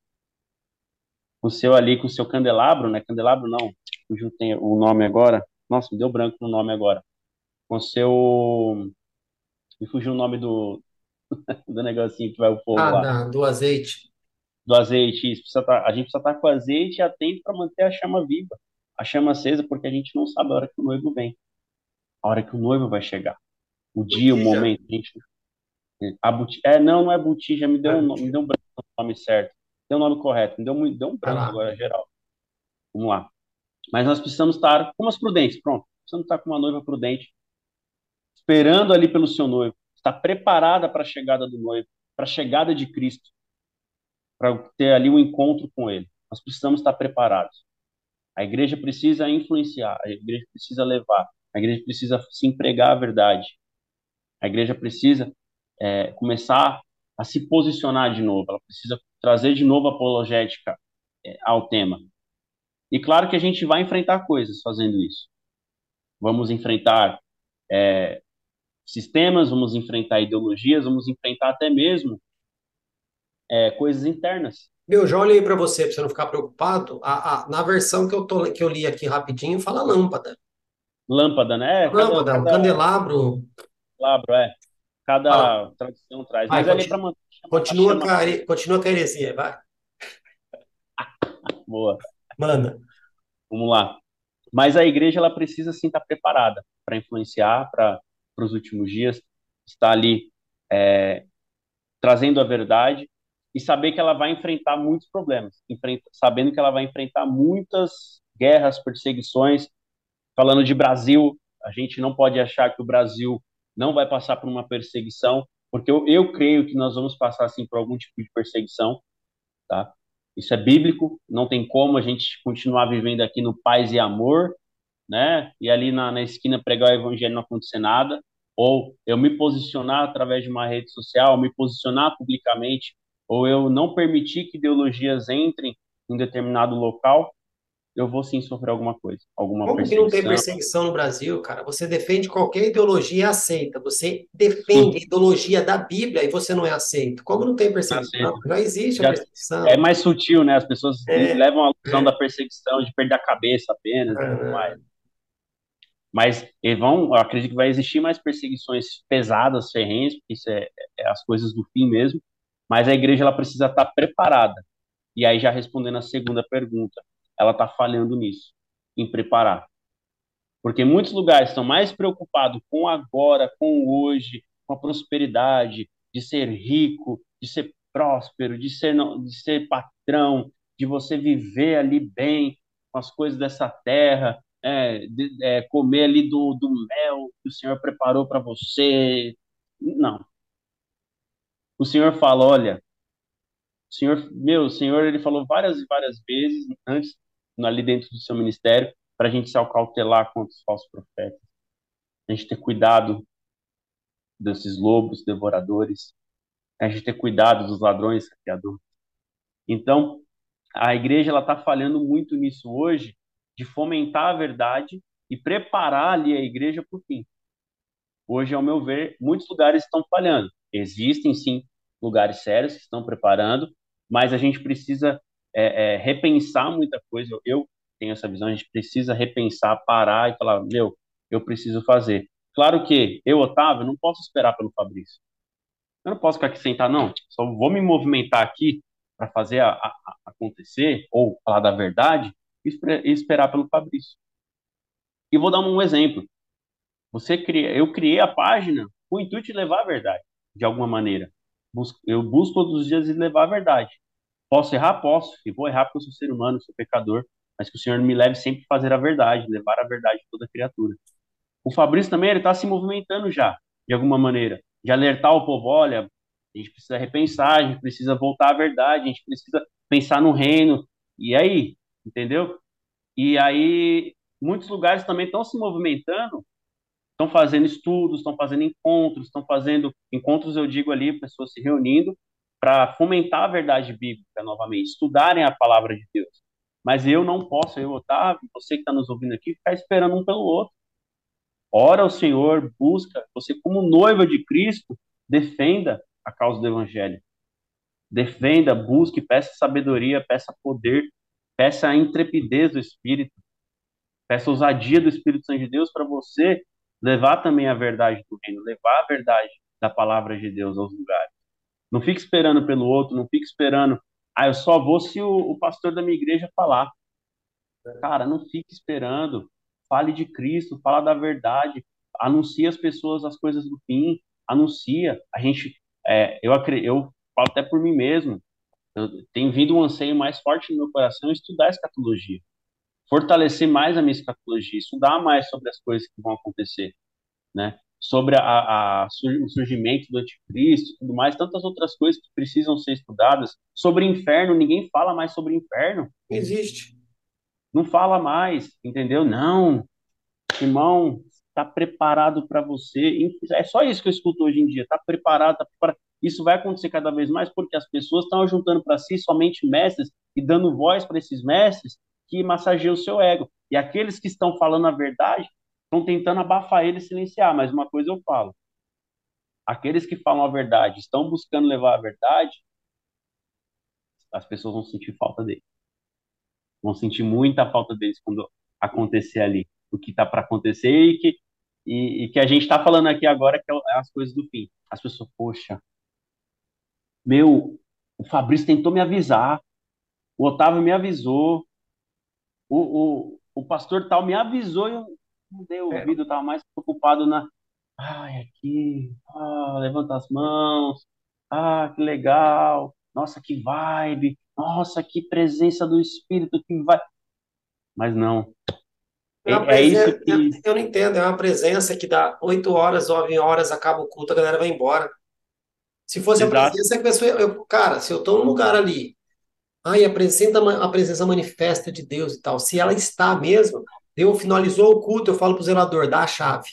com o seu ali, com o seu candelabro, né? Candelabro não, cujo tem o nome agora. Nossa, me deu branco no nome agora. Com o seu me fugiu o nome do, [LAUGHS] do negocinho que vai o fogo ah, lá. do azeite. Do azeite, isso. Precisa tá, a gente precisa estar tá com azeite atento para manter a chama viva, a chama acesa, porque a gente não sabe a hora que o noivo vem, a hora que o noivo vai chegar, o dia, o momento. A gente, a buti, é, não, não é botija, me deu, um, me deu um branco o nome certo, deu o nome correto, me deu, me deu um branco agora geral. Vamos lá. Mas nós precisamos estar com as prudentes, pronto. Precisamos estar com uma noiva prudente, esperando ali pelo seu noivo, está preparada para a chegada do noivo, para a chegada de Cristo, para ter ali um encontro com ele. Nós precisamos estar preparados. A igreja precisa influenciar, a igreja precisa levar, a igreja precisa se empregar a verdade. A igreja precisa é, começar a se posicionar de novo, ela precisa trazer de novo a apologética é, ao tema. E claro que a gente vai enfrentar coisas fazendo isso. Vamos enfrentar é, sistemas, vamos enfrentar ideologias, vamos enfrentar até mesmo é, coisas internas. Meu, já olhei para você, para você não ficar preocupado. A, a, na versão que eu, tô, que eu li aqui rapidinho, fala lâmpada. Lâmpada, né? Lâmpada, cada, cada... candelabro. Candelabro, é. Cada ah. tradição traz. Mas continua, ali para continua, chama... continua com a heresia, vai. [LAUGHS] Boa. Manda. Vamos lá. Mas a igreja ela precisa sim estar preparada para influenciar para os últimos dias, estar ali é, trazendo a verdade e saber que ela vai enfrentar muitos problemas, enfrenta, sabendo que ela vai enfrentar muitas guerras, perseguições. Falando de Brasil, a gente não pode achar que o Brasil não vai passar por uma perseguição, porque eu, eu creio que nós vamos passar assim por algum tipo de perseguição, tá? Isso é bíblico, não tem como a gente continuar vivendo aqui no paz e amor, né? E ali na, na esquina pregar o evangelho não acontecer nada, ou eu me posicionar através de uma rede social, me posicionar publicamente, ou eu não permitir que ideologias entrem em determinado local, eu vou sim sofrer alguma coisa, alguma Como perseguição. que não tem perseguição no Brasil, cara? Você defende qualquer ideologia e aceita. Você defende sim. a ideologia da Bíblia e você não é aceito. Como não tem perseguição? Já existe a perseguição. É mais sutil, né? As pessoas é. levam a ilusão é. da perseguição, de perder a cabeça apenas e tudo mais. Mas vão, eu acredito que vai existir mais perseguições pesadas, ferrenhas, porque isso é, é as coisas do fim mesmo. Mas a igreja ela precisa estar preparada. E aí, já respondendo a segunda pergunta, ela está falhando nisso, em preparar. Porque muitos lugares estão mais preocupados com agora, com hoje, com a prosperidade, de ser rico, de ser próspero, de ser, de ser patrão, de você viver ali bem com as coisas dessa terra, é, de, é, comer ali do, do mel que o Senhor preparou para você. Não. O Senhor fala, olha, Senhor, meu, o Senhor, ele falou várias e várias vezes antes ali dentro do seu ministério, para a gente se acautelar contra os falsos profetas. A gente ter cuidado desses lobos devoradores, a gente ter cuidado dos ladrões saqueadores. Então, a igreja ela está falhando muito nisso hoje, de fomentar a verdade e preparar ali a igreja para o fim. Hoje, ao meu ver, muitos lugares estão falhando. Existem sim lugares sérios que estão preparando, mas a gente precisa é, é, repensar muita coisa. Eu, eu tenho essa visão, a gente precisa repensar, parar e falar, meu, eu preciso fazer. Claro que eu, Otávio, não posso esperar pelo Fabrício. Eu não posso ficar aqui sentado, não. Só vou me movimentar aqui para fazer a, a, a acontecer, ou falar da verdade, esperar pelo Fabrício. E vou dar um exemplo. Você cria, eu criei a página com o intuito de levar a verdade, de alguma maneira. Eu busco todos os dias levar a verdade. Posso errar? Posso. E vou errar porque eu sou ser humano, sou pecador. Mas que o Senhor me leve sempre a fazer a verdade, levar a verdade de toda criatura. O Fabrício também, ele está se movimentando já, de alguma maneira. De alertar o povo, olha, a gente precisa repensar, a gente precisa voltar à verdade, a gente precisa pensar no reino. E aí, entendeu? E aí, muitos lugares também estão se movimentando, estão fazendo estudos, estão fazendo encontros, estão fazendo encontros, eu digo ali, pessoas se reunindo para fomentar a verdade bíblica novamente, estudarem a palavra de Deus. Mas eu não posso, eu, Otávio, você que está nos ouvindo aqui, ficar esperando um pelo outro. Ora ao Senhor, busca, você como noiva de Cristo, defenda a causa do Evangelho. Defenda, busque, peça sabedoria, peça poder, peça a intrepidez do Espírito, peça a ousadia do Espírito Santo de Deus para você levar também a verdade do reino, levar a verdade da palavra de Deus aos lugares. Não fique esperando pelo outro, não fique esperando, ah, eu só vou se o, o pastor da minha igreja falar. Cara, não fique esperando. Fale de Cristo, fala da verdade, anuncia as pessoas as coisas do fim, anuncia. A gente, é, eu, eu falo até por mim mesmo, eu, tem vindo um anseio mais forte no meu coração estudar escatologia, fortalecer mais a minha escatologia, estudar mais sobre as coisas que vão acontecer, né? sobre a, a, o surgimento do anticristo e tudo mais, tantas outras coisas que precisam ser estudadas. Sobre inferno, ninguém fala mais sobre inferno. Existe. Não fala mais, entendeu? Não, irmão, está preparado para você. É só isso que eu escuto hoje em dia. Está preparado, tá preparado. Isso vai acontecer cada vez mais porque as pessoas estão juntando para si somente mestres e dando voz para esses mestres que massageia o seu ego. E aqueles que estão falando a verdade estão tentando abafar ele e silenciar. Mas uma coisa eu falo: aqueles que falam a verdade estão buscando levar a verdade, as pessoas vão sentir falta dele. Vão sentir muita falta deles quando acontecer ali o que está para acontecer e que, e, e, que a gente está falando aqui agora que é as coisas do fim. As pessoas, poxa, meu, o Fabrício tentou me avisar, o Otávio me avisou, o, o, o pastor tal me avisou e eu não dei ouvido, eu estava mais preocupado na. Ai, aqui, ah, levanta as mãos, ah, que legal, nossa, que vibe, nossa, que presença do Espírito que vai. Mas não. É, é isso que... eu, eu não entendo, é uma presença que dá oito horas, nove horas, acaba o culto, a galera vai embora. Se fosse Exato. a presença que a pessoa. Eu, cara, se eu estou num lugar ali, ai, a presença, a presença manifesta de Deus e tal, se ela está mesmo, eu finalizou o culto, eu falo pro zelador, dá a chave.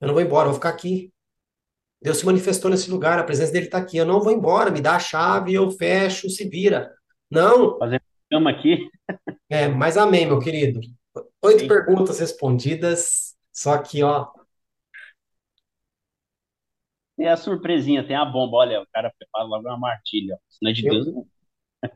Eu não vou embora, eu vou ficar aqui. Deus se manifestou nesse lugar, a presença dele está aqui. Eu não vou embora, me dá a chave, eu fecho, se vira. Não. Fazer cama aqui. É, mas amém, meu querido. Oito Sim. perguntas respondidas, só que, ó. Tem a surpresinha, tem a bomba. Olha, o cara prepara logo uma martilha. Se não é de Deus, não.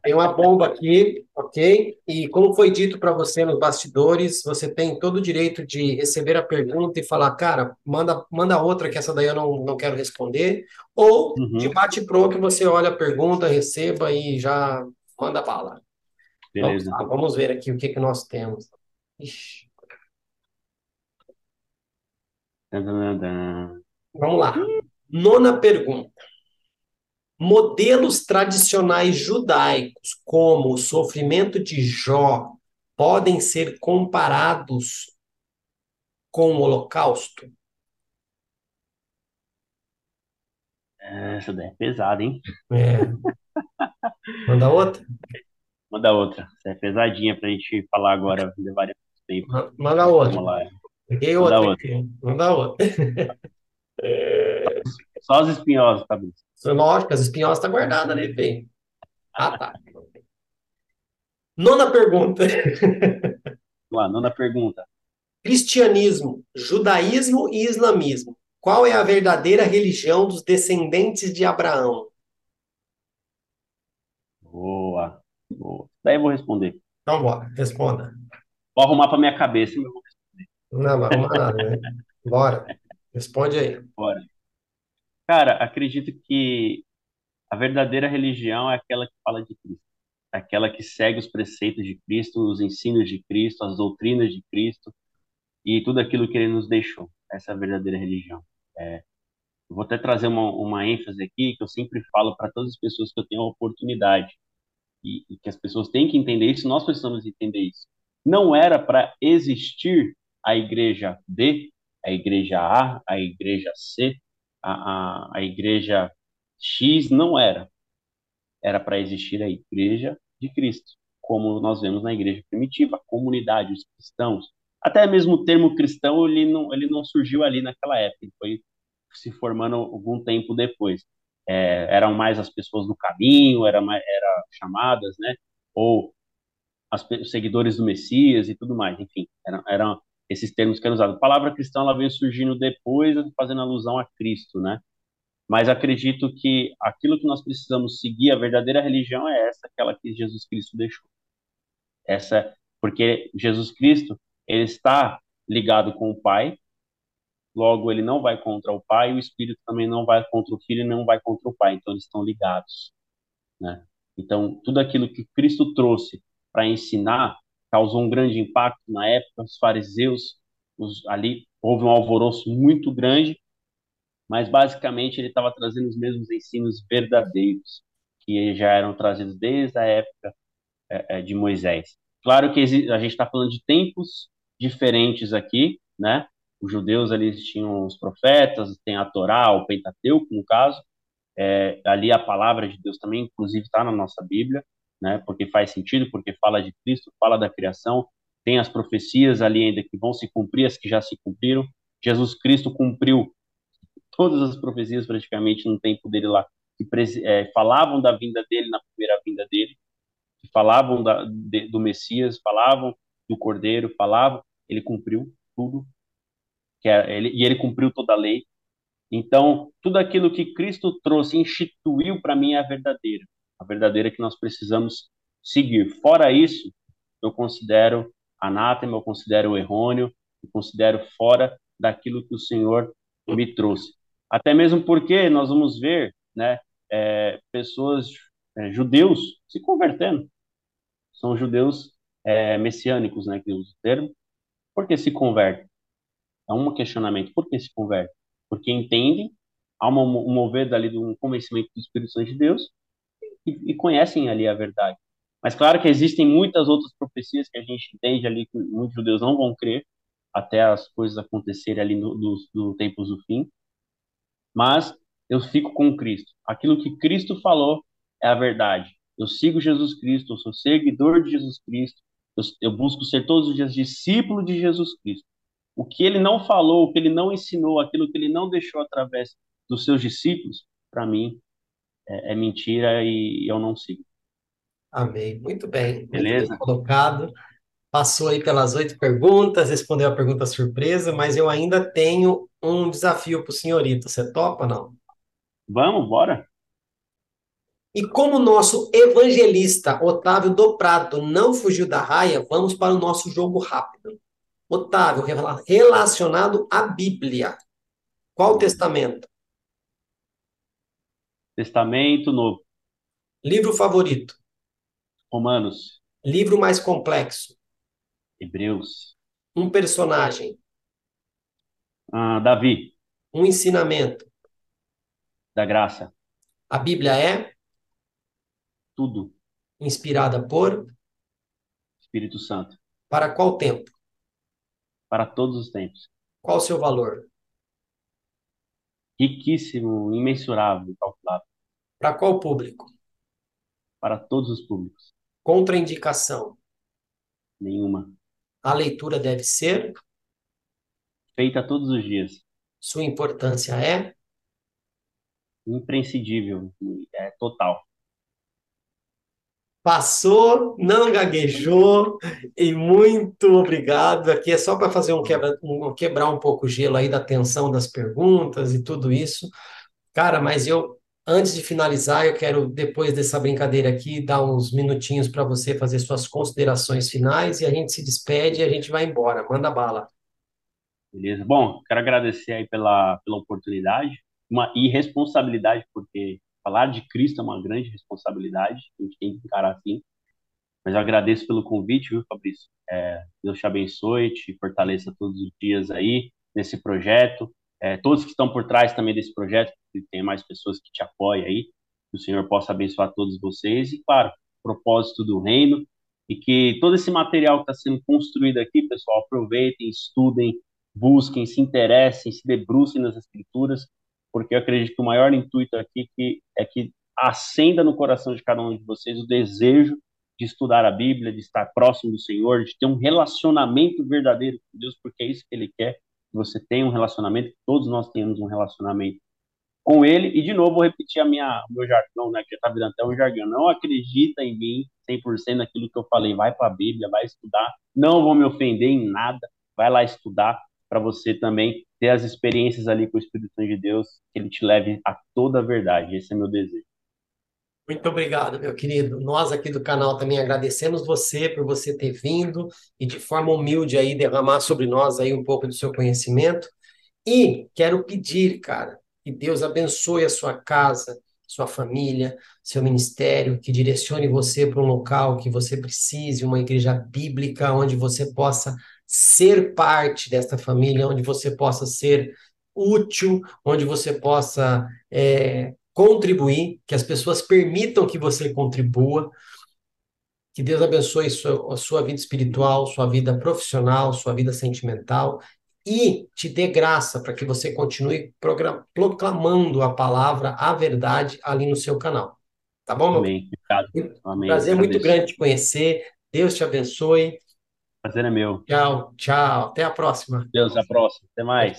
Tem uma bomba aqui, ok? E como foi dito para você nos bastidores, você tem todo o direito de receber a pergunta e falar, cara, manda, manda outra que essa daí eu não, não quero responder. Ou uhum. de bate-pronto, você olha a pergunta, receba e já manda bala. Beleza. Vamos, lá, vamos ver aqui o que, que nós temos. Ixi. Vamos lá. Nona pergunta modelos tradicionais judaicos, como o sofrimento de Jó, podem ser comparados com o Holocausto? Essa daí é pesada, hein? É. [LAUGHS] Manda outra? Manda outra. Essa é pesadinha pra gente falar agora, levaria tempo. Manda outra. Vamos lá. Peguei outra. Manda outra. Manda outra. [LAUGHS] Só os espinhosos, Fabrício. Lógico, as espinhosas estão tá guardadas ali, bem. Ah, tá. Nona pergunta. [LAUGHS] Lá, nona pergunta. Cristianismo, judaísmo e islamismo. Qual é a verdadeira religião dos descendentes de Abraão? Boa, boa. Daí eu vou responder. Então, bora, responda. Vou arrumar para minha cabeça e eu vou responder. Não, não arrumar nada, né? Bora, responde aí. Bora. Cara, acredito que a verdadeira religião é aquela que fala de Cristo, é aquela que segue os preceitos de Cristo, os ensinos de Cristo, as doutrinas de Cristo e tudo aquilo que ele nos deixou. Essa é a verdadeira religião. É, vou até trazer uma, uma ênfase aqui que eu sempre falo para todas as pessoas que eu tenho a oportunidade e, e que as pessoas têm que entender isso, nós precisamos entender isso. Não era para existir a igreja D, a igreja A, a igreja C, a, a, a igreja X não era. Era para existir a igreja de Cristo, como nós vemos na igreja primitiva, a comunidade, os cristãos. Até mesmo o termo cristão, ele não, ele não surgiu ali naquela época, ele foi se formando algum tempo depois. É, eram mais as pessoas do caminho, era, mais, era chamadas, né? Ou as, os seguidores do Messias e tudo mais, enfim, eram, eram esses termos que eram usados. A palavra cristã ela veio surgindo depois, fazendo alusão a Cristo, né? Mas acredito que aquilo que nós precisamos seguir, a verdadeira religião é essa, aquela que Jesus Cristo deixou. Essa, porque Jesus Cristo, ele está ligado com o Pai, logo ele não vai contra o Pai, o Espírito também não vai contra o Filho e não vai contra o Pai, então eles estão ligados, né? Então, tudo aquilo que Cristo trouxe para ensinar, causou um grande impacto na época. Os fariseus, os, ali houve um alvoroço muito grande, mas basicamente ele estava trazendo os mesmos ensinos verdadeiros que já eram trazidos desde a época é, é de Moisés. Claro que a gente está falando de tempos diferentes aqui, né? Os judeus ali tinham os profetas, tem a Torá, o Pentateuco, no caso. É, ali a palavra de Deus também, inclusive, está na nossa Bíblia né? Porque faz sentido, porque fala de Cristo, fala da criação, tem as profecias ali ainda que vão se cumprir, as que já se cumpriram. Jesus Cristo cumpriu todas as profecias praticamente no tempo dele lá, que é, falavam da vinda dele na primeira vinda dele, que falavam da, de, do Messias, falavam do Cordeiro, falavam, ele cumpriu tudo, que é, ele, e ele cumpriu toda a lei. Então, tudo aquilo que Cristo trouxe, instituiu para mim é a verdadeira, a verdadeira que nós precisamos seguir. Fora isso, eu considero anátema, eu considero errôneo, eu considero fora daquilo que o Senhor me trouxe. Até mesmo porque nós vamos ver, né, é, pessoas, é, judeus, se convertendo. São judeus é, messiânicos, né, que usa o termo. Por que se convertem? É um questionamento. Por que se convertem? Porque entendem, há um mover dali de um convencimento do Espírito Santo de Deus e, e conhecem ali a verdade. Mas claro que existem muitas outras profecias que a gente entende ali que muitos judeus não vão crer até as coisas acontecerem ali no, no, no tempos do fim. Mas eu fico com Cristo. Aquilo que Cristo falou é a verdade. Eu sigo Jesus Cristo, eu sou seguidor de Jesus Cristo, eu, eu busco ser todos os dias discípulo de Jesus Cristo. O que ele não falou, o que ele não ensinou, aquilo que ele não deixou através dos seus discípulos, para mim é, é, mentira e eu não sigo. Amém. Muito bem. Beleza? Muito bem colocado. Passou aí pelas oito perguntas, respondeu a pergunta surpresa, mas eu ainda tenho um desafio para o senhorito. Você topa, não? Vamos, bora. E como o nosso evangelista Otávio do Prado não fugiu da raia, vamos para o nosso jogo rápido. Otávio, relacionado à Bíblia. Qual testamento? Testamento Novo. Livro favorito? Romanos. Livro mais complexo? Hebreus. Um personagem? Ah, Davi. Um ensinamento? Da graça. A Bíblia é? Tudo. Inspirada por? Espírito Santo. Para qual tempo? Para todos os tempos. Qual o seu valor? Riquíssimo, imensurável, calculado. Para qual público? Para todos os públicos. Contraindicação? Nenhuma. A leitura deve ser? Feita todos os dias. Sua importância é? Imprescindível, é total. Passou, não gaguejou, e muito obrigado. Aqui é só para fazer um, quebra, um quebrar um pouco o gelo aí da tensão das perguntas e tudo isso. Cara, mas eu, antes de finalizar, eu quero, depois dessa brincadeira aqui, dar uns minutinhos para você fazer suas considerações finais e a gente se despede e a gente vai embora. Manda bala. Beleza. Bom, quero agradecer aí pela, pela oportunidade, uma irresponsabilidade, porque falar de Cristo é uma grande responsabilidade, a gente tem que encarar assim. Mas eu agradeço pelo convite, viu, Fabrício? É, Deus te abençoe, te fortaleça todos os dias aí nesse projeto. É, todos que estão por trás também desse projeto, que tem mais pessoas que te apoiam aí, que o Senhor possa abençoar todos vocês. E, claro, propósito do reino e que todo esse material que está sendo construído aqui, pessoal, aproveitem, estudem, busquem, se interessem, se debrucem nas escrituras, porque eu acredito que o maior intuito aqui que, é que acenda no coração de cada um de vocês o desejo de estudar a Bíblia, de estar próximo do Senhor, de ter um relacionamento verdadeiro com Deus, porque é isso que Ele quer, que você tenha um relacionamento, todos nós tenhamos um relacionamento com Ele, e de novo vou repetir a minha, meu jargão, né, que já está virando até um jargão, não acredita em mim 100% naquilo que eu falei, vai para a Bíblia, vai estudar, não vou me ofender em nada, vai lá estudar, para você também ter as experiências ali com o Espírito Santo de Deus, que ele te leve a toda a verdade. Esse é meu desejo. Muito obrigado, meu querido. Nós aqui do canal também agradecemos você por você ter vindo e de forma humilde aí derramar sobre nós aí um pouco do seu conhecimento. E quero pedir, cara, que Deus abençoe a sua casa, sua família, seu ministério, que direcione você para um local que você precise, uma igreja bíblica onde você possa ser parte desta família, onde você possa ser útil, onde você possa é, contribuir, que as pessoas permitam que você contribua. Que Deus abençoe sua, a sua vida espiritual, sua vida profissional, sua vida sentimental e te dê graça para que você continue proclamando a palavra, a verdade ali no seu canal. Tá bom? Amém. Obrigado. Amém. Prazer Agradeço. muito grande te conhecer. Deus te abençoe. Prazer é meu. Tchau, tchau. Até a próxima. Deus, a próxima. Até mais.